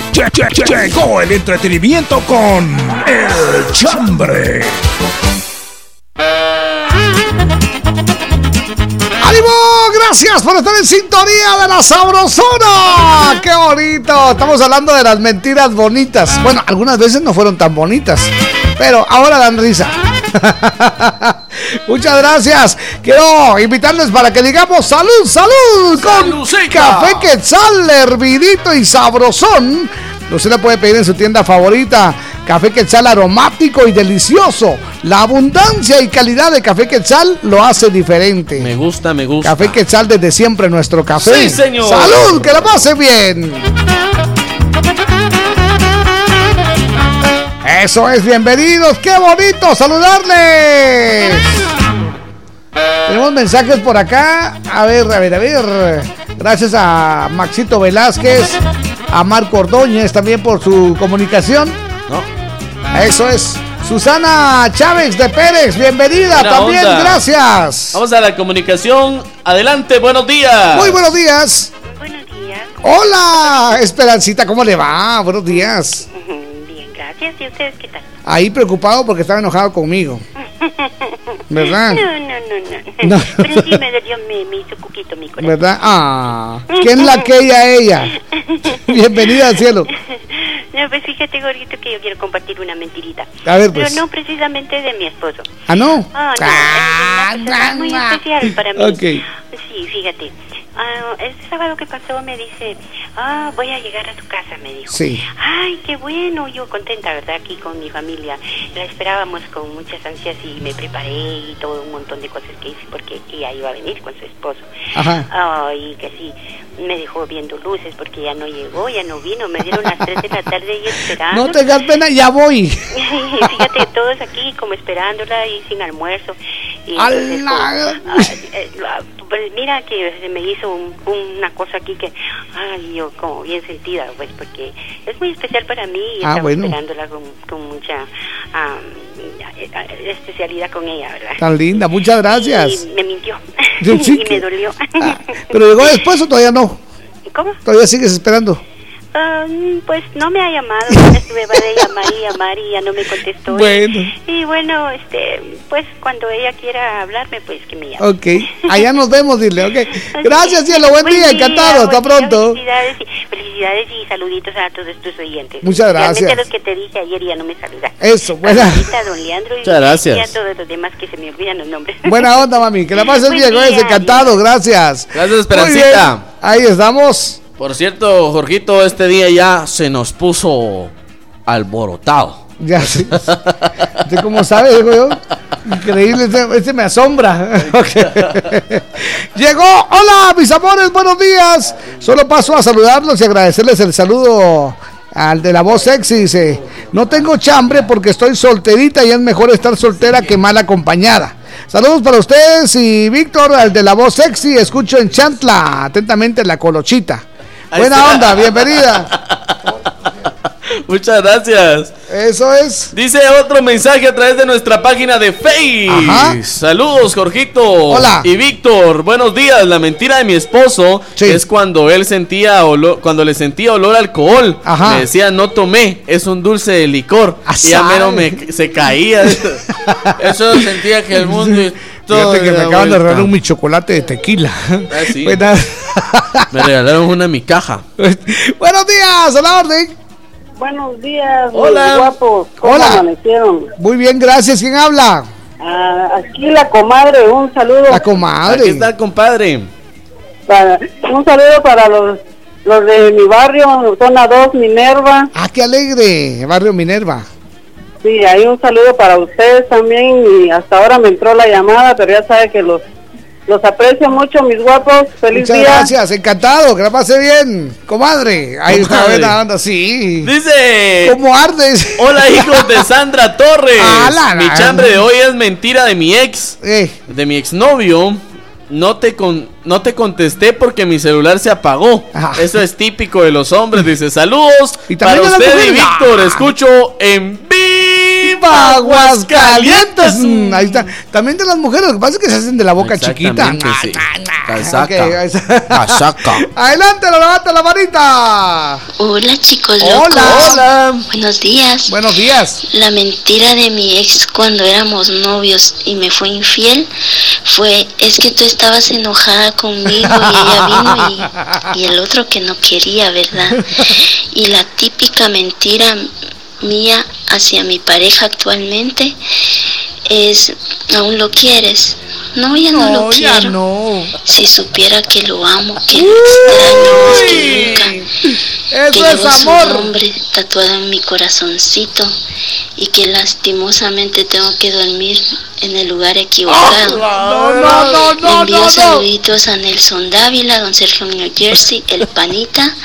Llegó el entretenimiento con El Chambre. ¡Ánimo! Gracias por estar en sintonía de la sabrosona. ¡Qué bonito! Estamos hablando de las mentiras bonitas. Bueno, algunas veces no fueron tan bonitas, pero ahora dan risa. <laughs> Muchas gracias. Quiero invitarles para que digamos salud, salud con café quetzal, hervidito y sabrosón. Usted la puede pedir en su tienda favorita. Café Quetzal aromático y delicioso. La abundancia y calidad de Café Quetzal lo hace diferente. Me gusta, me gusta. Café Quetzal desde siempre nuestro café. Sí, señor. ¡Salud! ¡Que la pase bien! Eso es, bienvenidos. ¡Qué bonito saludarles! Tenemos mensajes por acá. A ver, a ver, a ver. Gracias a Maxito Velázquez, a Marco Ordóñez también por su comunicación. No. Eso es. Susana Chávez de Pérez, bienvenida Buena también, onda. gracias. Vamos a la comunicación. Adelante, buenos días. Muy buenos días. Buenos días. Hola, Esperancita, ¿cómo le va? Buenos días. ¿Y ustedes qué tal? Ahí preocupado porque estaba enojado conmigo. <laughs> ¿Verdad? No, no, no, no. No. Pero sí me dolió, me, me hizo poquito mi corazón. ¿Verdad? Ah, ¿quién la que ella? <laughs> Bienvenida al cielo. No, pues fíjate, Gorito, que yo quiero compartir una mentirita. A ver, Pero pues. no precisamente de mi esposo. Ah, no. Ah, no, es una persona muy especial para mí. Ok. Sí, fíjate. Ah, este sábado que pasó me dice, ah, voy a llegar a tu casa, me dijo. Sí. Ay, qué bueno, yo contenta, ¿verdad? Aquí con mi familia. La esperábamos con muchas ansias y me preparé y todo un montón de cosas que hice porque ella iba a venir con su esposo. Ajá. Ay, que sí, me dejó viendo luces porque ya no llegó, ya no vino. Me dieron las 3 de la tarde y esperando. No tengas pena, ya voy. <laughs> Fíjate, todos aquí como esperándola y sin almuerzo. Y entonces, ¡Ala! pues, ah, eh, pues mira que se me hizo un- una cosa aquí que, ay, yo como bien sentida, pues porque es muy especial para mí y Ah, estaba bueno. esperándola con, con mucha ah, eh, especialidad con ella, ¿verdad? Tan linda, muchas gracias. <laughs> <laughs> Y me mintió Sí, sí y me dolió. ¿Pero llegó después o todavía no? ¿Cómo? ¿Todavía sigues esperando? Ah, pues no me ha llamado, ya estuve de llamar y llamar y ya no me contestó. Y- Bueno. Y, bueno, este, pues cuando ella quiera hablarme, pues que me llame. Ok, allá nos vemos, dile, ok. <laughs> Gracias, cielo, buen día, encantado, hasta buen día, pronto. Felicidades y, felicidades y saluditos a todos tus oyentes. Muchas gracias. a los que te dije ayer ya no me saludan. Eso, buena. Don Leandro y, Muchas gracias. y a todos los demás que se me olvidan los nombres. Buena onda, mami, que la pases Buen bien, día, oye, encantado, gracias. Gracias, Esperancita. Ahí estamos. Por cierto, Jorgito, este día ya se nos puso alborotado. Ya. ¿Usted cómo sabe, digo yo? Increíble, este, este me asombra. <laughs> Llegó, hola mis amores, buenos días. Solo paso a saludarlos y agradecerles el saludo al de la voz sexy. Dice, no tengo chambre porque estoy solterita y es mejor estar soltera que mal acompañada. Saludos para ustedes y Víctor, al de la voz sexy, escucho en Chantla, atentamente la colochita. Buena onda, bienvenida. <laughs> Muchas gracias. Eso es. Dice otro mensaje a través de nuestra página de Face. Ajá. Saludos, Jorgito. Hola. Y Víctor, buenos días. La mentira de mi esposo es cuando él sentía olor, cuando le sentía olor a alcohol. Ajá. Me decía, no tomé, es un dulce de licor. y a mero me se caía. <laughs> Eso sentía que el mundo. Fíjate que me acaban de regalar un mi chocolate de tequila. Ah, sí. <laughs> Me regalaron una mi caja. <laughs> Buenos días, a la orden. Buenos días, Hola. guapos. ¿Cómo Hola. amanecieron? Muy bien, gracias. ¿Quién habla? Ah, aquí la comadre, un saludo. La comadre. Aquí está, compadre. Para- un saludo para los, los de mi barrio, zona 2, Minerva. Ah, qué alegre, Barrio Minerva. Sí, hay un saludo para ustedes también y hasta ahora me entró la llamada, pero ya sabe que los, los aprecio mucho, mis guapos. Feliz Muchas día. gracias, encantado, que la pase bien. Comadre, ahí está, onda, sí. Dice. ¿Cómo ardes? Hola, hijos de <laughs> Sandra Torres. Ah, la mi chambre de hoy es mentira de mi ex. Eh. De mi exnovio. No te, con, no te contesté porque mi celular se apagó. Eso es típico de los hombres. Dice, saludos Y para usted y. Víctor. Escucho en viva ¡Viva Aguascalientes! Mm, ahí está. También de las mujeres, lo que pasa es que se hacen de la boca chiquita. Exactamente, sí. Ok, Casaca. ahí está. Casaca. <laughs> Adelante, lo levanta la manita. Hola chicos Hola. locos. Hola. Buenos días. Buenos días. La mentira de mi ex cuando éramos novios y me fue infiel fue es que tú estabas enojada conmigo y ella vino y, y el otro que no quería, ¿verdad? <laughs> Y la típica mentira mía hacia mi pareja actualmente es ¿aún lo quieres? No, ya no, lo ya quiero. no. Si supiera que lo amo, que lo extraño más que nunca. Eso que es llevo su amor. nombre tatuado en mi corazoncito y que lastimosamente tengo que dormir en el lugar equivocado. No, no, no, Le no, envío no, no. saluditos a Nelson Dávila, don Sergio New Jersey, El Panita,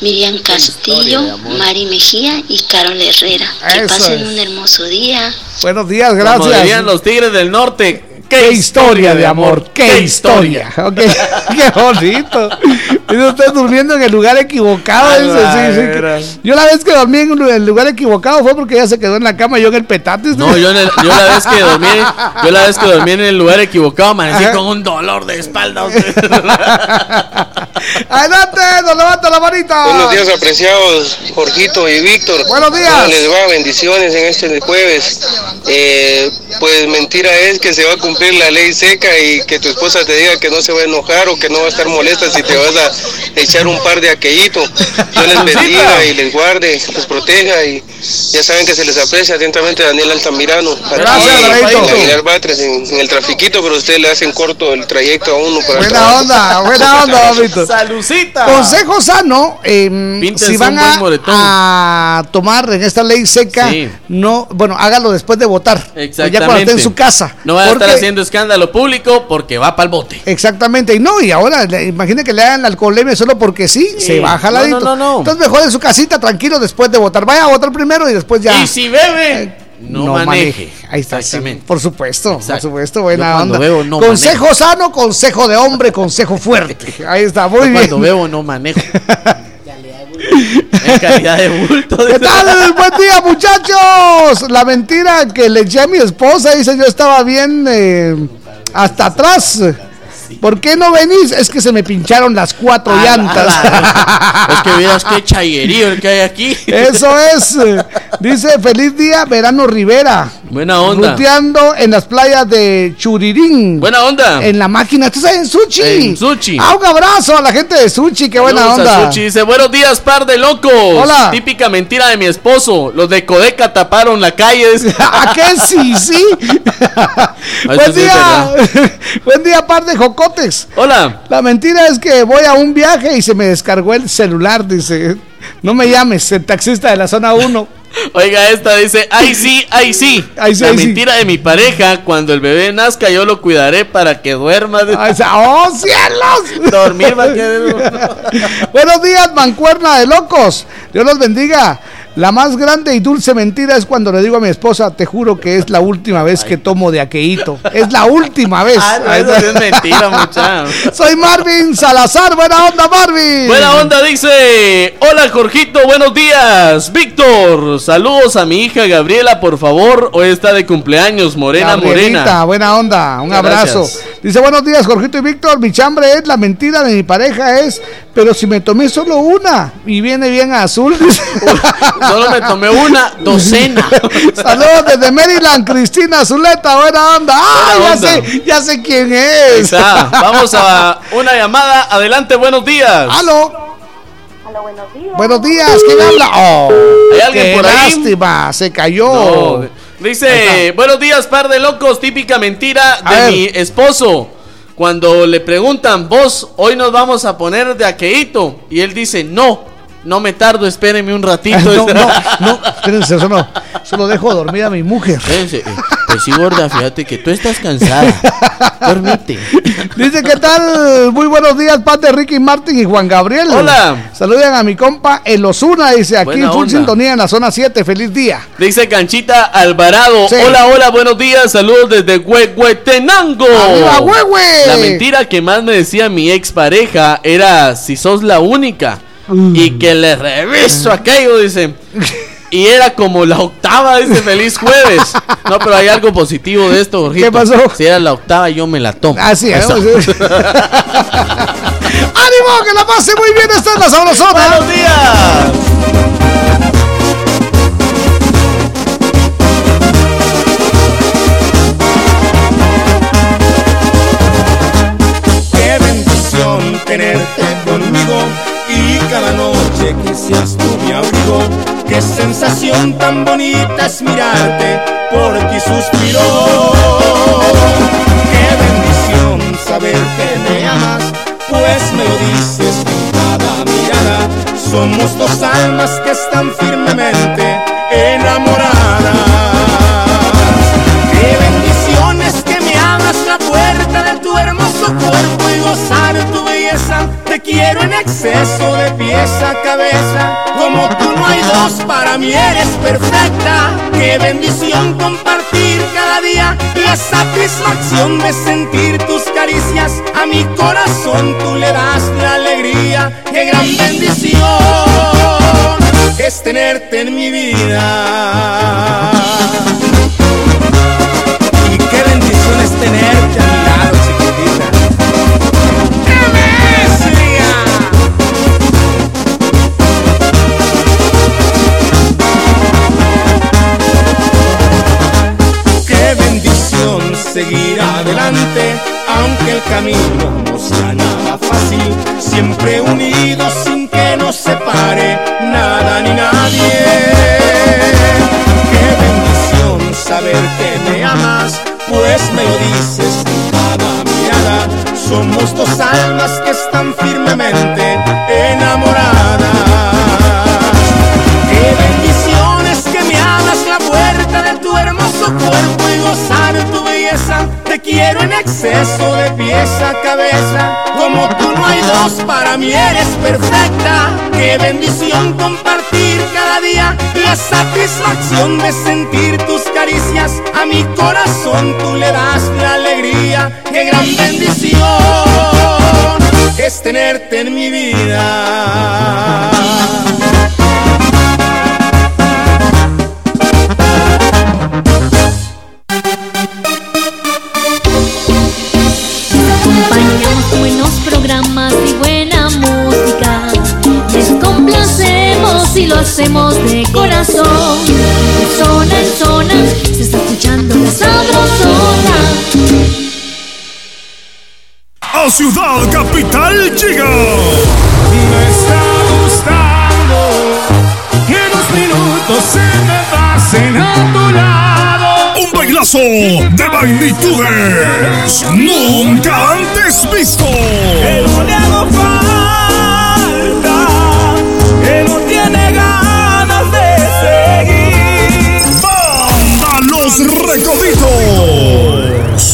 Miriam Castillo, Mari Mejía y Carol Herrera. Que pasen es. un hermoso día. Buenos días, Como gracias. dirían los Tigres del Norte. Qué historia de amor, qué historia. <laughs> Qué bonito. Dice usted durmiendo en el lugar equivocado. Ay, dice, sí, sí, Yo la vez que dormí en el lugar equivocado fue porque ella se quedó en la cama y yo en el petate. No, yo, en el- yo la vez que dormí, <laughs> yo la vez que dormí en el lugar equivocado, amanecí Ajá. con un dolor de espalda. <laughs> Adelante, nos levanta la manita. Buenos días, apreciados Jorgito y Víctor. Buenos días. ¿Cómo les va? Bendiciones en este jueves. Eh, pues mentira es que se va a cumplir la ley seca y que tu esposa te diga que no se va a enojar o que no va a estar molesta si te vas a echar un par de aquellitos. Dios les bendiga y les guarde, les proteja y ya saben que se les aprecia atentamente Daniel Altamirano. Aquí Gracias, Batres, en, en el trafiquito, pero ustedes le hacen corto el trayecto a uno para Buena onda, buena <laughs> onda, Víctor. Salucita. Consejo sano, eh, si van a, a tomar en esta ley seca, Sí. no, bueno, hágalo después de votar. Exactamente. Ya cuando esté en su casa. No va a estar haciendo escándalo público porque va para el bote. Exactamente, y no, y ahora imagine que le hagan la alcoholemia solo porque sí, se baja la No, no, no, no. Entonces mejor en su casita, tranquilo, después de votar. Vaya a votar primero y después ya. Y si bebe, no, maneje. Ahí está, sí, Exactamente. por supuesto, por supuesto, buena cuando onda. bebo no consejo sano, consejo de hombre, consejo fuerte. <laughs> Ahí está, muy Yo bien. Cuando bebo no manejo. <laughs> en calidad de bulto. ¿Qué tal? Buen día, muchachos. La mentira que le eché a mi esposa, dice, yo estaba bien eh, hasta atrás. ¿Por qué no venís? Es que se me pincharon las cuatro Ah, llantas. <laughs> Es que vieras qué chayerío el que hay aquí. Eso es. Dice, feliz día, Verano Rivera. Buena onda. Ruteando en las playas de Churirín. Buena onda. En la máquina. ¿Tú sabes en Suchi? En Suchi. Ah, un abrazo a la gente de Suchi. Qué buena Saludos onda. Suchi. Dice, buenos días, par de locos. Hola. Típica mentira de mi esposo. Los de Codeca taparon la calle. <laughs> ¿A qué sí, sí? <laughs> Buen sí es día. Buen día, par de Hola. La mentira es que voy a un viaje y se me descargó el celular, dice. No me llames, el taxista de la zona 1. <laughs> Oiga, esta dice, ay sí, ay sí. Ay, sí, la ay, sí. mentira de mi pareja, cuando el bebé nazca yo lo cuidaré para que duerma. Ay, ¡Oh, cielos! <laughs> Dormir va a quedar... <laughs> Buenos días, mancuerna de locos. Dios los bendiga. La más grande y dulce mentira es cuando le digo a mi esposa, te juro que es la última vez que tomo de aqueíto. Es la última vez. Ah, no, eso es mentira, muchacho. <laughs> Soy Marvin Salazar. Buena onda, Marvin. Buena onda, dice. Hola, Jorgito, buenos días. Víctor, saludos a mi hija Gabriela, por favor. Hoy está de cumpleaños, Morena Gabrielita, Morena. buena onda, un Muchas abrazo. gracias. Dice, buenos días, Jorgito y Víctor. Mi chambre es la mentira de mi pareja es, pero si me tomé solo una y viene bien azul. <laughs> <laughs> Solo me tomé una docena. <laughs> Saludos desde Maryland, Cristina Zuleta, buena onda. ¡Ah, Buena ya onda. sé, ya sé quién es! Vamos a una llamada. Adelante, buenos días. ¡Aló! Hola, buenos días. Buenos días, ¿quién habla? ¡Oh! ¿Hay alguien qué por ahí? lástima, se cayó. No, dice, buenos días, par de locos, típica mentira A de ver. mi esposo. Cuando le preguntan, vos, hoy nos vamos a poner de aqueíto. Y él dice, no, no me tardo, espérenme un ratito. <laughs> no, <laughs> no, no, espérense, eso no. Solo dejo dormida a mi mujer. Espérense, eh, pues sí, gorda, fíjate que tú estás cansada. Dormite. Dice, ¿qué tal? Muy buenos días, Pate, Ricky Martin y Juan Gabriel. Hola. Saluden a mi compa El Osuna, dice, aquí Buena en full onda. sintonía en la zona 7. Feliz día. Dice Canchita Alvarado. Sí. Hola, hola, buenos días. Saludos desde Huehuetenango. ¡Arriba, Huehue! La mentira que más me decía mi expareja era si sos la única. Y que le reviso aquello, dice. y era como la octava de ese feliz jueves. No, pero hay algo positivo de esto, Jorgito. ¿Qué pasó? Si era la octava, yo me la tomo. Así es. <laughs> ¡Ánimo! ¡Que la pase muy bien! Esta es la sabrosona. ¡Buenos días! Qué bendición tenerte conmigo y cada noche que seas tú mi abrigo. Qué sensación tan bonita es mirarte, por ti suspiro. Qué bendición saber que me amas, pues me lo dices en cada mirada. Somos dos almas que están firmemente enamoradas. Qué bendiciones que me abras la puerta de tu hermoso cuerpo tu belleza. Te quiero en exceso de pieza a cabeza. Como tú no hay dos, para mí eres perfecta. Qué bendición compartir cada día la satisfacción de sentir tus caricias. A mi corazón tú le das la alegría. Qué gran bendición es tenerte en mi vida. Y qué bendición es tenerte seguir adelante, aunque el camino no sea nada fácil. Siempre unidos sin que nos separe nada ni nadie. Qué bendición saber que me amas, pues me lo dices en cada mirada. Somos dos almas que están firmemente enamoradas. Quiero en exceso de pieza a cabeza. Como tú no hay dos, para mí eres perfecta. Qué bendición compartir cada día la satisfacción de sentir tus caricias. A mi corazón tú le das la alegría. Qué gran bendición es tenerte en mi vida. Programas y buena música. Les complacemos y lo hacemos de corazón. De zona en zona se está escuchando la sabrosona. A Ciudad Capital llega. Me está gustando que dos minutos se me pasen a tu lado. Bailazo de magnitudes nunca antes visto. Que no le hago falta, que no tiene ganas de seguir. Banda Los Recoditos.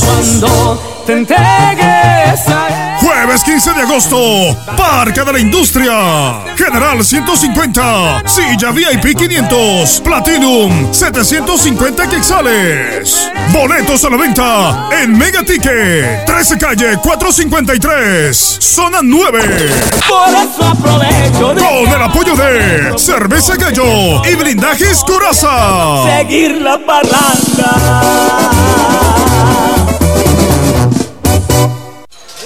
Cuando te entregues a él. Jueves 15 de agosto, Parque de la Industria. General 150, Silla VIP 500, Platinum 750 quetzales. Boletos a la venta en Mega Ticket, 13 calle 453, zona 9. Por eso aprovecho Con el apoyo de Cerveza Gallo y Blindajes Curaza. seguir la parranda.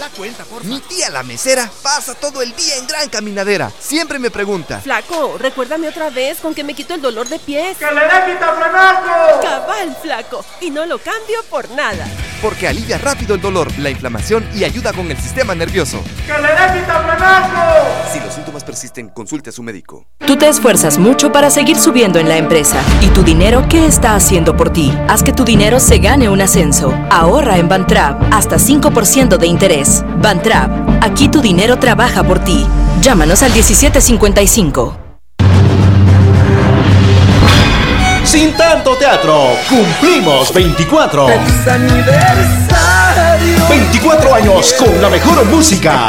La cuenta, por Mi tía la mesera pasa todo el día en gran caminadera. Siempre me pregunta. Flaco, recuérdame otra vez con que me quito el dolor de pies. ¡Que le dé quitafrenaco! Cabal, flaco. Y no lo cambio por nada. Porque alivia rápido el dolor, la inflamación y ayuda con el sistema nervioso. ¡Que le dé quitafrenaco! Si los síntomas persisten, consulte a su médico. Tú te esfuerzas mucho para seguir subiendo en la empresa. ¿Y tu dinero qué está haciendo por ti? Haz que tu dinero se gane un ascenso. Ahorra en Bantrap hasta 5% de interés. Bantrap, aquí tu dinero trabaja por ti. Llámanos al 1755. Sin tanto teatro, cumplimos 24. aniversario. 24 años con la mejor música.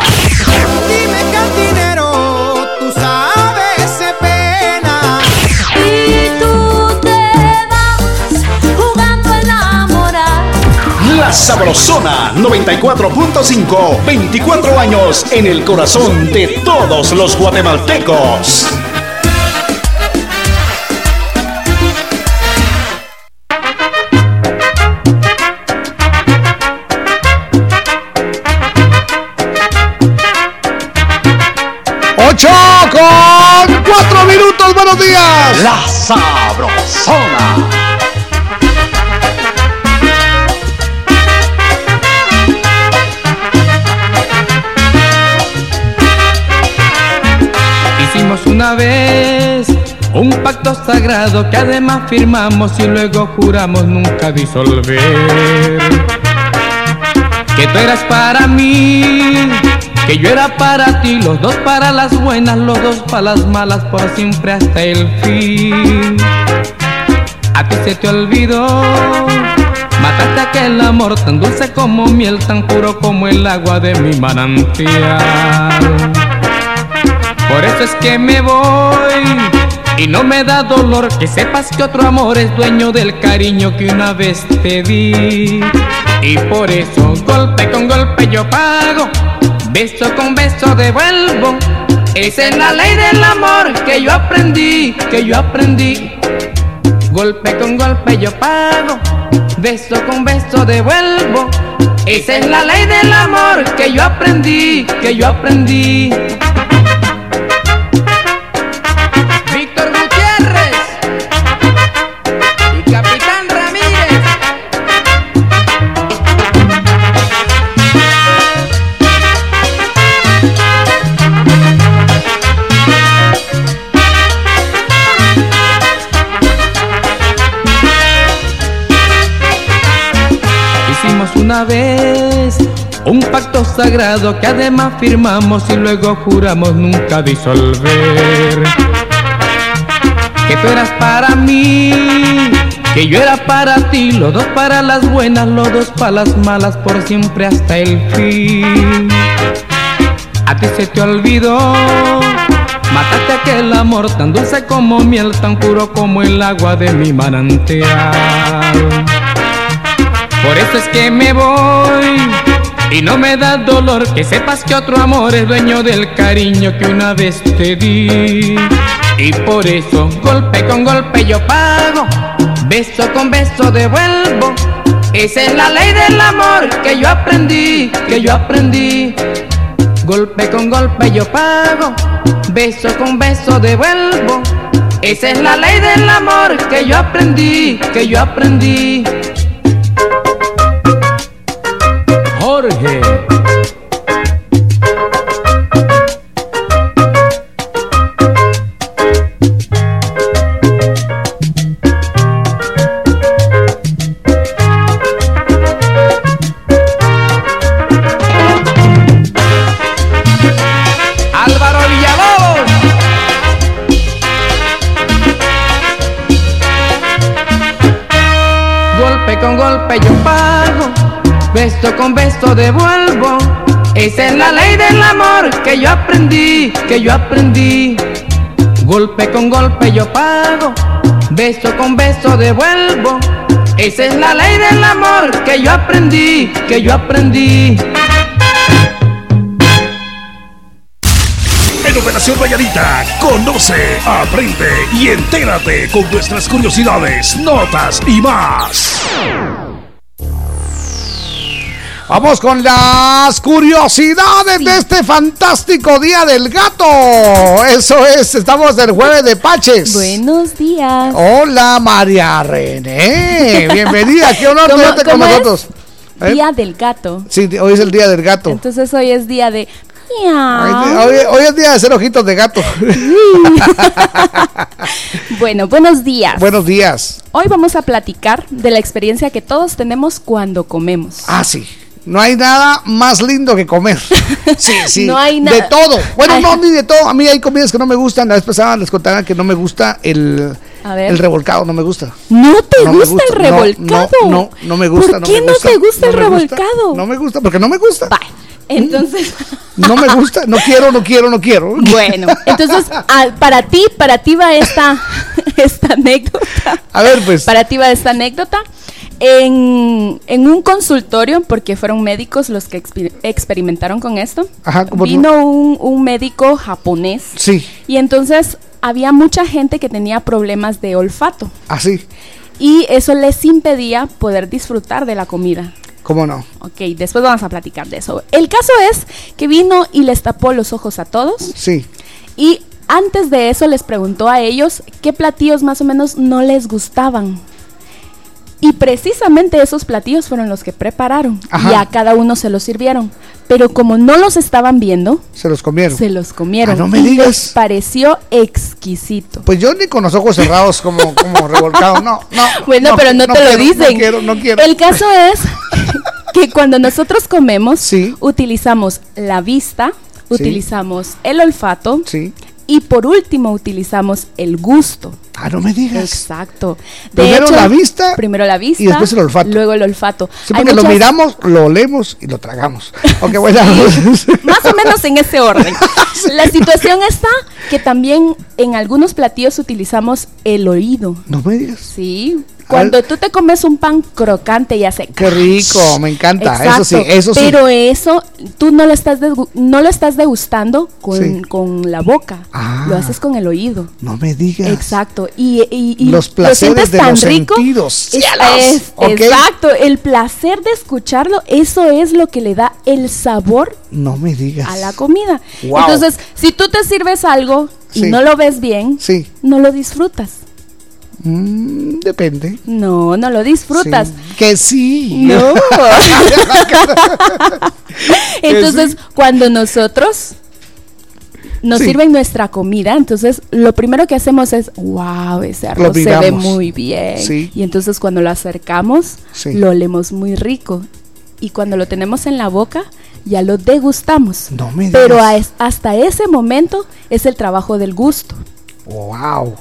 La Sabrosona 94.5, 24 años en el corazón de todos los guatemaltecos. ¡Ocho con cuatro minutos! ¡Buenos días! La Sabrosona. Una vez un pacto sagrado que además firmamos y luego juramos nunca disolver. Que tú eras para mí, que yo era para ti, los dos para las buenas, los dos para las malas, por siempre hasta el fin. A ti se te olvidó, mataste aquel amor tan dulce como miel, tan puro como el agua de mi manantial. Por eso es que me voy y no me da dolor que sepas que otro amor es dueño del cariño que una vez te di. Y por eso golpe con golpe yo pago, beso con beso devuelvo. Esa es la ley del amor que yo aprendí, que yo aprendí. Golpe con golpe yo pago, beso con beso devuelvo. Esa es la ley del amor que yo aprendí, que yo aprendí. Un pacto sagrado que además firmamos y luego juramos nunca disolver. Que tú eras para mí, que yo era para ti, los dos para las buenas, los dos para las malas, por siempre hasta el fin. A ti se te olvidó, mataste aquel amor tan dulce como miel, tan puro como el agua de mi manantial. Por eso es que me voy y no me da dolor que sepas que otro amor es dueño del cariño que una vez te di. Y por eso golpe con golpe yo pago, beso con beso devuelvo. Esa es la ley del amor que yo aprendí, que yo aprendí. Golpe con golpe yo pago, beso con beso devuelvo. Esa es la ley del amor que yo aprendí, que yo aprendí. Jorge. Beso devuelvo. Esa es la ley del amor que yo aprendí, que yo aprendí. Golpe con golpe yo pago, beso con beso devuelvo. Esa es la ley del amor que yo aprendí, que yo aprendí. En Operación Valladita, conoce, aprende y entérate con nuestras curiosidades, notas y más. Vamos con las curiosidades de este fantástico día del gato. Eso es, estamos del jueves de Paches. Buenos días. Hola María René, bienvenida, qué honor ¿Cómo- tenerte con nosotros. ¿Eh? Día del gato. Sí, hoy es el día del gato. Entonces hoy es día de. Hoy, hoy es día de hacer ojitos de gato. <laughs> Bueno, buenos días. Buenos días. Hoy vamos a platicar de la experiencia que todos tenemos cuando comemos. Ah, sí. No hay nada más lindo que comer. <laughs> Sí, sí. No hay nada. De todo. Bueno, Ay. no, ni de todo. A mí hay comidas que no me gustan. La vez pasada les contaba que no me gusta el, A ver. el revolcado. No me gusta. ¿No te No gusta, el No, revolcado? No, no, no me gusta. ¿Por no qué no gusta, te gusta el revolcado? No me gusta, porque no me gusta. Entonces, <laughs> No me gusta. No quiero, no quiero, no quiero. <laughs> bueno, entonces ah, para ti, para ti va esta, esta anécdota. A ver, pues. Para ti va esta anécdota. En, en un consultorio, porque fueron médicos los que exper- experimentaron con esto, Ajá, vino un, un médico japonés Sí, y entonces había mucha gente que tenía problemas de olfato así. y eso les impedía poder disfrutar de la comida. ¿Cómo no? Ok, después vamos a platicar de eso. El caso es que vino y les tapó los ojos a todos Sí. y antes de eso les preguntó a ellos qué platillos más o menos no les gustaban. Y precisamente esos platillos fueron los que prepararon Ajá. y a cada uno se los sirvieron. Pero como no los estaban viendo, Se los comieron. se los comieron. Ah, no me y digas. les pareció exquisito. Pues yo ni con los ojos cerrados como, como revolcado, no, no. <laughs> Bueno, pero no, te lo quiero, dicen. No quiero, no quiero. El caso es <laughs> que cuando nosotros comemos, utilizamos la vista, utilizamos el olfato y por último utilizamos el gusto. Ah, no me digas. Exacto. Primero la vista Primero la vista. y después el olfato. Luego el olfato. Sí, porque lo miramos, lo olemos y lo tragamos. <laughs> Bueno. <laughs> Más o menos en ese orden. <laughs> La situación está que también en algunos platillos utilizamos el oído. No me digas. Sí. Cuando tú te comes un pan crocante y hace Qué rico, me encanta. Eso sí, Exacto, eso sí. Pero eso tú no lo estás no lo estás degustando con, Sí. con la boca. Ah. Lo haces con el oído. No me digas. Exacto. Y, y- y Los lo placeres sientes de los rico. sentidos. Es- ¡Cielos! es- Ok. Exacto. El placer de escucharlo, eso es lo que le da el sabor No me digas. a la comida. Wow. Entonces, si tú te sirves algo y Sí. no lo ves bien, Sí. no lo disfrutas. Mm, depende. No, no lo disfrutas. Sí. Que sí. No. <laughs> <laughs> entonces, cuando nosotros nos Sí. sirven nuestra comida, entonces lo primero que hacemos es, wow, ese arroz se ve muy bien. Sí. Y entonces cuando lo acercamos, lo olemos muy rico. Y cuando lo tenemos en la boca, ya lo degustamos. No me Pero a hasta ese momento es el trabajo del gusto. Wow.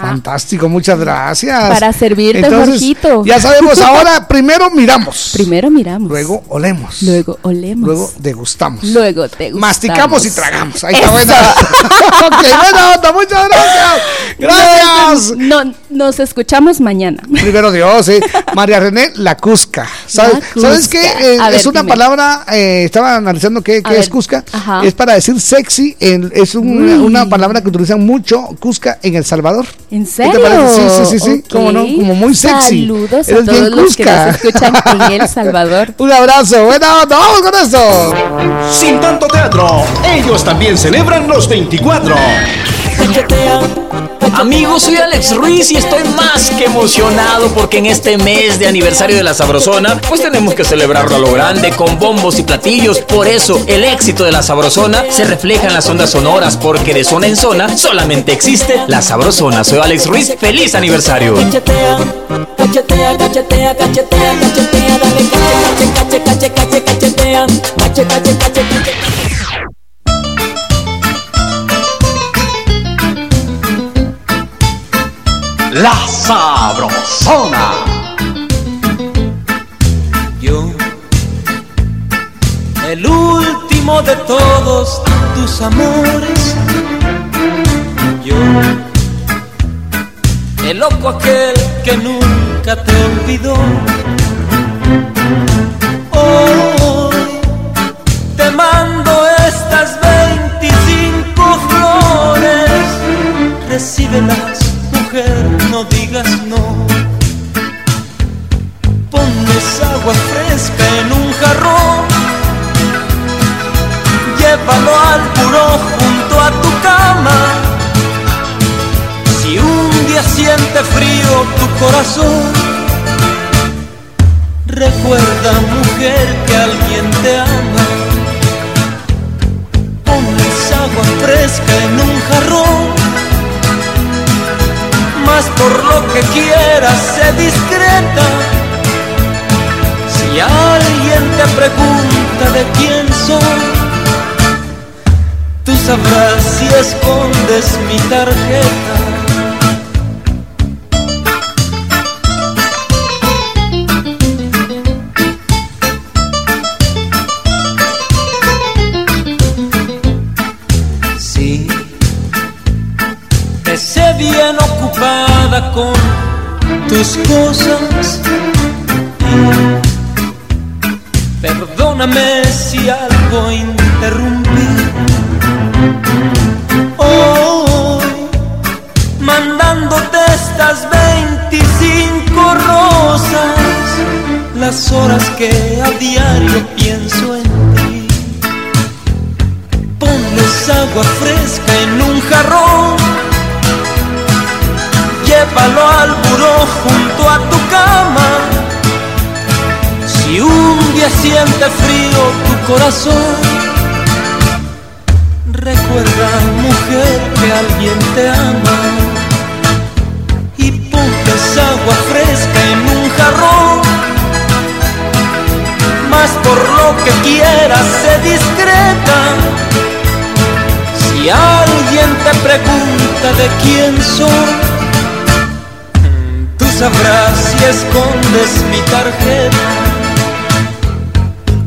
Fantástico, muchas gracias. Para servirte, Entonces, Jorgito. Ya sabemos <laughs> ahora, primero miramos. Primero miramos. Luego olemos. Luego olemos. Luego degustamos. Luego degustamos. Masticamos y tragamos. Ahí está Eso. buena. <laughs> ok, buena onda, muchas gracias. <laughs> Gracias. No, no, nos escuchamos mañana. Primero Dios, eh. María René La Cusca. ¿Sabes, ¿sabes qué? Eh, A ver, es una dime. palabra, eh, estaba analizando qué, qué es ver. Cusca. Ajá. Es para decir sexy. en- es un- una palabra que utilizan mucho Cusca en El Salvador. ¿En ¿Qué serio? te parece? Sí, sí, sí, sí. Ok. ¿Cómo no? Como muy sexy. Saludos Eres a todos bien los que Cusca. nos escuchan en El <laughs> Salvador. Un abrazo, buena onda, vamos con eso. Sin tanto teatro, ellos también celebran los 24. Amigos, soy Alex Ruiz y estoy más que emocionado porque en este mes de aniversario de la Sabrosona, pues tenemos que celebrarlo a lo grande con bombos y platillos. Por eso, el éxito de la Sabrosona se refleja en las ondas sonoras porque de zona en zona solamente existe la Sabrosona. Soy Alex Ruiz, feliz aniversario. La Sabrosona. Yo, el último de todos tus amores. Yo, el loco aquel que nunca te olvidó. Hoy te mando estas 25 flores. Recíbelas, mujer, no digas no. Pones agua fresca en un jarrón. Llévalo al buró junto a tu cama. Si un día siente frío tu corazón, recuerda, mujer, que alguien te ama. Pones agua fresca en un jarrón. Por lo que quieras, sé discreta. Si alguien te pregunta de quién soy, tú sabrás si escondes mi tarjeta. Con tus cosas. Perdóname si algo interrumpí. Hoy, mandándote estas 25 rosas, las horas que a diario pienso en ti. Pones agua fresca en un jarrón Palo al buró junto a tu cama. Si un día siente frío tu corazón, recuerda, mujer, que alguien te ama. Y pongas agua fresca en un jarrón. Más por lo que quieras, sé discreta. Si alguien te pregunta de quién soy, sabrás si escondes mi tarjeta.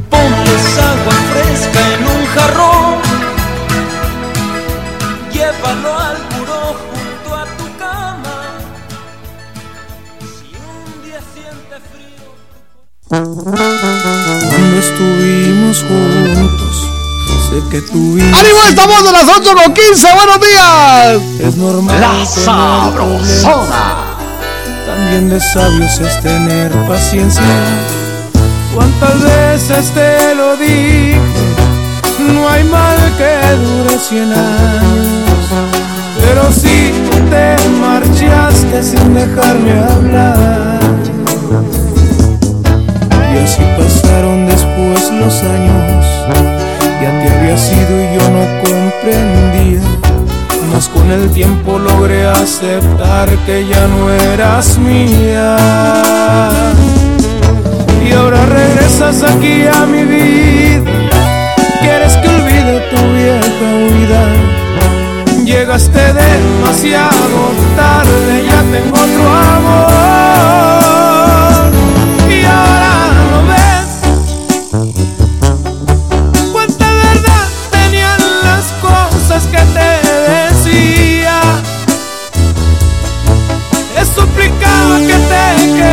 Ponte esa agua fresca en un jarrón, llévalo al buró junto a tu cama. Si un día siente frío. Cuando estuvimos juntos, sé que tuvimos. ¡Ánimo! Estamos a las 8 con 15. ¡Buenos días! Es normal. La tener Sabrosona. También de sabios es tener paciencia. ¿Cuántas veces te lo dije? No hay mal que dure cien años. Pero si te marchaste sin dejarme hablar. Y así pasaron después los años. Ya te había sido y yo no comprendía. Mas con el tiempo logré aceptar que ya no eras mía. Y ahora regresas aquí a mi vida. Quieres que olvide tu vieja huida. Llegaste demasiado tarde, ya tengo otro amor. Que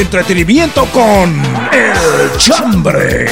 entretenimiento con El Chambre.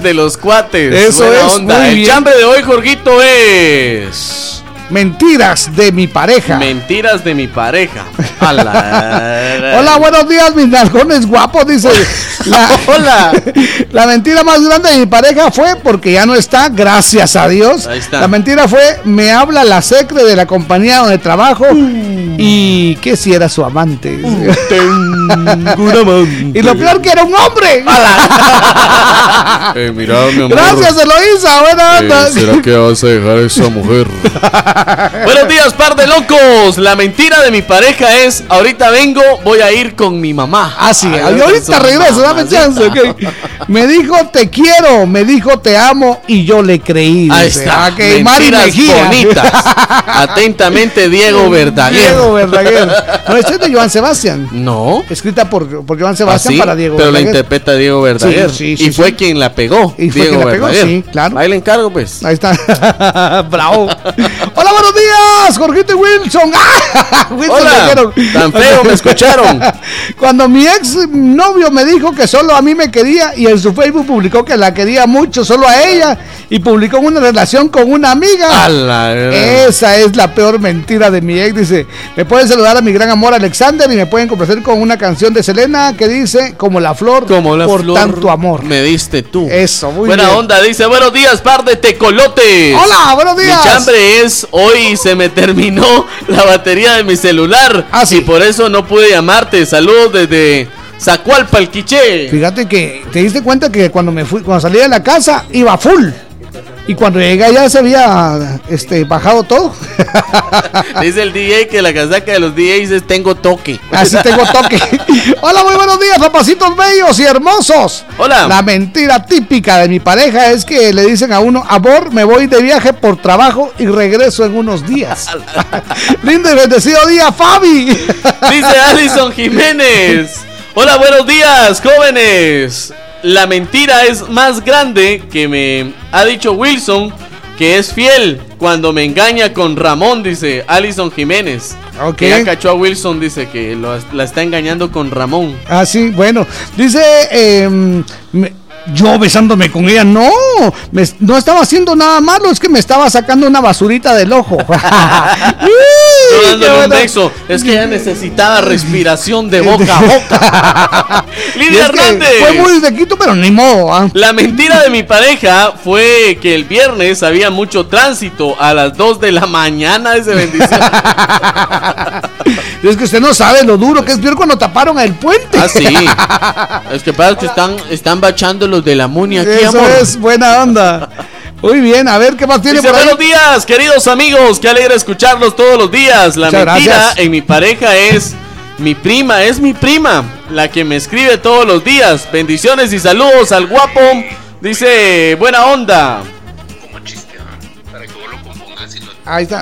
De los cuates. Eso Buena es, onda. muy El bien. chambre de hoy, Jorgito, es. Mentiras de mi pareja. Mentiras de mi pareja. <laughs> Hola, buenos días, mis nalgones guapos, dice. <laughs> La, Hola. <laughs> La mentira más grande de mi pareja fue porque ya no está, gracias a Dios. Ahí está. La mentira fue, me habla la secre de la compañía donde trabajo y que si era su amante. <laughs> y lo peor que era un hombre. <laughs> Eh, mira, mi amor. Gracias, Eloísa, buena onda. Eh, ¿Será que vas a dejar a esa mujer? <laughs> Buenos días, par de locos. La mentira de mi pareja es: ahorita vengo, voy a ir con mi mamá. Ah, sí, Ay, ahorita regreso, dame chance, ok. Me dijo te quiero, me dijo te amo y yo le creí. Ahí dice. está. Ah, que Mejía. bonitas. <laughs> Atentamente, Diego Verdaguer. Diego Verdaguer. No, esta es de Joan Sebastián. No. Escrita por, por Joan ¿Ah, Sebastián sí? para Diego Pero la Verdaguer. interpreta Diego Verdaguer. Sí, sí, y fue quien la pegó. Y fue Diego quien la pegó, Verdaguer. sí, claro. Ahí le encargo, pues. Ahí está. <laughs> Bravo. Hola, buenos días, Jorgito y Wilson. <laughs> ¡Ah! Wilson Hola. Tan feo, me escucharon. Cuando mi ex novio me dijo que solo a mí me quería y en su Facebook publicó que la quería mucho solo a ella y publicó una relación con una amiga. La Esa es la peor mentira de mi ex. Dice, me pueden saludar a mi gran amor Alexander y me pueden complacer con una canción de Selena que dice, como la flor, Como la por flor tanto amor. Me diste tú. Eso, muy Buena bien. onda, dice, buenos días, par de tecolotes. Hola, buenos días. Mi chambre es, hoy se me terminó la batería de mi celular. Ah, sí. Y por eso no pude llamarte. Saludos desde Zacualpa, el Quiché. Fíjate que te diste cuenta que cuando me fui, cuando salí de la casa iba full. Y cuando llegué allá se había este, bajado todo. <laughs> Dice el DJ que la casaca de los DJs es tengo toque. Así tengo toque. <laughs> Hola, muy buenos días, papacitos bellos y hermosos. Hola. La mentira típica de mi pareja es que le dicen a uno, amor, me voy de viaje por trabajo y regreso en unos días. <laughs> Lindo y bendecido día, Fabi. Dice Alison Jiménez. Hola, buenos días, jóvenes. La mentira es más grande que me ha dicho Wilson que es fiel cuando me engaña con Ramón, dice Alison Jiménez. Ok. Que ya cachó a Wilson, dice que lo- la está engañando con Ramón. Ah, sí, bueno. Dice, me- yo besándome con ella. No, me- no estaba haciendo nada malo, es que me estaba sacando una basurita del ojo. <laughs> <laughs> Yo dándole un. Es que ella necesitaba respiración de boca a <laughs> boca. <laughs> Lidia Hernández. Fue muy de quito, pero ni modo. ¿ah? La mentira de mi pareja fue que el viernes había mucho tránsito a las 2 de la mañana ese bendición. <laughs> Es que usted no sabe lo duro que es peor cuando taparon el puente. Ah, sí. Es que pasa que están, están bachando los de la Muni aquí, Eso amor. es buena onda. Muy bien, a ver qué más tiene Dice, por ahí. buenos días, queridos amigos. Qué alegre escucharlos todos los días. La Muchas mentira gracias. en mi pareja es mi prima, es mi prima, la que me escribe todos los días. Bendiciones y saludos al guapo. Dice, buena onda. Ahí está.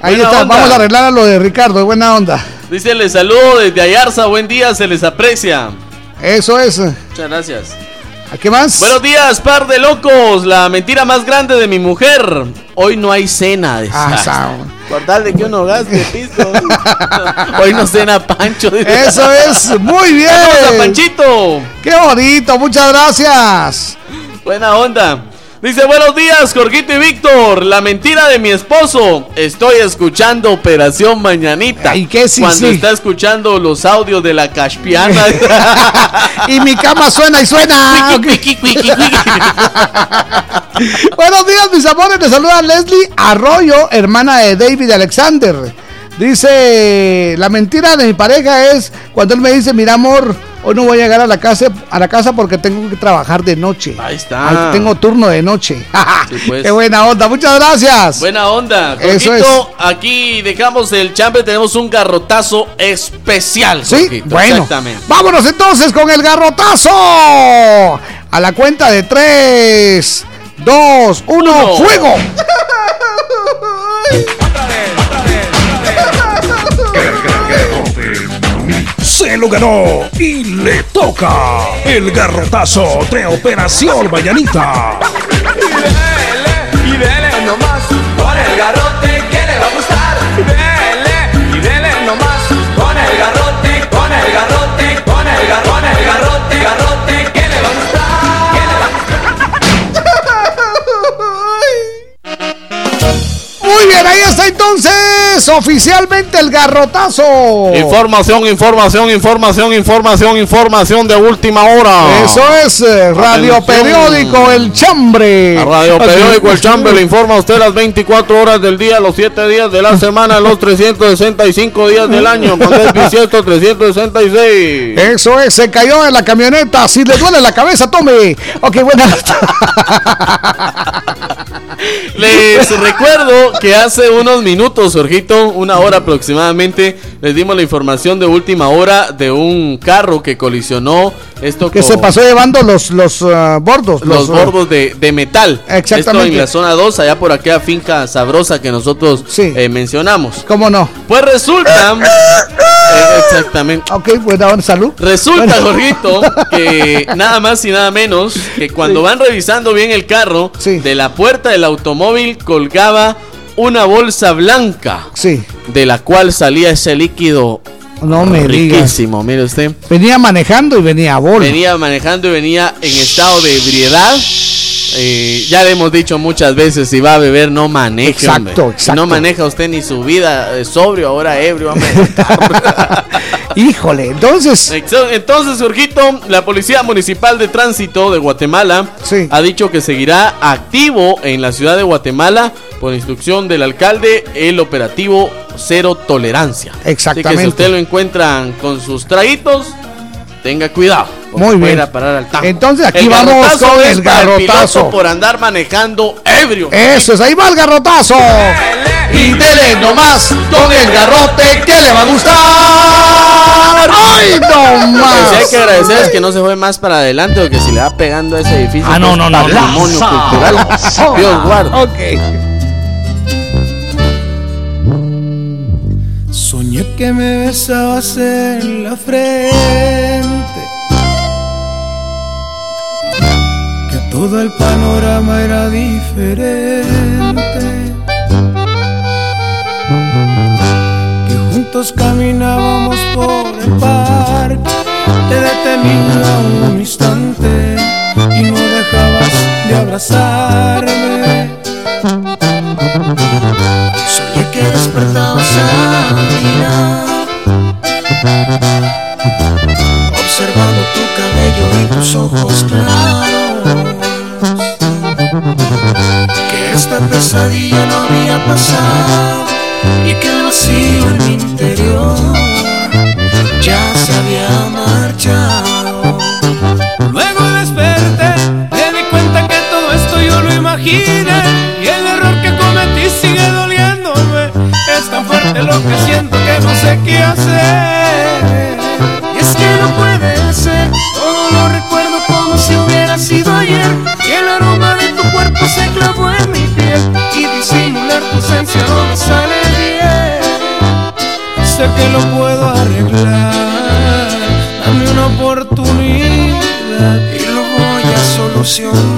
Ahí Buena está, onda. vamos a arreglar a lo de Ricardo, buena onda. Dice, les saludo desde Ayarza. Buen día, se les aprecia. Eso es. Muchas gracias. ¿A qué más? Buenos días, par de locos. La mentira más grande de mi mujer. Hoy no hay cena. dice. Ah, <laughs> Por tal de que uno gaste pisto. <laughs> Hoy no cena Pancho. Eso es, muy bien. A Panchito. Qué bonito, muchas gracias. Buena onda. Dice, buenos días, Jorgito y Víctor. La mentira de mi esposo. Estoy escuchando Operación Mañanita. ¿Y qué sí, Cuando sí? está escuchando los audios de la Caspiana. <laughs> Y mi cama suena y suena. <laughs> Buenos días, mis amores. Les saluda Leslie Arroyo, hermana de David Alexander. Dice, la mentira de mi pareja es cuando él me dice, mira amor, hoy no voy a llegar a la casa, a la casa porque tengo que trabajar de noche. Ahí está. Tengo turno de noche. <laughs> Sí, pues. Qué buena onda, muchas gracias. Buena onda. Eso Jorgito, aquí dejamos el chambre. Tenemos un garrotazo especial. Sí, Jorgito. bueno. Exactamente. Vámonos entonces con el garrotazo. A la cuenta de 3, 2, 1, Uno. fuego. <laughs> Se lo ganó y le toca el garrotazo de Operación Mañanita. Y dele nomás con el garrote bien, ahí está entonces oficialmente el garrotazo. Información, información, información, información, información de última hora. Eso es eh, Radio. Periódico El Chambre. La Radio Periódico El Chambre le informa a usted las 24 horas del día, los 7 días de la semana, los 365 días del año. Cuando es bisiesto, 366. Eso es, se cayó en la camioneta. Si le duele la cabeza, tome. Ok, buena. <laughs> <laughs> Les recuerdo que hace unos minutos, Jorgito, una hora aproximadamente, les dimos la información de última hora de un carro que colisionó esto Que con- se pasó llevando los, los ah, bordos. los ah, bordos de, de metal. Exactamente. Esto en la zona 2, allá por aquella finca sabrosa que nosotros eh, mencionamos. ¿Cómo no? Pues resulta. <laughs> eh, exactamente. Ok, buena salud. Resulta, Jorgito, <laughs> que nada más y nada menos que cuando van revisando bien el carro, de la puerta del automóvil colgaba una bolsa blanca. Sí. De la cual salía ese líquido No me digas. riquísimo, mire usted. Venía manejando y venía a bola. Venía manejando y venía en estado de ebriedad. Eh, ya le hemos dicho muchas veces, si va a beber no maneje. Exacto, hombre. exacto. No maneja usted ni su vida eh, sobrio, ahora ebrio. hombre. <laughs> Híjole, entonces. Entonces, Jorgito, la Policía Municipal de Tránsito de Guatemala ha dicho que seguirá activo en la ciudad de Guatemala por instrucción del alcalde el operativo Cero Tolerancia. Así que Exactamente. si usted lo encuentran con sus traguitos, tenga cuidado. Muy bien. a parar al tanque. Entonces, aquí El vamos garrotazo con el garrotazo. por andar manejando ebrio. Eso es, ahí va el garrotazo. Y dele nomás con el garrote que le va a gustar. ¡Ay, no Lo que sí hay que agradecer es que no se fue más para adelante porque si le va pegando a ese edificio. Ah, no, que es no, no. Patrimonio cultural. Dios guarde. Ok. Que me besabas en la frente, que todo el panorama era diferente, que juntos caminábamos por el parque, te detenía un instante y no dejabas de abrazarme. Soñé que despertabas a mi lado, observando tu cabello y tus ojos claros. Que esta pesadilla no había pasado y que el vacío en mi interior ya se había marchado. Luego desperté, me di cuenta que todo esto yo lo imaginé Es tan fuerte lo que siento que no sé qué hacer. Y es que no puede ser, todo lo recuerdo como si hubiera sido ayer. Y el aroma de tu cuerpo se clavó en mi piel y disimular tu ausencia no me sale bien. Sé que lo puedo arreglar, dame una oportunidad y lo voy a solucionar.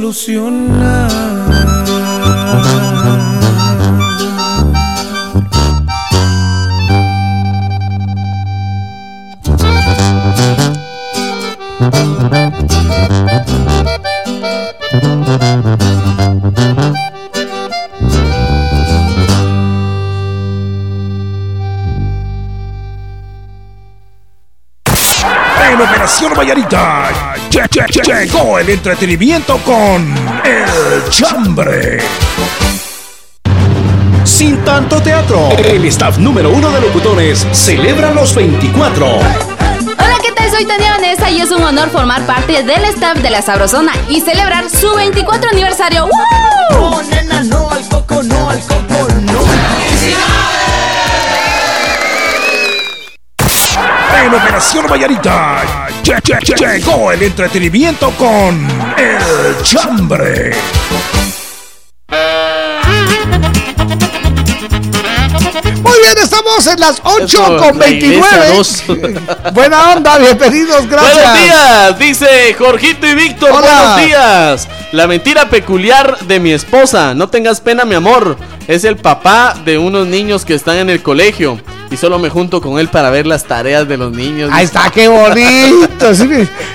solucionar. El entretenimiento con El Chambre. Sin tanto teatro, el staff número uno de locutores celebra los 24. Hola, ¿qué tal? Soy Tania Vanessa y es un honor formar parte del staff de La Sabrosona y celebrar su 24 aniversario. ¡Woo! No, nena, no al coco, no al coco, no. En Operación Vallarita lle- lle- lle- llegó el entretenimiento con El Chambre. Muy bien, estamos en las 8 Eso, con la iglesia 29. dos. <laughs> Buena onda, bienvenidos, gracias. Buenos días, dice Jorgito y Víctor. Buenos días. La mentira peculiar de mi esposa. No tengas pena, mi amor. Es el papá de unos niños que están en el colegio. Y solo me junto con él para ver las tareas de los niños. Ahí está, qué bonito. sí,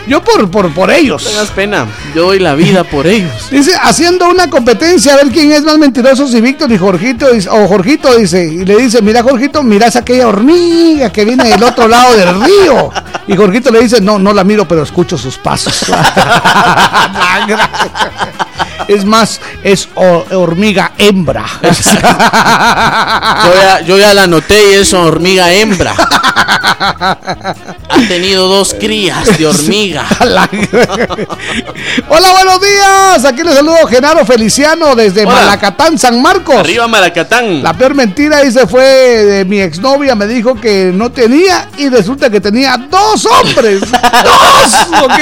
yo por, por, por ellos. No tengas pena. Yo doy la vida por ellos. <laughs> Dice, haciendo una competencia a ver quién es más mentiroso, si Víctor y Jorgito, o Jorgito dice, y le dice, mira Jorgito, miras aquella hormiga que viene del otro lado del río. Y Jorgito le dice, no, no la miro, pero escucho sus pasos. <laughs> <laughs> es más, es ho- hormiga hembra. <laughs> Yo ya, yo ya la noté y es hormiga hembra. Ha tenido dos crías de hormiga. <laughs> <laughs> Hola, buenos días. Aquí les saludo Genaro Feliciano desde Hola. Malacatán, San Marcos. Arriba Malacatán. La peor mentira, dice, fue de mi exnovia. Me dijo que no tenía y resulta que tenía dos hombres. ¡Dos! ¿ok?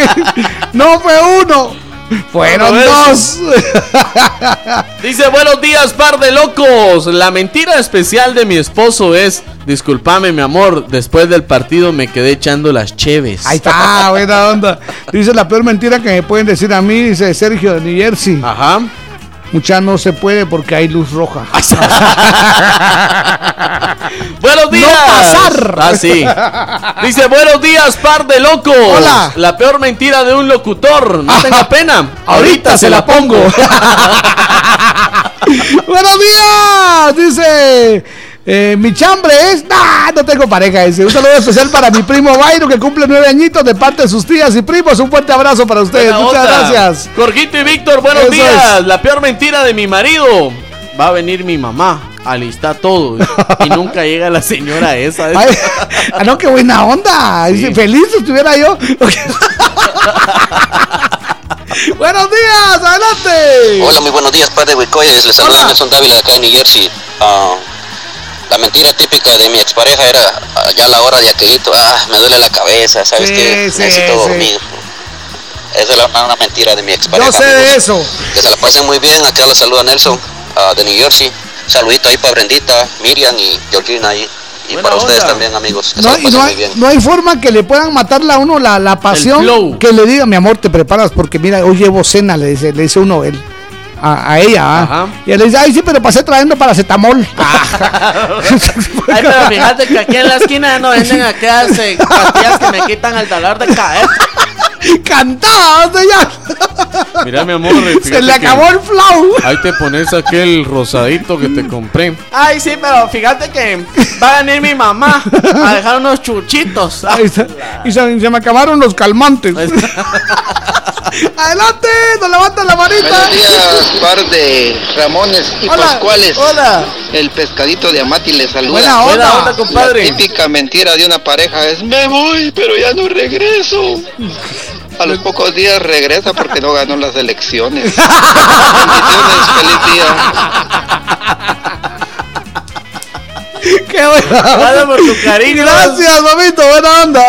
No fue uno. Fueron dos. <laughs> Dice, buenos días, par de locos. La mentira especial de mi esposo es, discúlpame, mi amor, después del partido me quedé echando las cheves. Ahí está, buena onda. <laughs> Dice la peor mentira que me pueden decir a mí, dice Sergio de New Jersey. Ajá. Mucha no se puede porque hay luz roja. <laughs> Buenos días. pasar. Ah, sí. Dice, buenos días, par de locos. Hola. La peor mentira de un locutor. No tenga pena. Ahorita se la pongo. <laughs> <laughs> Buenos días, dice. Eh, mi chambre es. Nah, no tengo pareja. Dice. Un saludo especial para mi primo Bayro que cumple nueve añitos de parte de sus tías y primos. Un fuerte abrazo para ustedes. Buena Muchas onda. gracias. Jorgito y Víctor, buenos Eso días. es. La peor mentira de mi marido. Va a venir mi mamá. Alista todo. Y nunca <laughs> llega la señora esa. Ay, ah, no, qué buena onda. Dice, Feliz estuviera yo. <laughs> Buenos días, adelante. Hola, muy buenos días, padre Huicoyes. Les saluda Nelson Dávila de acá de New Jersey. Ah, la mentira típica de mi expareja era ah, ya a la hora de aquelito, ah, me duele la cabeza, ¿sabes Sí, qué? sí, Necesito sí. dormir. Esa es una, una mentira de mi expareja. Yo sé de amigos. eso. Que se la pasen muy bien. Acá la saluda Nelson ah, de New Jersey. Saludito ahí para Brendita, Miriam y Georgina ahí. Y para ustedes también, amigos. Que No, se la y pasen no muy hay, bien. no hay forma que le puedan matarle a uno la, la pasión. Que le diga, mi amor, te preparas porque mira, hoy llevo cena, le dice, le dice uno él. A, a ella, ¿ah? y él le dice, ay, sí, pero pasé trayendo paracetamol. <laughs> Ay, pero fíjate que aquí en la esquina no venden aquellas eh, pastillas que me quitan el dolor de cabeza. Cantaba, o sea, ya. Mira, mi amor. Se le acabó el flow. Ahí te pones aquel rosadito que te compré. Ay, sí, pero fíjate que va a venir mi mamá a dejar unos chuchitos. Ahí está. Y se, se me acabaron los calmantes. Adelante, nos levantan la manita. Buenos días, par de Ramones y Hola, Pascuales. hola. El pescadito de Amati les saluda. Buena onda. Buena onda, compadre. La típica mentira de una pareja es me voy, pero ya no regreso. A los pocos días regresa porque no ganó las elecciones. <laughs> Bendiciones, feliz día. Qué buena. Gracias por tu cariño. Gracias, mamito, buena onda.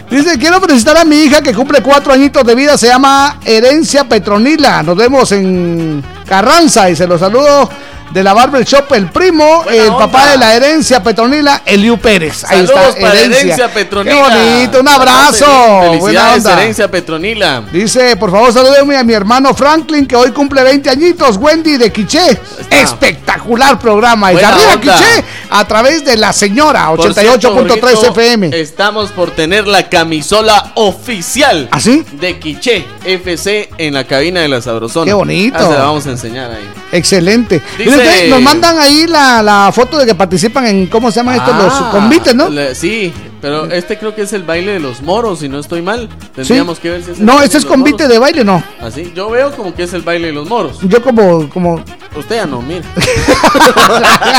<laughs> Dice, quiero felicitar a mi hija que cumple cuatro añitos de vida, se llama Herencia Petronila. Nos vemos en Carranza y se los saludo de la Barber Shop, el primo, el onda. papá de la Herencia Petronila, Eliu Pérez. Ahí Saludos está, para Herencia Petronila. Qué bonito, un abrazo. Buena Felicidades, onda. Herencia Petronila. Dice, por favor, salúdenme a mi hermano Franklin, que hoy cumple 20 añitos, Wendy de Quiché. Espectacular programa. Y de Buena arriba. Quiché, a través de la señora, Por cierto, 88.3 Jorgito, FM. Estamos por tener la camisola oficial ¿Ah, sí? de Quiché FC en la cabina de la Sabrosona. Qué bonito. Ah, se la vamos a enseñar ahí. Excelente. Dice- ustedes nos mandan ahí la, la foto de que participan en, ¿cómo se llaman estos? Los Ah, convites, ¿no? le- sí, pero este creo que es el baile de los moros, si no estoy mal. Tendríamos que ver si es el No, este es convite moros. de baile, no. Así, yo veo como que es el baile de los moros. Yo como, como, Usted ya no, mire. <laughs>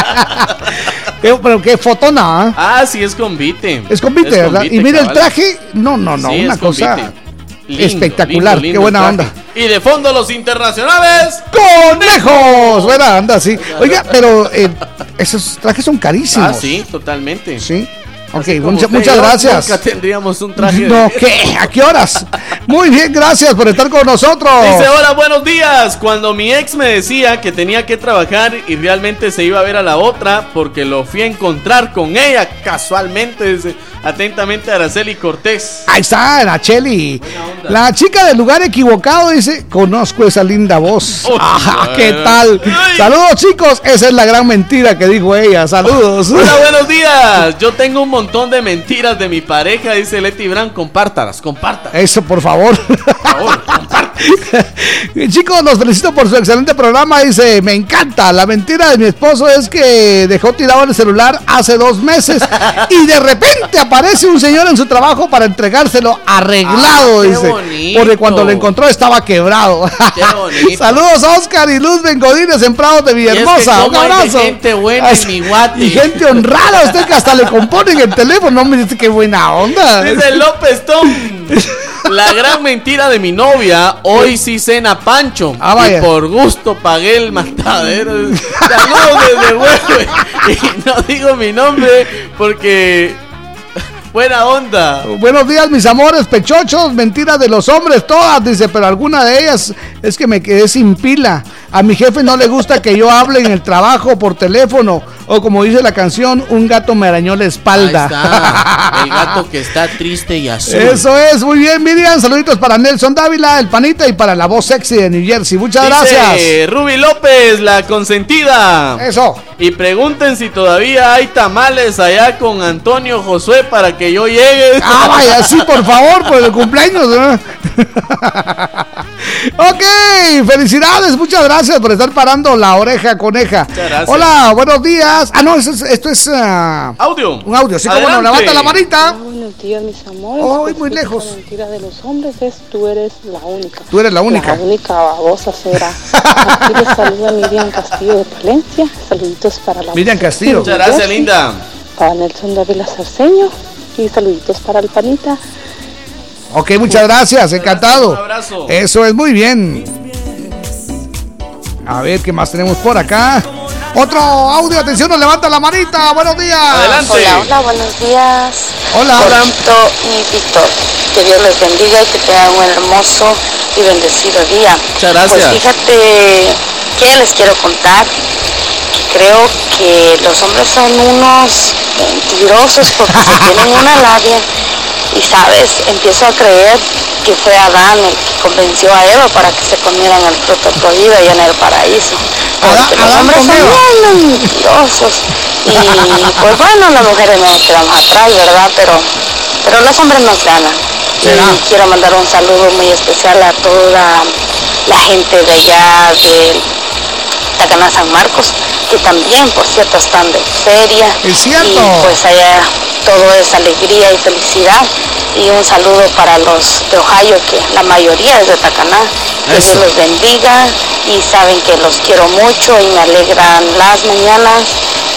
pero, pero qué fotona, ¿ah? Ah, sí, es convite. Es convite, ¿verdad? convite, Y mira el traje, no, no, no, Sí, una es cosa convite. Lindo, espectacular, lindo, lindo qué buena onda. Y de fondo los internacionales. ¡Conejos! Buena onda, sí. Oiga, pero eh, esos trajes son carísimos. Ah, sí, totalmente. Sí. Ok, mucha- muchas gracias. Nunca tendríamos un traje. de- No, ¿qué? ¿A qué horas? Muy bien, gracias por estar con nosotros. Dice, hola, buenos días. Cuando mi ex me decía que tenía que trabajar y realmente se iba a ver a la otra porque lo fui a encontrar con ella casualmente, dice, atentamente Araceli Cortés. Ahí está, Nacheli. La chica del lugar equivocado dice, conozco esa linda voz. Ajá, ¿Qué tal? Saludos chicos, esa es la gran mentira que dijo ella. Saludos. Hola, buenos <laughs> días. Yo tengo un montón de mentiras de mi pareja, dice Leti Brown. Compártalas, compártalas. Eso, por favor. <laughs> Chicos, los felicito por su excelente programa. Dice, me encanta. La mentira de mi esposo es que dejó tirado el celular hace dos meses <laughs> y de repente aparece un señor en su trabajo para entregárselo arreglado. Ah, qué dice, bonito. porque cuando lo encontró estaba quebrado. Qué bonito. <laughs> Saludos a Oscar y Luz Bengodines en Prados de Villahermosa. Un abrazo. gente buena en mi guate. Y gente honrada, usted que hasta le componen el teléfono. No me dice qué buena onda. Dice López Tom. La gran mentira de mi novia, hoy sí cena Pancho. Ah, vaya. Y por gusto pagué el matadero. <laughs> Saludos desde Huehue. Y no digo mi nombre porque. Buena onda. Buenos días, mis amores pechochos. Mentiras de los hombres, todas, dice, pero alguna de ellas es que me quedé sin pila. A mi jefe no le gusta que yo hable en el trabajo por teléfono. O como dice la canción, un gato me arañó la espalda. Está <laughs> el gato que está triste y azul. Eso es, muy bien, Miriam. Saluditos para Nelson Dávila, el panita, y para la voz sexy de New Jersey. Muchas Dice gracias. Ruby López, la consentida. Eso. Y pregunten si todavía hay tamales allá con Antonio Josué para que yo llegue. Ah, vaya, sí, por favor, por el cumpleaños. ¿no? <laughs> ok, felicidades, muchas gracias por estar parando la oreja coneja. gracias. Hola, buenos días. Ah, no, esto es, esto es, ah, Audio. un audio. Sí, como no, Adelante. levanta la manita. Buenos días, mis amores. Oh, Pues muy lejos. La mentira de los hombres es tú eres la única. Tú eres la única. La única babosa será. Aquí les saluda Miriam Castillo de Palencia. Saluditos para la Miriam Castillo. Muchas gracias, linda. Para Nelson Dávila Sarceño. Y saluditos para el panita. Ok, muchas gracias, encantado. Un abrazo. Eso es muy bien. A ver, ¿qué más tenemos por acá? Otro audio, atención, nos levanta la manita. Buenos días. Hola, hola, buenos días. Hola, hola. Corito y Víctor. Que Dios les bendiga y que tengan un hermoso y bendecido día. Muchas gracias. Pues fíjate que les quiero contar que creo que los hombres son unos mentirosos porque se tienen una labia y sabes, empiezo a creer que fue Adán el que convenció a Eva para que se comieran el fruto prohibido allá en el paraíso. Porque los hombres son bien mentirosos. Y pues bueno, las mujeres no nos quedamos atrás, ¿verdad? Pero, pero los hombres nos ganan. Y quiero mandar un saludo muy especial a toda la gente de allá de Tacaná San Marcos, que también, por cierto, están de feria. Es cierto. Y pues allá todo es alegría y felicidad. Y un saludo para los de Ohio, que la mayoría es de Tacaná. Que Eso. Dios los bendiga y saben que los quiero mucho y me alegran las mañanas.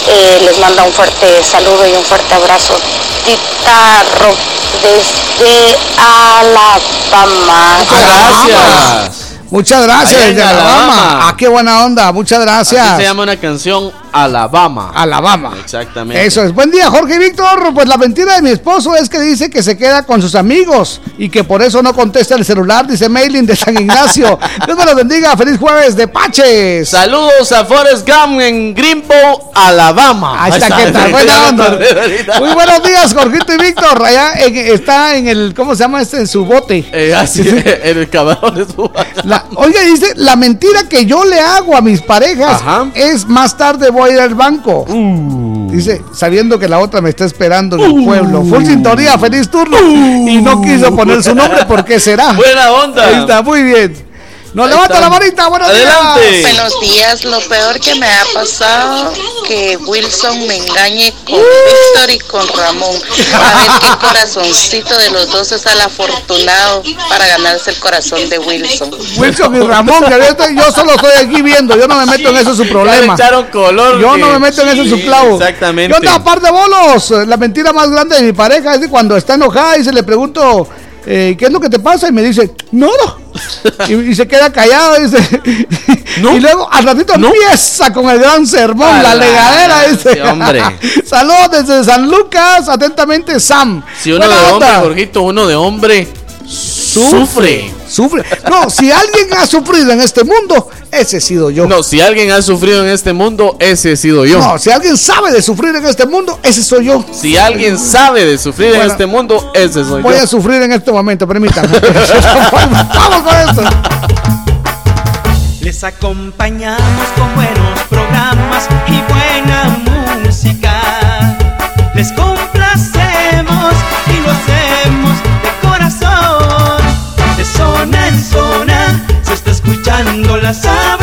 Eh, les manda un fuerte saludo y un fuerte abrazo. Tita Ro desde Alabama. Gracias. Muchas gracias, desde Alabama. Ah, qué buena onda, muchas Así gracias. se llama una canción Alabama. Alabama. Exactamente. Eso es. Buen día, Jorge y Víctor. Pues la mentira de mi esposo es que dice que se queda con sus amigos y que por eso no contesta el celular, dice Mailin de San Ignacio. <laughs> Dios me los bendiga. Feliz jueves de Paches. Saludos a Forrest Gump en Greenbow, Alabama. Ahí está, ¿qué tal? Buena onda. Muy buenos días, Jorgito y Víctor. Allá en- está en el, ¿cómo se llama este? En su bote. Eh, así, en el camarón de su La- oiga, dice, la mentira que yo le hago a mis parejas Ajá. es más tarde voy a ir al banco. Dice, sabiendo que la otra me está esperando en el pueblo. Full sintonía, feliz turno. Y no quiso poner su nombre, ¿por qué será? Buena onda. Ahí está, muy bien. Nos levanta la manita, buenos Adelante. días. Buenos días, lo peor que me ha pasado que Wilson me engañe con Uh. Víctor y con Ramón. A ver qué corazoncito de los dos es el afortunado para ganarse el corazón de Wilson. Wilson y Ramón, que yo, yo solo estoy aquí viendo, yo no me meto en eso, es su problema. Echaron color. Yo no me meto en eso, es su clavo. Exactamente. ¿Qué onda, par de bolos? La mentira más grande de mi pareja es que cuando está enojada y se le pregunto, eh, ¿qué es lo que te pasa? Y me dice, nada. <laughs> y, y se queda callado dice. y luego al ratito empieza con el gran sermón, la la legadera. Dice. hombre. <laughs> Saludos desde San Lucas, atentamente Sam. Si uno de hombre. Jorgito, uno de hombre sufre. Sufre. No, si alguien ha sufrido en este mundo, ese he sido yo. No, si alguien ha sufrido en este mundo, ese he sido yo. No, si alguien sabe de sufrir en este mundo, ese soy yo. Si alguien sabe de sufrir en este mundo, ese soy Voy yo. a sufrir en este momento, permítanme. <laughs> Vamos con esto. Les acompañamos con buenos programas y buena música. Les escuchando la sabrosona.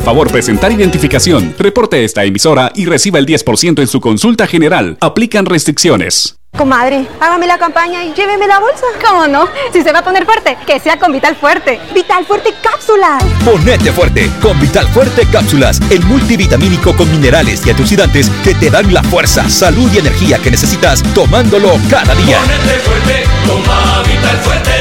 favor presentar identificación. Reporte esta emisora y reciba el 10% en su consulta general. Aplican restricciones. Comadre, hágame la campaña y lléveme la bolsa. ¿Cómo no? Si se va a poner fuerte, que sea con Vital Fuerte. Vital Fuerte Cápsula. Ponete fuerte con Vital Fuerte Cápsulas, el multivitamínico con minerales y antioxidantes que te dan la fuerza, salud y energía que necesitas tomándolo cada día.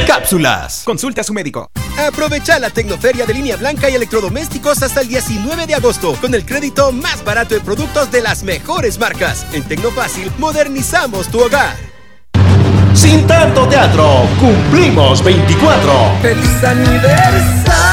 Cápsulas. Consulte a su médico. Aprovecha la Tecnoferia de línea blanca y electrodomésticos hasta el 19 de agosto con el crédito más barato de productos de las mejores marcas. En Tecnofácil modernizamos tu hogar. Sin tanto teatro, cumplimos 24. ¡Feliz aniversario!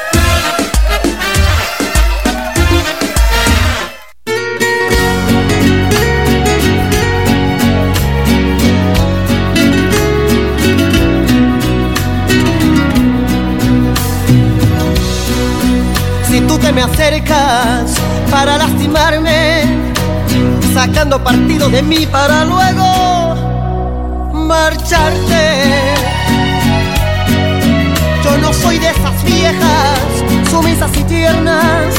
Para lastimarme, sacando partido de mí para luego marcharte. Yo no soy de esas viejas, sumisas y tiernas.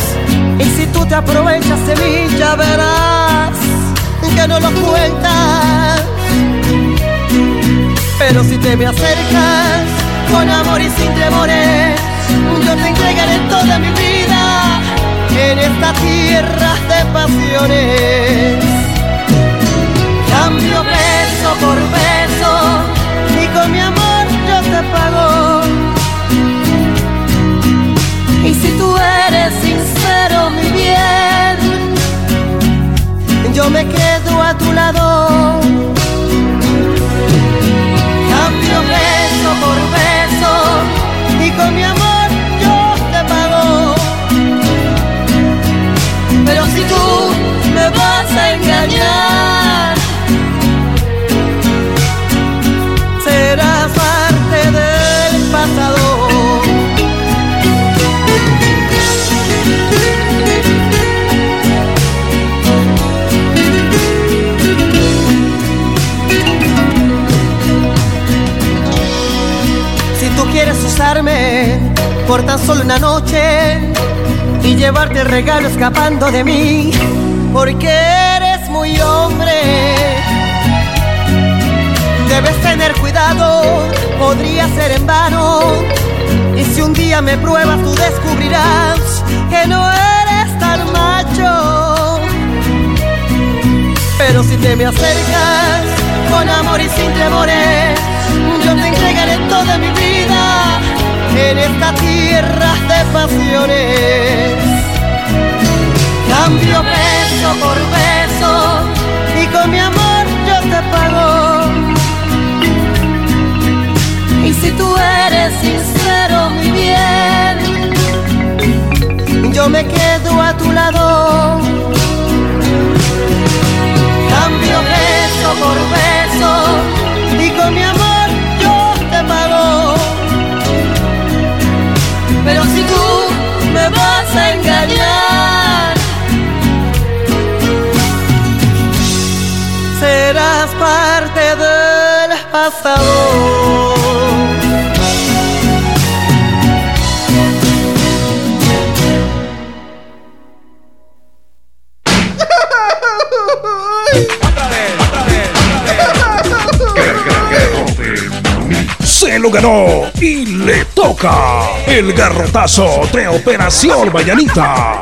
Y si tú te aprovechas de mí, ya verás que no lo cuentas. Pero si te me acercas con amor y sin temores, yo te entregaré toda mi vida en esta tierra de pasiones. Cambio beso por beso y con mi amor yo te pago. Y si tú eres sincero, mi bien, yo me quedo a tu lado. Cambio beso por beso y con mi amor serás parte del pasado. Si tú quieres usarme por tan solo una noche y llevarte regalo escapando de mí, porque eres Debes tener cuidado, podría ser en vano. Y si un día me pruebas, tú descubrirás que no eres tan macho. Pero si te me acercas con amor y sin temores, yo te entregaré toda mi vida en esta tierra de pasiones. Cambio beso por beso y con mi amor yo te pago. Tú eres sincero, mi bien, yo me quedo a tu lado. Cambio beso por beso y con mi amor yo te pago. Pero si tú me vas a engañar, serás parte del pasado. Lo ganó y le toca el garrotazo de Operación Mañanita.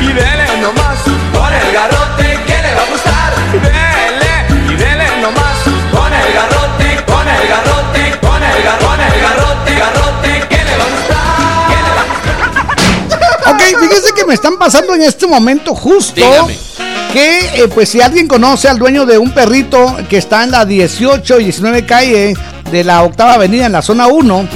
Y dele nomás con el garrote que le va a gustar. Dele y dele nomás con el garrote, con el garrote, con el garrote, el garrote, garrote que le va a gustar. Ok, fíjese que me están pasando en este momento justo Dígame. Que eh, pues si alguien conoce al dueño de un perrito que está en la 18 y 19 calle de la octava avenida en la zona 1,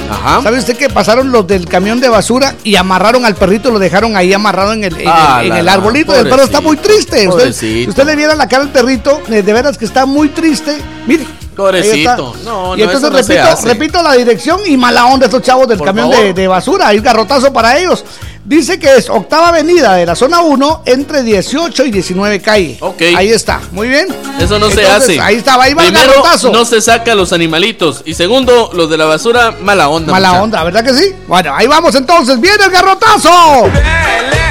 ¿sabe usted que pasaron los del camión de basura y amarraron al perrito y lo dejaron ahí amarrado en el, en Ah, el- en la, el arbolito? El perro está muy triste. Usted, pobrecito. usted le viera la cara al perrito, eh, de veras que está muy triste. Mire. Pobrecito. No, y entonces no repito, repito la dirección y mala onda estos chavos del Por camión de, de basura. Hay garrotazo para ellos. Dice que es octava avenida de la zona 1 entre 18 y 19 calle. Ok. Ahí está. Muy bien. Eso no se hace. Ahí estaba, ahí va el Primero, garrotazo. no se saca los animalitos. Y segundo, los de la basura, mala onda. Mala mucha. onda, ¿verdad que sí? Bueno, ahí vamos entonces. ¡Viene el garrotazo!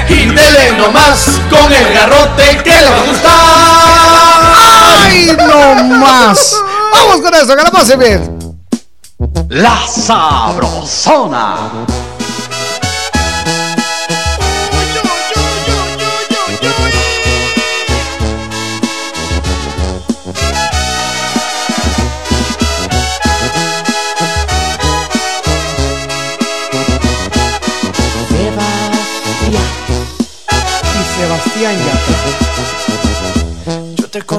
Y dele nomás con el garrote que le va a gustar. ¡Ay, no más! Vamos con eso, que la pase bien. La Sabrosona.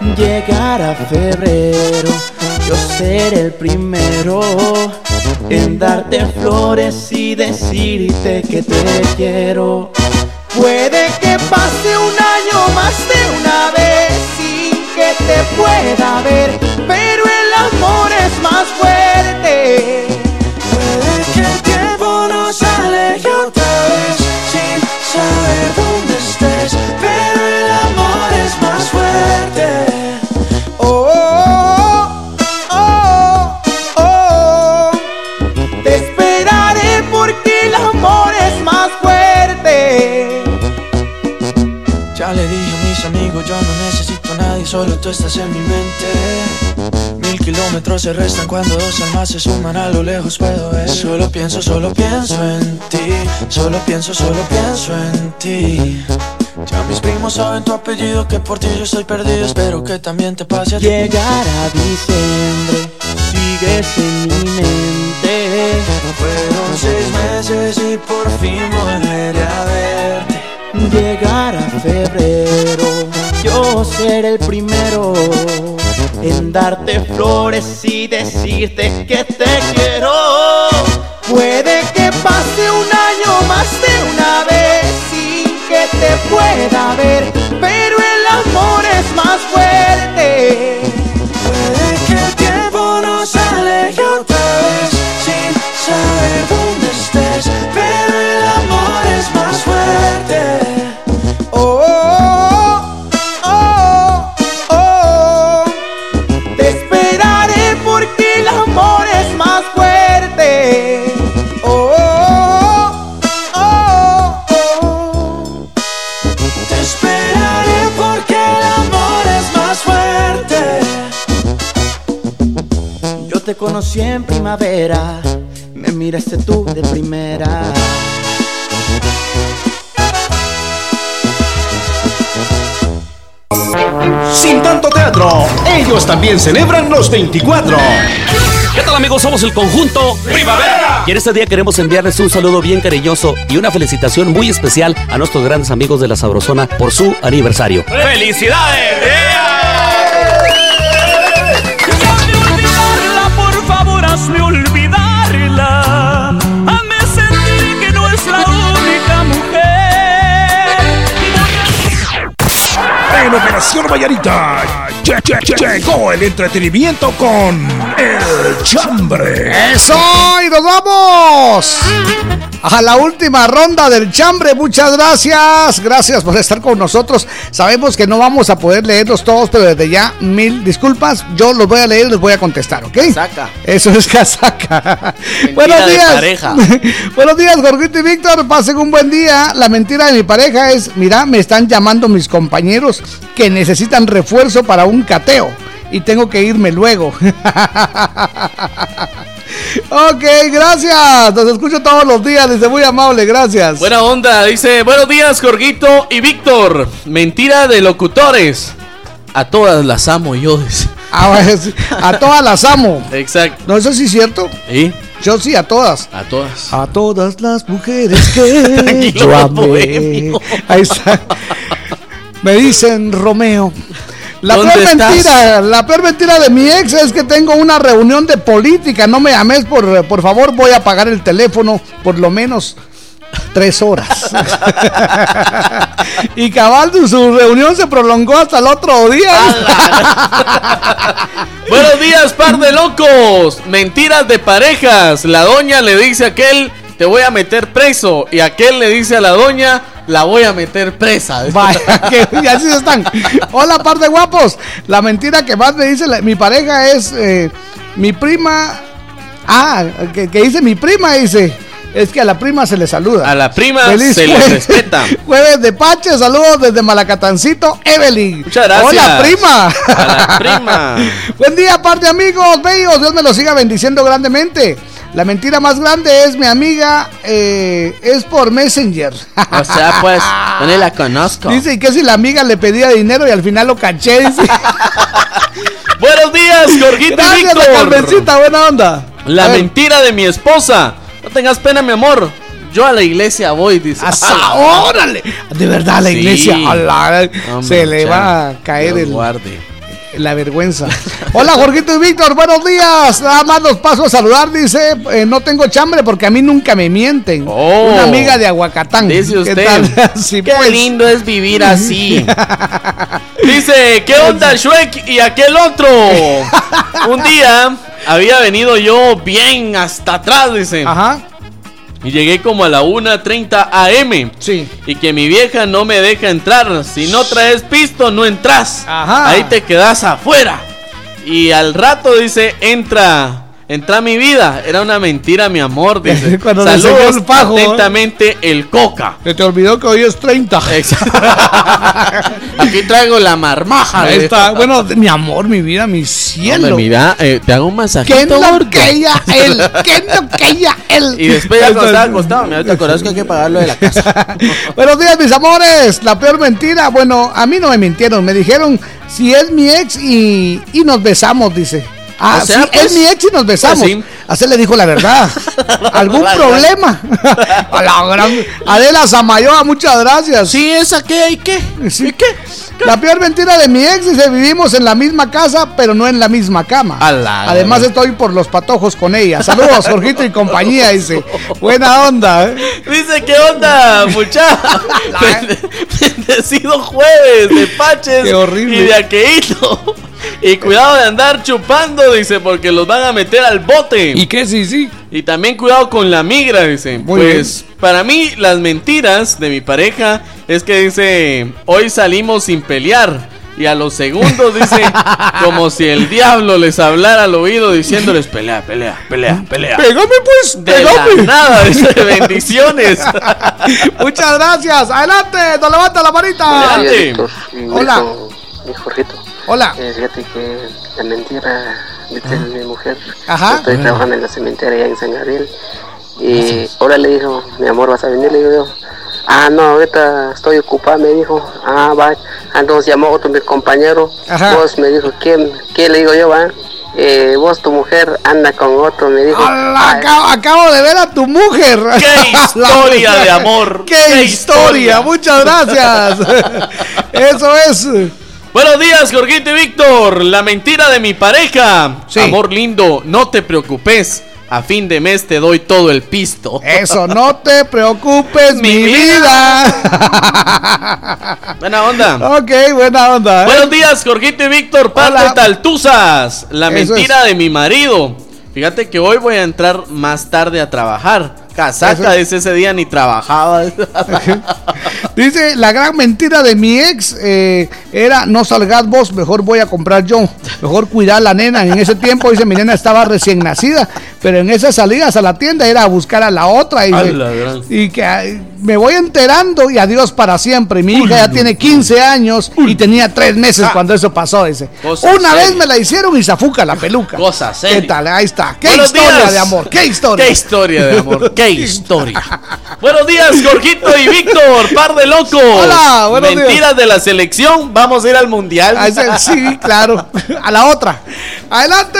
Llegará febrero, yo seré el primero en darte flores y decirte que te quiero. Puede que pase un año más de una vez sin que te pueda ver, pero el amor es más fuerte. Puede que el tiempo nos aleje otra vez sin saber dónde solo tú estás en mi mente. Mil kilómetros se restan cuando dos almas se suman a lo lejos puedo ver. Solo pienso, solo pienso en ti, solo pienso, solo pienso en ti. Ya mis primos saben tu apellido, que por ti yo estoy perdido, espero que también te pase a ti. Llegará diciembre, sigues en mi mente. Fueron seis meses y por fin volveré a verte. Llegará febrero, yo seré el primero en darte flores y decirte que te quiero. Puede que pase un año más de una vez sin que te pueda ver, conocí en primavera, me miraste tú de primera. Sin tanto teatro, ellos también celebran los 24. ¿Qué tal amigos? Somos el conjunto Primavera. Y en este día queremos enviarles un saludo bien cariñoso y una felicitación muy especial a nuestros grandes amigos de la Sabrosona por su aniversario. ¡Felicidades! En Operación Vallarita lle- lle- lle- llegó el entretenimiento con El Chambre. ¡Eso! ¡Y nos vamos! A la última ronda del chambre, muchas gracias. Gracias por estar con nosotros. Sabemos que no vamos a poder leerlos todos, pero desde ya mil disculpas. Yo los voy a leer y les voy a contestar, ¿ok? Saca. Eso es casaca. Buenos de días. pareja. <laughs> Buenos días, Jorgito y Víctor. Pasen un buen día. La mentira de mi pareja es, mira, me están llamando mis compañeros que necesitan refuerzo para un cateo y tengo que irme luego. <laughs> ok, gracias. Los escucho todos los días. Dice muy amable, gracias. Buena onda, dice, buenos días, Jorgito y Víctor. Mentira de locutores. A todas las amo yo. <laughs> Ah, sí, a todas las amo. Exacto. No, eso sí es cierto. ¿Y? Yo sí, a todas. A todas. A todas las mujeres que <laughs> yo amé. Ahí está. Me dicen Romeo. La ¿Dónde peor estás? mentira, la peor mentira de mi ex es que tengo una reunión de política. No me llames, por, por favor, voy a pagar el teléfono por lo menos tres horas. <laughs> y cabal, su reunión se prolongó hasta el otro día. <laughs> Buenos días, par de locos. Mentiras de parejas. La doña le dice a aquel, te voy a meter preso. Y aquel le dice a la doña, la voy a meter presa. <laughs> Vaya, que y así están. Hola, par de guapos. La mentira que más me dice la- mi pareja es eh, mi prima. Ah, que, que dice mi prima, dice. Es que a la prima se le saluda. A la prima Feliz se le jueves. respeta. <laughs> Jueves de Pache, saludos desde Malacatancito, Evelyn. Muchas gracias. Hola, prima. A la prima. <laughs> Buen día, par de amigos, bellos. Dios me los siga bendiciendo grandemente. La mentira más grande es mi amiga, eh, es por Messenger. O sea, pues, no ni la conozco. Dice, ¿y qué si la amiga le pedía dinero y al final lo caché? Dice. <laughs> Buenos días, Jorgito y Gracias, Víctor. Carmencita, buena onda. La A ver. mentira de mi esposa. No tengas pena, mi amor. Yo a la iglesia voy, dice. Asa- ¡Ala! ¡Órale! De verdad, a la Sí. iglesia. a la- Hombre, se le va a caer Dios el, guarde. La vergüenza. Hola, Jorgito y Víctor, buenos días. Nada más los paso a saludar. Dice: eh, No tengo chambre porque a mí nunca me mienten. Oh. Una amiga de Aguacatán. Dice ¿Qué usted. tal? <laughs> Sí, Qué pues. lindo es vivir así. <laughs> Dice, ¿qué onda Shrek y aquel otro? <laughs> Un día había venido yo bien hasta atrás, dice. Ajá. Y llegué como a la 1.30 am. Sí. Y que mi vieja no me deja entrar. Si no traes pisto, no entras. Ajá. Ahí te quedas afuera. Y al rato dice, entra. Entra mi vida. Era una mentira, mi amor. <laughs> Dice. Cuando Saludos el ¿eh? atentamente el coca. Se te olvidó que hoy es 30. <laughs> Aquí traigo la marmaja. Ahí está. Bueno, mi amor, mi vida, mi cielo. Hombre, mira, eh, te hago un ¿Qué masajito. no gordo. quería él? ¿Qué no quería él? Y después ya cuando estaba acostado, mira, te acordás que hay que pagarlo de la casa. <laughs> Buenos días, mis amores. La peor mentira. Bueno, a mí no me mintieron. Me dijeron si es mi ex y, y nos besamos, dice. Ah, O sea, sí, pues, es mi ex y nos besamos. pues sí. Así le dijo la verdad. <laughs> ¿Algún La problema? <laughs> A la gran- Adela Samayoa, muchas gracias. Sí, esa qué y qué. Sí. La peor mentira de mi ex dice, vivimos en la misma casa, pero no en la misma cama. La Además gran- estoy por los patojos con ella. Saludos, Jorgito y compañía, dice. Buena onda, ¿eh? Dice, ¿qué onda, muchacha? <laughs> Bendecido jueves de Paches Qué horrible. y de Aqueíto. Y cuidado de andar chupando, dice, porque los van a meter al bote. ¿Y qué? Sí, sí. Y también cuidado con la migra, dice. Muy pues para mí las mentiras de mi pareja es que dice, hoy salimos sin pelear. Y a los segundos dice, <laughs> como si el diablo les hablara al oído diciéndoles, pelea, pelea, pelea, pelea. Pégame pues, De la pégame. nada, <laughs> dice, bendiciones. <laughs> Muchas gracias. Adelante, nos levanta la manita. Adelante. Hola. mi Jorgito. Hola. Eh, fíjate que la mentira de mi mujer. Ajá. Estoy Ah. trabajando en la cementera allá en San Gabriel. Y ahora le dijo, mi amor, ¿vas a venir? Le digo yo. Ah, no, ahorita estoy ocupada, me dijo. Ah, va. Entonces llamó otro mi compañero. Ajá. Vos me dijo, ¿quién? ¿Qué le digo yo, va? Eh, vos, tu mujer, anda con otro, me dijo. Ala, acabo, acabo de ver a tu mujer. ¡Qué <laughs> <laughs> historia de amor! ¡Qué, ¡Qué historia! historia! Muchas gracias. <laughs> Eso es. Buenos días, Jorgito y Víctor. La mentira de mi pareja. Amor lindo, no te preocupes. A fin de mes te doy todo el pisto. Eso, no te preocupes, mi, Mi vida. <laughs> Buena onda. ok, buena onda. ¿eh? Buenos días, Jorgito y Víctor. De Taltuzas. La Eso mentira de mi marido. Fíjate que hoy voy a entrar más tarde a trabajar. Casaca, dice ese día ni trabajaba. <laughs> Dice, la gran mentira de mi ex eh, era, no salgas vos, mejor voy a comprar yo. Mejor cuidar a la nena. En ese tiempo, dice, mi nena estaba recién nacida, pero en esas salidas a la tienda era a buscar a la otra. Y, A la gran- y que ay, me voy enterando y adiós para siempre. Mi hija ya tiene 15 años y tenía 3 meses cuando eso pasó, dice. Cosa Una vez me la hicieron y zafuca la <laughs> peluca. Cosa ¿Qué seria. tal? Ahí está. ¿Qué Buenos historia días. de amor? ¿Qué historia? ¿Qué historia de amor? <laughs> ¿Qué historia? Buenos días, Jorgito y Víctor, par de locos. Hola, buenos días. Mentiras de la selección, vamos a ir al mundial. Ah, sí, claro. A la otra. Adelante.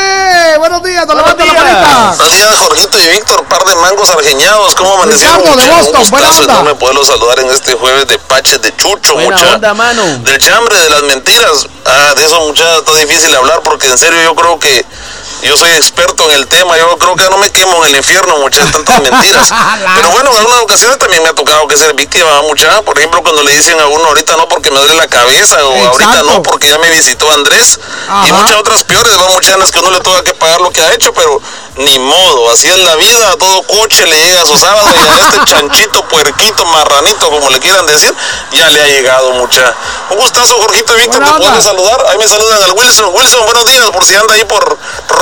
Buenos días. Don Buenos Levanta la días. manita. Buenos días, Jorgito y Víctor, par de mangos argeñados. ¿Cómo amanecieron? Ricardo de Boston, buena onda. enorme poderlos saludar en este jueves de Paches de Chucho, Buena mucha. onda, mano. Del chambre, de las mentiras. Ah, de eso, mucha, está difícil hablar porque en serio yo creo que yo soy experto en el tema. Yo creo que no me quemo en el infierno, muchas tantas <laughs> mentiras. Pero bueno, en algunas ocasiones también me ha tocado que ser víctima, mucha. Por ejemplo, cuando le dicen a uno ahorita no porque me duele la cabeza o ahorita no porque ya me visitó Andrés. Y muchas otras peores, va muchas en las que uno le toca que pagar lo que ha hecho, pero ni modo, así es la vida, a todo coche le llega su sábado y a este <laughs> chanchito, puerquito, marranito, como le quieran decir, ya le ha llegado mucha. Un gustazo, Jorgito y Víctor, pueden onda. saludar. Ahí me saludan al Wilson. Wilson, buenos días, por si anda ahí por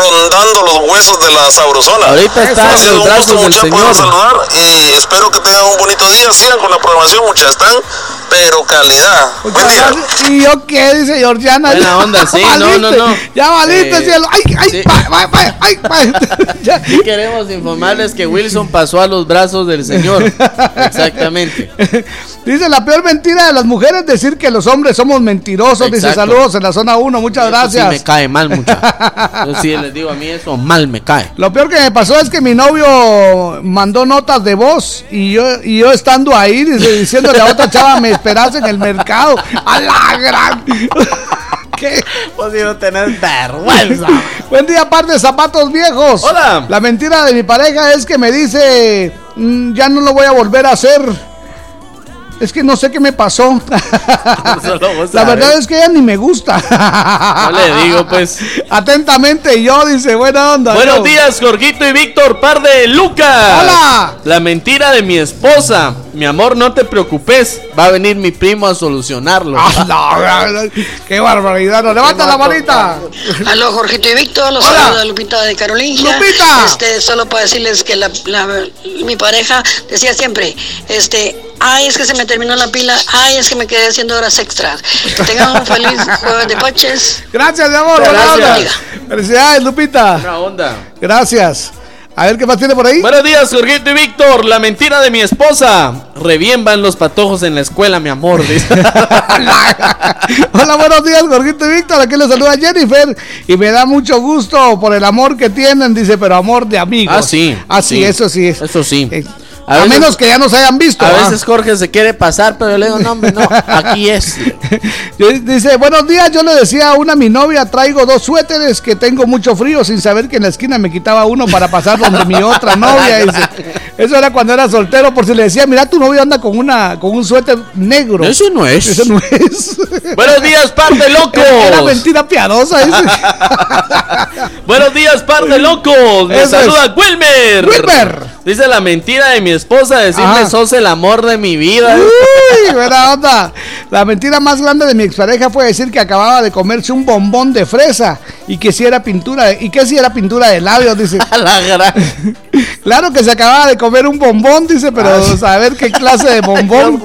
rondando los huesos de la sabrosona. Ahorita está Ha sido un gusto, del mucha, Señor. poder saludar y espero que tengan un bonito día. Sigan con la programación, muchas están, pero calidad. Buen día. ¿Y yo qué? Dice Georgiana. Buena Ya onda, sí, valiste, no, no, no. Ya valiste, Eh, cielo. Ay, ay, sí. pa, pa, pa, ay, pa. <laughs> Ya. Y queremos informarles que Wilson pasó a los brazos del Señor. Exactamente. <laughs> Dice la peor mentira de las mujeres decir que los hombres somos mentirosos. Dice saludos en la zona 1. Muchas Eso gracias. Sí me cae mal, mucha. <laughs> Yo sí les digo a mí eso, mal me cae. Lo peor que me pasó es que mi novio mandó notas de voz y yo, y yo estando ahí dice, diciéndole a otra chava me esperas en el mercado. A la gran. <laughs> ¿Qué? Pues si no tenés vergüenza. Buen día, par de zapatos viejos. Hola. La mentira de mi pareja es que me dice, "Mm, ya no lo voy a volver a hacer. Es que no sé qué me pasó. <laughs> Solo vos La verdad es que ella ni me gusta. <laughs> No le digo, pues. Atentamente yo, dice, buena onda. Buenos yo. días, Jorgito y Víctor, par de Lucas. Hola. La mentira de mi esposa. Mi amor, no te preocupes. Va a venir mi primo a solucionarlo. Ah, no, qué barbaridad. No, levanta la manita. Aló, Jorgito y Víctor, los Hola. saluda Lupita de Carolina. Lupita. Este, solo para decirles que la, la- mi pareja decía siempre, este, ay, es que se me terminó la pila, ay, es que me quedé haciendo horas extras. Que tengan un feliz <laughs> jueves de coches. Gracias, mi amor. Gracias. buena onda. Felicidades, Lupita. Una onda. Gracias. A ver qué más tiene por ahí. Buenos días, Jorgito y Víctor. La mentira de mi esposa. Revienban los patojos en la escuela, mi amor. <laughs> Hola, buenos días, Jorgito y Víctor. Aquí les saluda Jennifer. Y me da mucho gusto por el amor que tienen, dice, pero amor de amigos. Ah, sí. Ah, sí, sí. eso sí. es. Eso sí. A, veces- menos que ya nos hayan visto. A veces Jorge se quiere pasar, pero yo le digo, no, hombre, no, aquí es. <laughs> Dice, buenos días, yo le decía a una mi novia, traigo dos suéteres que tengo mucho frío, sin saber que en la esquina me quitaba uno para pasar donde mi otra novia. <laughs> Dice, eso era cuando era soltero, por si le decía, mira, tu novio anda con una con un suéter negro. Eso no es. Eso no es. Buenos días, par de <laughs> locos. Era mentira piadosa. dice. <laughs> Buenos días, par de locos. Me Eso es. saluda Wilmer. Wilmer. Dice la mentira de mi esposa, decirme Ajá. sos el amor de mi vida. Uy, <laughs> buena onda. La mentira más grande de mi expareja fue decir que acababa de comerse un bombón de fresa y que si era pintura de- y que si era pintura de labios, dice. <laughs> la gran. Claro que se acababa de comer un bombón, dice, pero saber qué clase de bombón.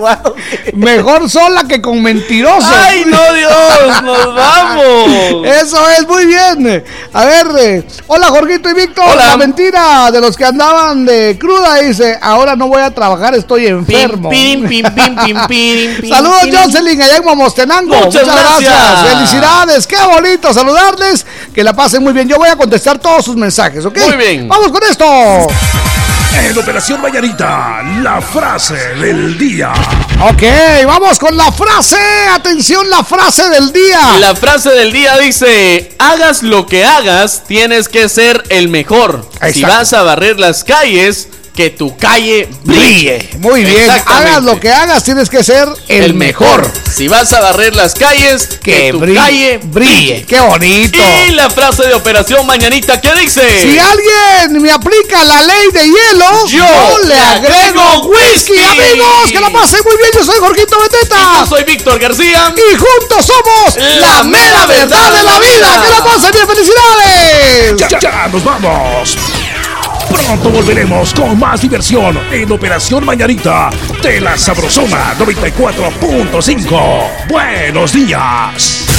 Mejor sola que con mentirosos. ¡Ay, no, Dios! ¡Nos vamos! Eso es, muy bien. A ver, eh, hola Jorgito y Víctor. Hola. La mentira de los que andaban de cruda dice, ahora no voy a trabajar, estoy enfermo. Pim, pim, <laughs> Saludos. Jocelyn allá en Momostenango. Muchas gracias. Felicidades. Qué bonito saludarles. Que la pasen muy bien. Yo voy a contestar todos sus mensajes, ¿ok? Muy bien. Vamos con esto. En Operación Mañanita, la frase del día. Ok, vamos con la frase. Atención, la frase del día. La frase del día dice, hagas lo que hagas, tienes que ser el mejor. Si vas a barrer las calles, que tu calle brille. Muy bien. Hagas lo que hagas, tienes que ser el, mejor. Si vas a barrer las calles, que, tu brille, calle brille. Qué bonito. Y la frase de Operación Mañanita, ¿qué dice? Si alguien me aplica la ley de hielo, yo, le agrego whisky. Amigos, que la pasen muy bien. Yo soy Jorgito Beteta. Yo soy Víctor García. Y juntos somos la, mera verdad de la vida. Que la pasen bien. Felicidades. Ya, ya nos vamos. Pronto volveremos con más diversión en Operación Mañanita de la Sabrosona 94.5. Buenos días.